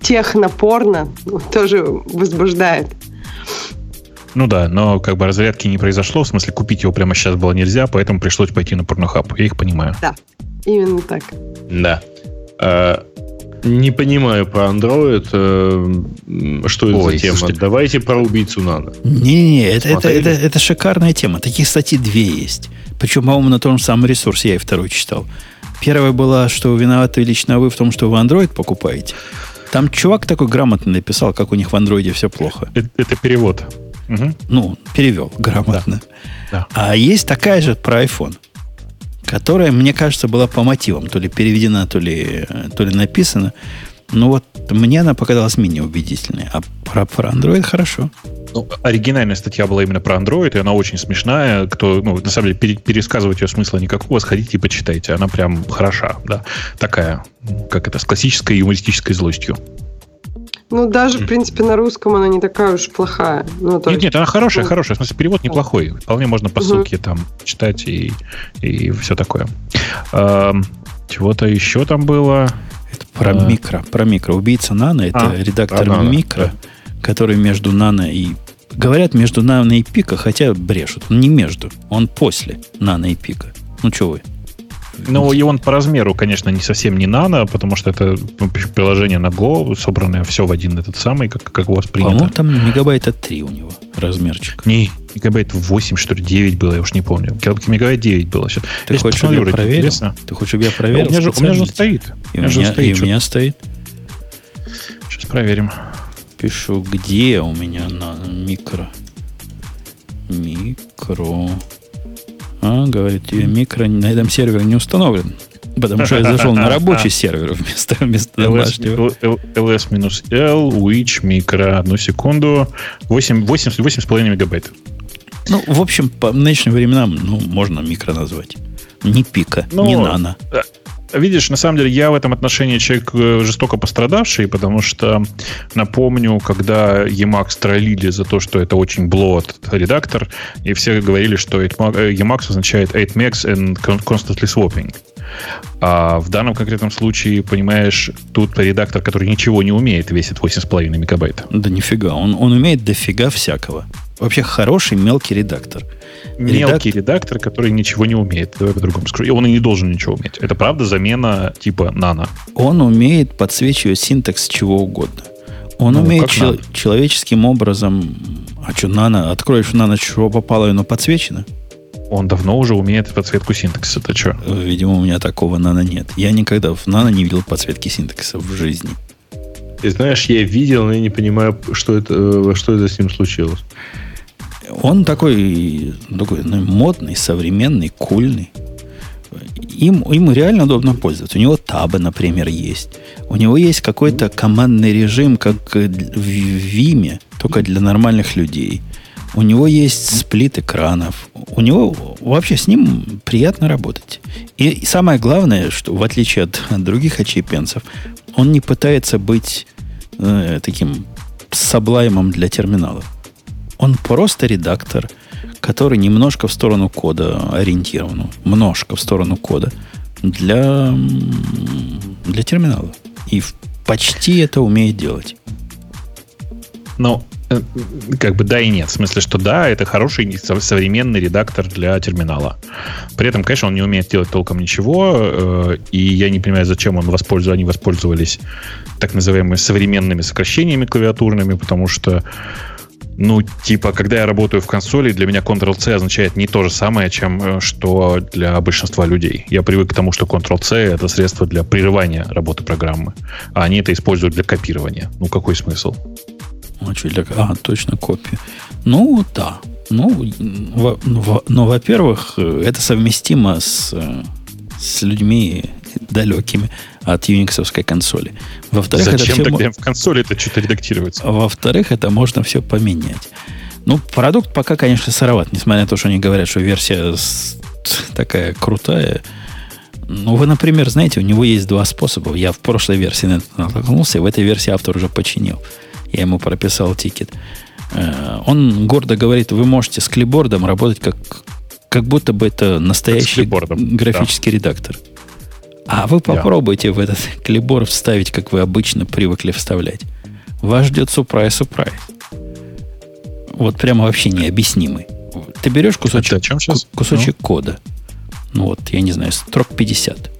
технопорно тоже возбуждает. Ну да, но как бы разрядки не произошло, в смысле купить его прямо сейчас было нельзя, поэтому пришлось пойти на порнохаб. Я их понимаю. Да, именно так. Да. А, не понимаю про Android, э, что это Ой, за тема. слушайте. Давайте про убийцу надо. Не-не, это, это, это, это шикарная тема. Таких статей две есть. Причем, по-моему, на том же самом ресурсе я и второй читал. Первая была, что виноваты лично вы в том, что вы Android покупаете. Там чувак такой грамотно написал, как у них в андроиде все плохо. Это, это перевод. Мгм. Ну, перевел грамотно. Да. А есть такая же про iPhone, которая, мне кажется, была по мотивам. То ли переведена, то ли, э, то ли написана. Ну вот мне она показалась менее убедительной. А про, про Android хорошо. Ну, оригинальная статья была именно про Android, и она очень смешная. Кто, ну, на самом деле, пере- пересказывать ее смысла никакого, сходите и почитайте. Она прям хороша, да. Такая, как это, с классической юмористической злостью. Ну, даже, в принципе, на русском она не такая уж плохая. Ну, то Нет, есть- нет, она хорошая, ну, хорошая. В смысле, перевод неплохой. Вполне можно по ссылке там читать и, и все такое. Эм, Чего-то еще там было. Это про А. микро. Про микро. Убийца Нано это А, редактор Nano, микро, который между Нано и... Говорят, между Нано и Пика, хотя брешут. Не между. Он после Нано и Пика. Ну, что вы? Ну, и он по размеру, конечно, не совсем не нано, потому что это ну, приложение на Go, собранное все в один этот самый, как, как у вас принято. По-моему, там мегабайта 3 у него размерчик. Не, мегабайт 8, что ли, 9 было, я уж не помню. Мегабайт 9 было. Сейчас, Ты я хочешь, чтобы я проверил? интересно. Ты хочешь, чтобы я у, проверил? меня же, у меня же стоит. И у у меня же стоит и у меня стоит. Сейчас проверим. Пишу, где у меня на микро. Микро. А, говорит, микро на этом сервере не установлен. Потому что я зашел на рабочий сервер вместо, вместо домашнего. ls-l, which, микро, одну секунду, 8, 8, 8,5 мегабайт. Ну, в общем, по нынешним временам, ну, можно микро назвать. Не пика, Ну, не нано. Видишь, на самом деле я в этом отношении человек э, жестоко пострадавший, потому что напомню, когда Emacs троллили за то, что это очень блот редактор, и все говорили, что э, Emacs означает 8 megs and con- constantly swapping. А в данном конкретном случае, понимаешь, тут редактор, который ничего не умеет, весит 8,5 мегабайта. Да нифига, он, он умеет дофига всякого. Вообще хороший мелкий редактор. Мелкий редактор, который ничего не умеет. Давай по-другому скажу. И он и не должен ничего уметь. Это правда замена типа нано. Он умеет подсвечивать синтекс чего угодно. Он Ну, умеет чел- человеческим образом... А что, нано? Откроешь нано, чего попало, и оно подсвечено? Он давно уже умеет подсветку синтаксиса. Это что? Э, Видимо, у меня такого нано нет. Я никогда в нано не видел подсветки синтекса в жизни. Ты знаешь, я видел, но я не понимаю, что это, э, что это с ним случилось. Он такой, такой ну, модный, современный, кульный. Им, ему реально удобно пользоваться. У него табы, например, есть. У него есть какой-то командный режим, как в Виме, только для нормальных людей. У него есть сплит экранов. У него вообще с ним приятно работать. И, и самое главное, что в отличие от, от других очепенцев, он не пытается быть э, таким саблаймом для терминалов. Он просто редактор, который немножко в сторону кода ориентирован. Немножко в сторону кода для, для терминала. И почти это умеет делать. Ну, э, как бы да и нет. В смысле, что да, это хороший со- современный редактор для терминала. При этом, конечно, он не умеет делать толком ничего, э, и я не понимаю, зачем он воспользовался, они воспользовались так называемыми современными сокращениями клавиатурными, потому что ну, типа, когда я работаю в консоли, для меня Ctrl-C означает не то же самое, чем э, что для большинства людей. Я привык к тому, что Ctrl-C — это средство для прерывания работы программы, а они это используют для копирования. Ну, какой смысл? А, что для- а, точно копия. Ну, да. Ну, во- ну, но, во-первых, э, это совместимо с, э, с людьми далекими от юниксовской консоли. Во-вторых, это Зачем все мо- тогда в консоли это что-то редактируется? Во-вторых, это можно все поменять. Ну, продукт пока, конечно, сыроват, несмотря на то, что они говорят, что версия такая крутая. Ну, вы, например, знаете, у него есть два способа. Я в прошлой версии на это натолкнулся, и в этой версии автор уже починил. я ему прописал тикет. Э, он гордо говорит, вы можете с клибордом работать как, как будто бы это настоящий графический да. редактор. А вы попробуйте yeah. в этот клиборд вставить, как вы обычно привыкли вставлять. Вас ждет сюрприз-сюрприз. Вот прямо вообще необъяснимый. Ты берешь кусочек, кусочек ну? кода, ну вот, я не знаю, строк 50,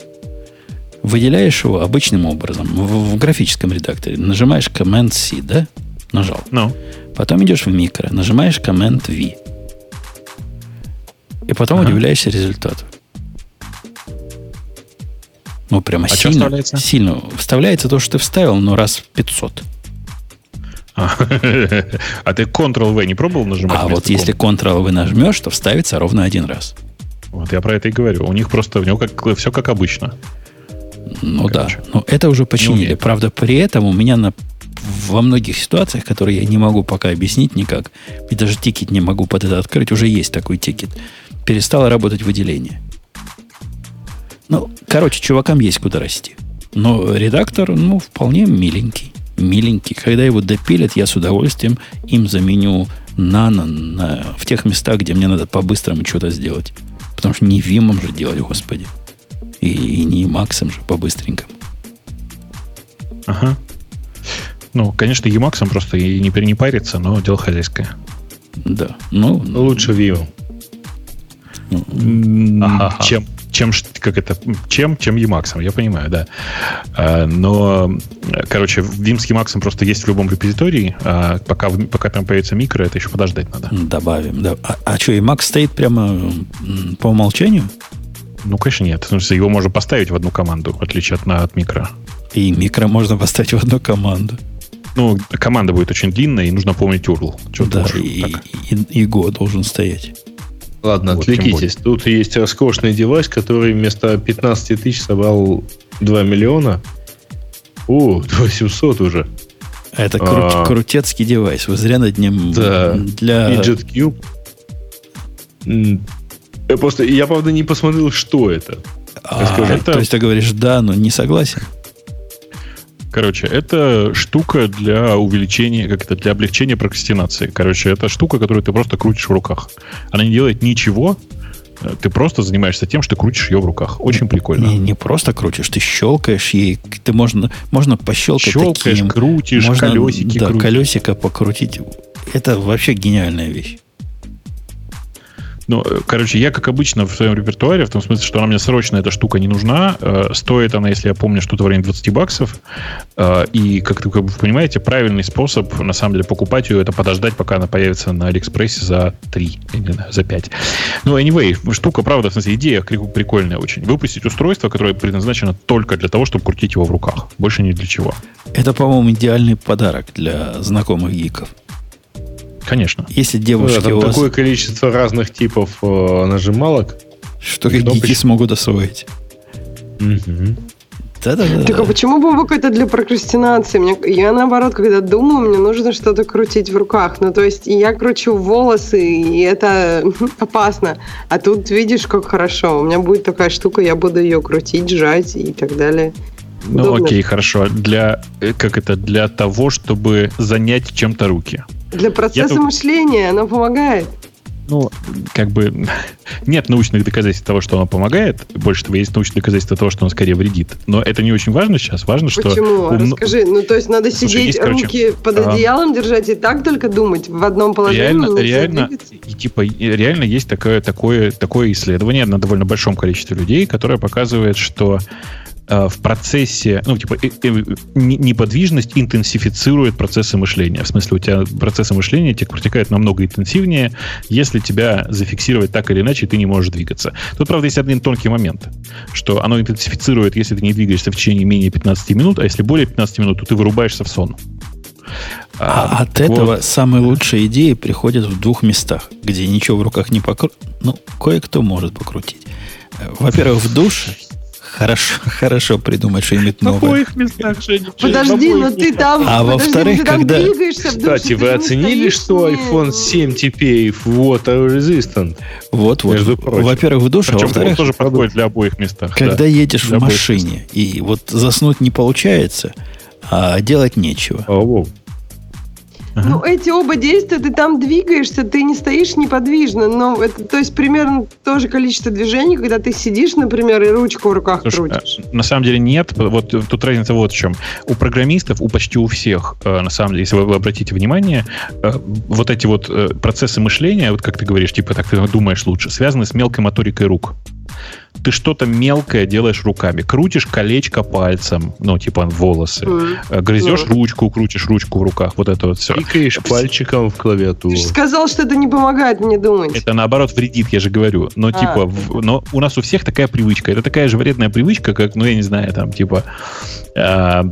выделяешь его обычным образом в, в графическом редакторе, нажимаешь Command-C, да? Нажал. Ну. Потом идешь в микро, нажимаешь Command-V. И потом ага. удивляешься результату. Ну, прямо а сильно, вставляется? сильно. Вставляется то, что ты вставил, но раз в 500. А, а ты Ctrl-V не пробовал нажимать? А вот если Ctrl-V нажмешь, то вставится ровно один раз. Вот я про это и говорю. У них просто у него как, все как обычно. Ну Короче. да. Но это уже починили. Правда, при этом у меня на, во многих ситуациях, которые я не могу пока объяснить никак, и даже тикет не могу под это открыть, уже есть такой тикет. Перестало работать выделение. Ну, короче, чувакам есть куда расти. Но редактор, ну, вполне миленький миленький. Когда его допилят, я с удовольствием им заменю nano на, в тех местах, где мне надо по-быстрому что-то сделать. Потому что не Vim ом же делать, господи. И, и не Emacs ом же по-быстренькому. Ага. Ну, конечно, Emacs просто и не, не парится, но дело хозяйское. Да. Ну, лучше Vim. Ага. Чем чем, как это, чем, чем Emacs, я понимаю, да. А, но, короче, Vim с Emacs просто есть в любом репозитории, а пока, пока там появится микро, это еще подождать надо. Добавим, да. А, а что, Emacs стоит прямо по умолчанию? Ну, конечно, нет. Его можно поставить в одну команду, в отличие от, от микро. И микро можно поставить в одну команду. Ну, команда будет очень длинная, и нужно помнить URL. Да, и, и, и Go должен стоять. Ладно, вот, отвлекитесь. Тут есть роскошный девайс, который вместо 15 тысяч собрал 2 миллиона. О, 2700 уже. Это кру- а, крутецкий девайс. Вы зря над ним да. для... Fidget Cube. Я просто, я правда не посмотрел, что это. А, это... То есть ты говоришь да, но не согласен? Короче, это штука для увеличения, как это, для облегчения прокрастинации. Короче, это штука, которую ты просто крутишь в руках. Она не делает ничего, ты просто занимаешься тем, что крутишь ее в руках. Очень прикольно. Не, не просто крутишь, ты щелкаешь ей. Ты можно, можно пощелкать Щелкаешь, таким. крутишь, можно, колесики Да, крутишь. колесико покрутить. Это вообще гениальная вещь. Ну, э, короче, я, как обычно, в своем репертуаре, в том смысле, что она мне срочно эта штука не нужна. Э, стоит она, если я помню, что-то в районе 20 баксов. Э, и, как, вы понимаете, правильный способ, на самом деле, покупать ее, это подождать, пока она появится на Алиэкспрессе за 3, или за 5. Ну, anyway, штука, правда, в смысле, идея прикольная очень. Выпустить устройство, которое предназначено только для того, чтобы крутить его в руках. Больше ни для чего. Это, по-моему, идеальный подарок для знакомых гиков. Конечно. Если девушки ну, да, там такое количество разных типов э, нажималок, что гики смогут освоить. Угу. Да-да-да. Так а почему Бобок это для прокрастинации? Мне, я наоборот, когда думаю, мне нужно что-то крутить в руках. Ну, то есть я кручу волосы, и это опасно. А тут видишь, как хорошо. У меня будет такая штука, я буду ее крутить, жать и так далее. Ну, Удобно. окей, хорошо. Для, э, как это, для того, чтобы занять чем-то руки. Для процесса Я мышления оно помогает. Ну, как бы нет научных доказательств того, что оно помогает. Больше того, есть научные доказательства того, что оно скорее вредит. Но это не очень важно сейчас. Важно, что... Почему? Ум... Расскажи. Ну, то есть надо Слушай, сидеть, есть, короче, руки под одеялом а... держать и так только думать в одном положении? Реально, реально, и, типа, реально есть такое, такое, такое исследование на довольно большом количестве людей, которое показывает, что в процессе, ну, типа, э, э, неподвижность интенсифицирует процессы мышления. В смысле, у тебя процессы мышления те протекают намного интенсивнее, если тебя зафиксировать так или иначе, ты не можешь двигаться. Тут, правда, есть один тонкий момент, что оно интенсифицирует, если ты не двигаешься в течение менее 15 минут, а если более 15 минут, то ты вырубаешься в сон. А, а от вот. этого самые лучшие идеи приходят в двух местах, где ничего в руках не покрутить. Ну, кое-кто может покрутить. Во-первых, в душе, Хорошо, хорошо придумать что-нибудь новое. В обоих местах, Женя. Подожди, но ну ты там... А во-вторых, когда... Кстати, вы оценили, что iPhone 7 теперь water resistant? Вот, вот. Во-первых, в душе, а во-вторых... тоже подходит для обоих местах. Когда едешь в машине, и вот заснуть не получается, а делать нечего. Ну, эти оба действия, ты там двигаешься, ты не стоишь неподвижно. Но это, то есть, примерно то же количество движений, когда ты сидишь, например, и ручку в руках Слушай, крутишь. На самом деле нет. Вот тут разница вот в чем. У программистов, у почти у всех, э, на самом деле, если вы обратите внимание, э, вот эти вот э, процессы мышления, вот как ты говоришь, типа так ты думаешь лучше, связаны с мелкой моторикой рук ты что-то мелкое делаешь руками. Крутишь колечко пальцем, ну, типа волосы. Mm. Грызешь mm. ручку, крутишь ручку в руках. Вот это вот все. Тыкаешь пальчиком в клавиатуру. Ты же сказал, что это не помогает мне думать. Это наоборот вредит, я же говорю. Но а. типа, в, но у нас у всех такая привычка. Это такая же вредная привычка, как, ну, я не знаю, там, типа, э,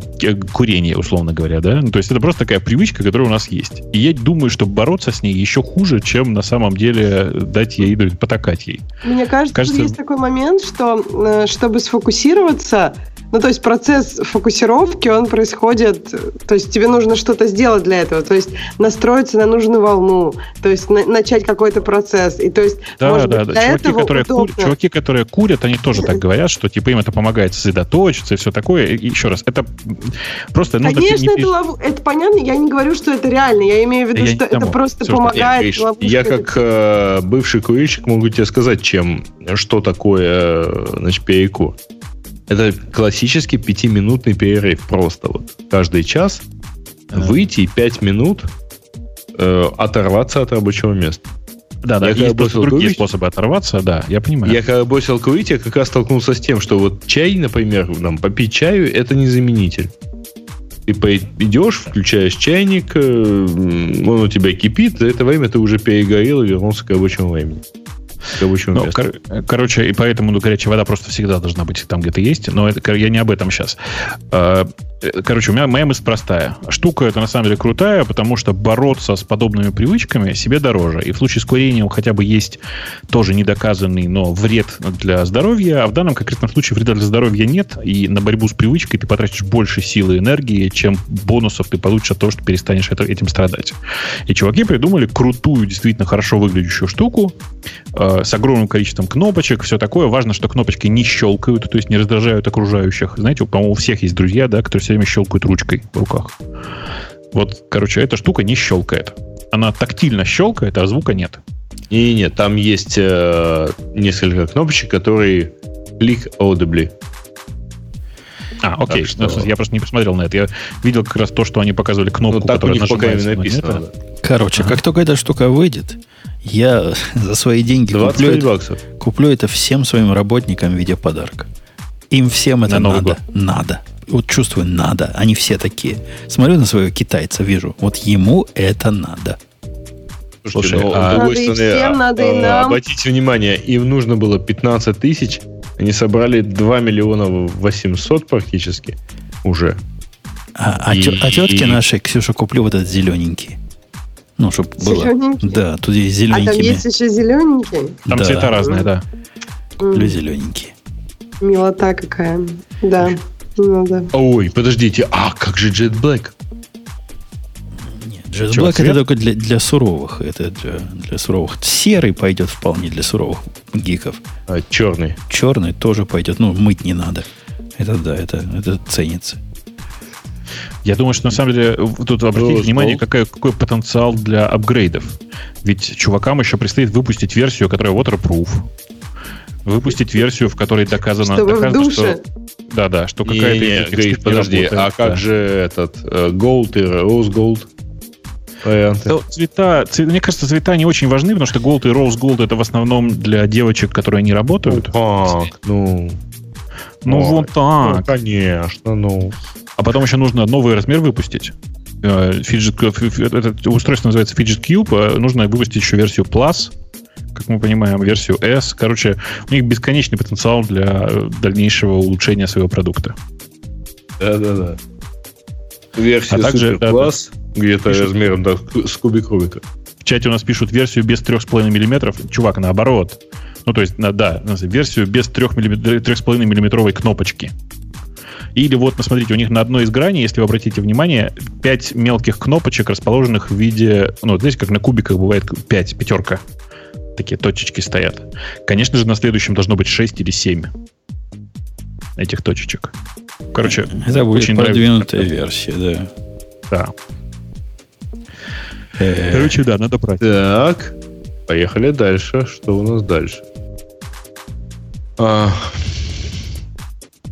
курение, условно говоря, да? Ну, то есть это просто такая привычка, которая у нас есть. И я думаю, что бороться с ней еще хуже, чем на самом деле дать ей, потакать ей. Мне кажется, кажется есть такой момент, что э, чтобы сфокусироваться, ну, то есть процесс фокусировки, он происходит, то есть тебе нужно что-то сделать для этого, то есть настроиться на нужную волну, то есть на, начать какой-то процесс. И то есть, да, может да, быть, да. Чуваки, этого которые кур, чуваки, которые курят, они тоже так говорят, что типа им это помогает сосредоточиться и все такое. И еще раз, это просто нужно... Конечно, это, лов... это понятно, я не говорю, что это реально, я имею в виду, я что это просто все, помогает. Я, я как э, бывший курильщик могу тебе сказать, чем, что такое э, значит, перекур. Это классический пятиминутный перерыв просто вот. Каждый час выйти и пять минут э, оторваться от рабочего места. Да, да, я есть другие курить, способы оторваться, да, я понимаю. Я когда бросил курить, я как раз столкнулся с тем, что вот чай, например, нам попить чаю, это не заменитель. Ты идешь, включаешь чайник, э, он у тебя кипит, за это время ты уже перегорел и вернулся к рабочему времени ну, Кор- короче, и поэтому ну, горячая вода просто всегда должна быть там где-то есть. Но это, я не об этом сейчас. Короче, у меня моя мысль простая. Штука это на самом деле крутая, потому что бороться с подобными привычками себе дороже. И в случае с курением хотя бы есть тоже недоказанный, но вред для здоровья, а в данном конкретном случае вреда для здоровья нет, и на борьбу с привычкой ты потратишь больше силы и энергии, чем бонусов ты получишь от того, что перестанешь это, этим страдать. И чуваки придумали крутую, действительно хорошо выглядящую штуку, э, с огромным количеством кнопочек, все такое. Важно, что кнопочки не щелкают, то есть не раздражают окружающих. Знаете, по-моему, у всех есть друзья, да, которые все время щелкают ручкой в руках. Вот, короче, эта штука не щелкает. Она тактильно щелкает, а звука нет. И нет, там есть э, несколько кнопочек, которые click audibly. А, окей. Что... Ну, я просто не посмотрел на это. Я видел как раз то, что они показывали кнопку, ну, так которая у них пока не написано. Да. Короче, ага. как только эта штука выйдет, я за свои деньги куплю это, куплю это всем своим работникам в виде подарка. Им всем это на надо. Надо. Вот чувствую, надо. Они все такие. Смотрю на своего китайца, вижу. Вот ему это надо. Слушай, ну, а, с другой стороны, всем, надо и нам. обратите внимание, им нужно было 15 тысяч, они собрали 2 миллиона 800 практически уже. А, и, а, тетки и... нашей, Ксюша, куплю вот этот зелененький. Ну, чтобы было. Да, тут есть зелененький. А там есть еще зелененький? Там да. цвета разные, да. Куплю зелененький. Милота какая. Да. Ну, да. Ой, подождите, а как же Jet Black? Нет, Jet Black это только для, для суровых. Это для, для суровых. Серый пойдет вполне для суровых гиков. А черный? Черный тоже пойдет. Ну, мыть не надо. Это да, это, это ценится. Я думаю, что на самом деле тут обратите ну, внимание, какой, какой потенциал для апгрейдов. Ведь чувакам еще предстоит выпустить версию, которая waterproof. Выпустить версию, в которой доказано, Чтобы доказано что... Да, да, что какая-то... Не, не, подожди, работает, а как да. же этот э, Gold и Rose Gold? Варианты. Цвета, цвета, мне кажется, цвета не очень важны, потому что Gold и Rose Gold это в основном для девочек, которые не работают. Ну, как? Ну, ну Ой, вот так. Ну, конечно, ну. А потом еще нужно новый размер выпустить. Fidget, э, это устройство называется Fidget Cube. Нужно выпустить еще версию Plus, как мы понимаем, версию S. Короче, у них бесконечный потенциал для дальнейшего улучшения своего продукта. Да-да-да. Версия а также, Super да, да, где-то пишут, размером да, с кубик Рубика. В чате у нас пишут версию без 3,5 мм. Чувак, наоборот. Ну, то есть, да, версию без 3,5 миллиметровой кнопочки. Или вот, посмотрите, у них на одной из граней, если вы обратите внимание, 5 мелких кнопочек, расположенных в виде, ну, знаете, как на кубиках бывает 5, пятерка. Такие точечки стоят. Конечно же, на следующем должно быть 6 или 7 этих точечек. Короче, это будет очень продвинутая нравится. версия, да. Да. Э, Короче, да, надо брать. Так, поехали дальше. Что у нас дальше? А,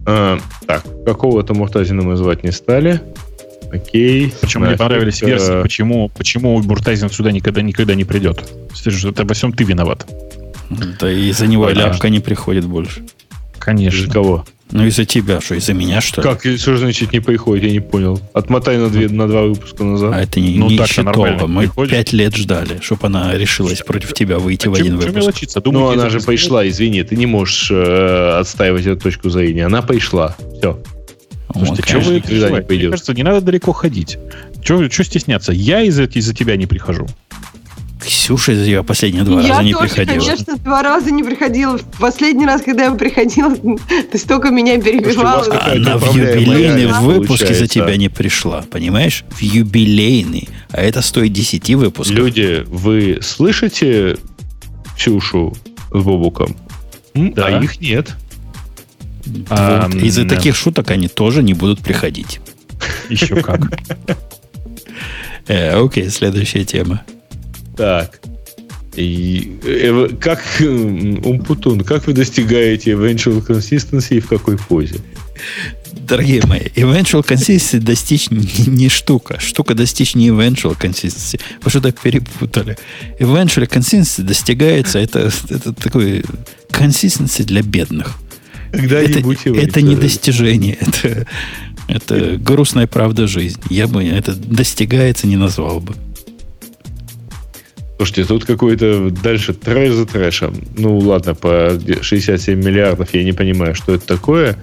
а, так, какого-то Муртазина мы звать не стали. Окей. Причем мне понравились э, версии, почему, почему Буртайзен сюда никогда никогда не придет. Это во всем ты виноват. Да и из-за него Понятно. ляпка не приходит больше. Конечно. Из-за кого? Ну, из-за тебя, что, из-за меня, что ли? Как, что же значит не приходит? Я не понял. Отмотай на, две, на два выпуска назад. А это не, Ну, не Щитова. нормально Мы приходит. пять лет ждали, чтобы она решилась против тебя выйти в Чем- один чем выпуск. мелочиться? ну, Думаете, она это же пришла, извини, ты не можешь э, отстаивать эту точку зрения. Она пришла. Все. Вот, Слушайте, что вы никогда не переживаете? Мне кажется, не надо далеко ходить. Что стесняться? Я из-за из тебя не прихожу. Ксюша из ее последние два я раза не тоже, приходила. конечно, два раза не приходила. В последний раз, когда я приходила, ты столько меня перебивала. Слушайте, Она в юбилейный выпуск из-за тебя не пришла, понимаешь? В юбилейный. А это стоит 10 выпусков. Люди, вы слышите Ксюшу с Бобуком? Да. А их нет. А, Вот. Из-за да. таких шуток они тоже не будут приходить. Еще как. Э, окей, следующая тема. Так. И, э, как Умпутун, как вы достигаете eventual consistency и в какой позе? Дорогие мои, eventual consistency достичь не, не штука. Штука достичь не eventual consistency. Вы что-то перепутали. Eventual consistency достигается, это, это такой consistency для бедных. Это, Когда-нибудь вы, это не достижение, это, это грустная правда жизни. Я бы это достигается не назвал бы. Слушайте, тут какой-то дальше трэш за трэшем. Ну, ладно, по 67 миллиардов я не понимаю, что это такое.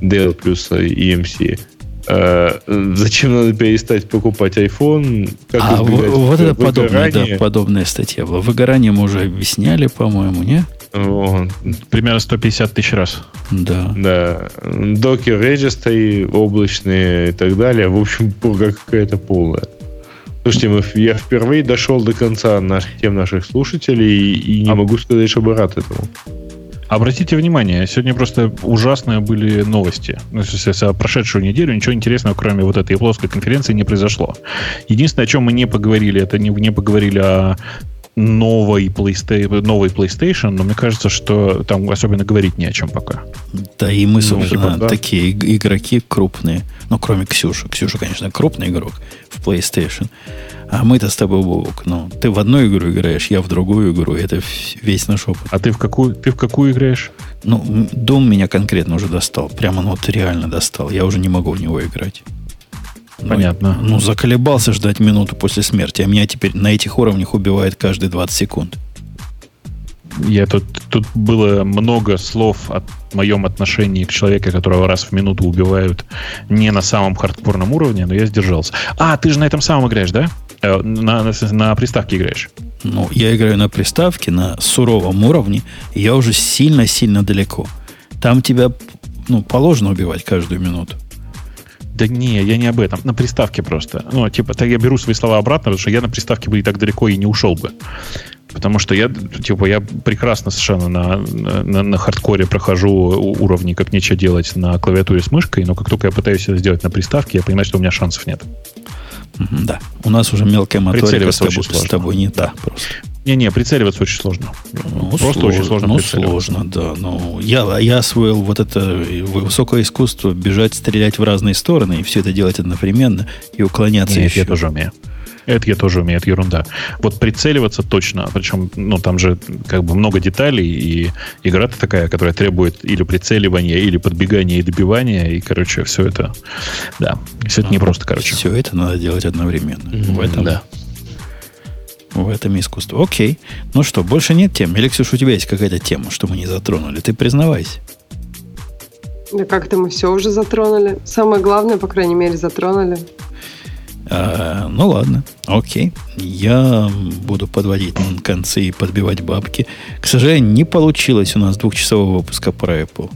Dell плюс EMC. А, зачем надо перестать покупать iPhone? Как а вот это подобная, выгорания? да, подобная статья была. Выгорание мы уже объясняли, по-моему, не? Примерно 150 тысяч раз. Да. да. Docker Registry, облачные и так далее. В общем, пурга какая-то полная. Слушайте, мы, я впервые дошел до конца наш, тем наших слушателей и, и не А- могу сказать, чтобы рад этому. Обратите внимание, сегодня просто ужасные были новости. Ну, за прошедшую неделю ничего интересного, кроме вот этой плоской конференции, не произошло. Единственное, о чем мы не поговорили, это не, не поговорили о новой PlayStation, новой PlayStation, но мне кажется, что там особенно говорить не о чем пока. Да, и мы, собственно, типа, да. такие иг- игроки крупные. Ну, кроме Ксюши. Ксюша, конечно, крупный игрок в PlayStation. А мы-то с тобой, Бобок, ну, ты в одну игру играешь, я в другую игру. Это весь наш опыт. А ты в какую, ты в какую играешь? Ну, м, Doom меня конкретно уже достал. Прямо, ну, вот реально достал. Я уже не могу в него играть. Ну, Понятно. Ну, заколебался ждать минуту после смерти, а меня теперь на этих уровнях убивает каждые 20 секунд. Я тут, тут было много слов о моем отношении к человеку, которого раз в минуту убивают не на самом хардкорном уровне, но я сдержался. А, ты же на этом самом играешь, да? Э, На, на, на приставке играешь. Ну, я играю на приставке на суровом уровне, и я уже сильно-сильно далеко. Там тебя, ну, положено убивать каждую минуту. Да не, я не об этом. На приставке просто. Ну, типа, так я беру свои слова обратно, потому что я на приставке бы и так далеко и не ушел бы. Потому что я, типа, я прекрасно совершенно на, на, на хардкоре прохожу уровни, как нечего делать на клавиатуре с мышкой, но как только я пытаюсь это сделать на приставке, я понимаю, что у меня шансов нет. Да. У нас уже мелкая моторика с тобой, с тобой не та просто. Не-не, прицеливаться очень сложно. Ну, Просто очень сложно Ну, сложно, да. Ну, я, я освоил вот это высокое искусство бежать, стрелять в разные стороны и все это делать одновременно и уклоняться Нет, еще. я тоже умею. Это я тоже умею, это ерунда. Вот прицеливаться точно, причем, ну, там же как бы много деталей, и игра-то такая, которая требует или прицеливания, или подбегания и добивания, и, короче, все это, да, все это не просто, короче. Все это надо делать одновременно. Мгм, в этом, да. В этом искусство. Окей. Ну что, больше нет тем? Или, Ксюша, у тебя есть какая-то тема, что мы не затронули? Ты признавайся. Да как-то мы все уже затронули. Самое главное, по крайней мере, затронули. А, ну ладно, окей. Я буду подводить концы и подбивать бабки. К сожалению, не получилось у нас двухчасового выпуска про Apple.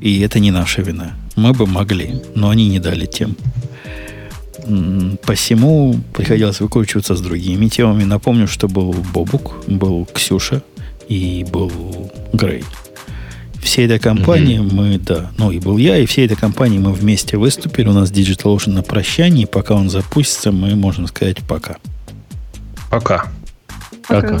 И это не наша вина. Мы бы могли, но они не дали тем. Посему приходилось выкручиваться с другими темами. Напомню, что был Бобук, был Ксюша и был Грей. Всей этой компании мы, да, ну и был я, и всей этой компании мы вместе выступили. У нас DigitalOcean на прощании. Пока он запустится, мы можем сказать пока. Пока. Пока.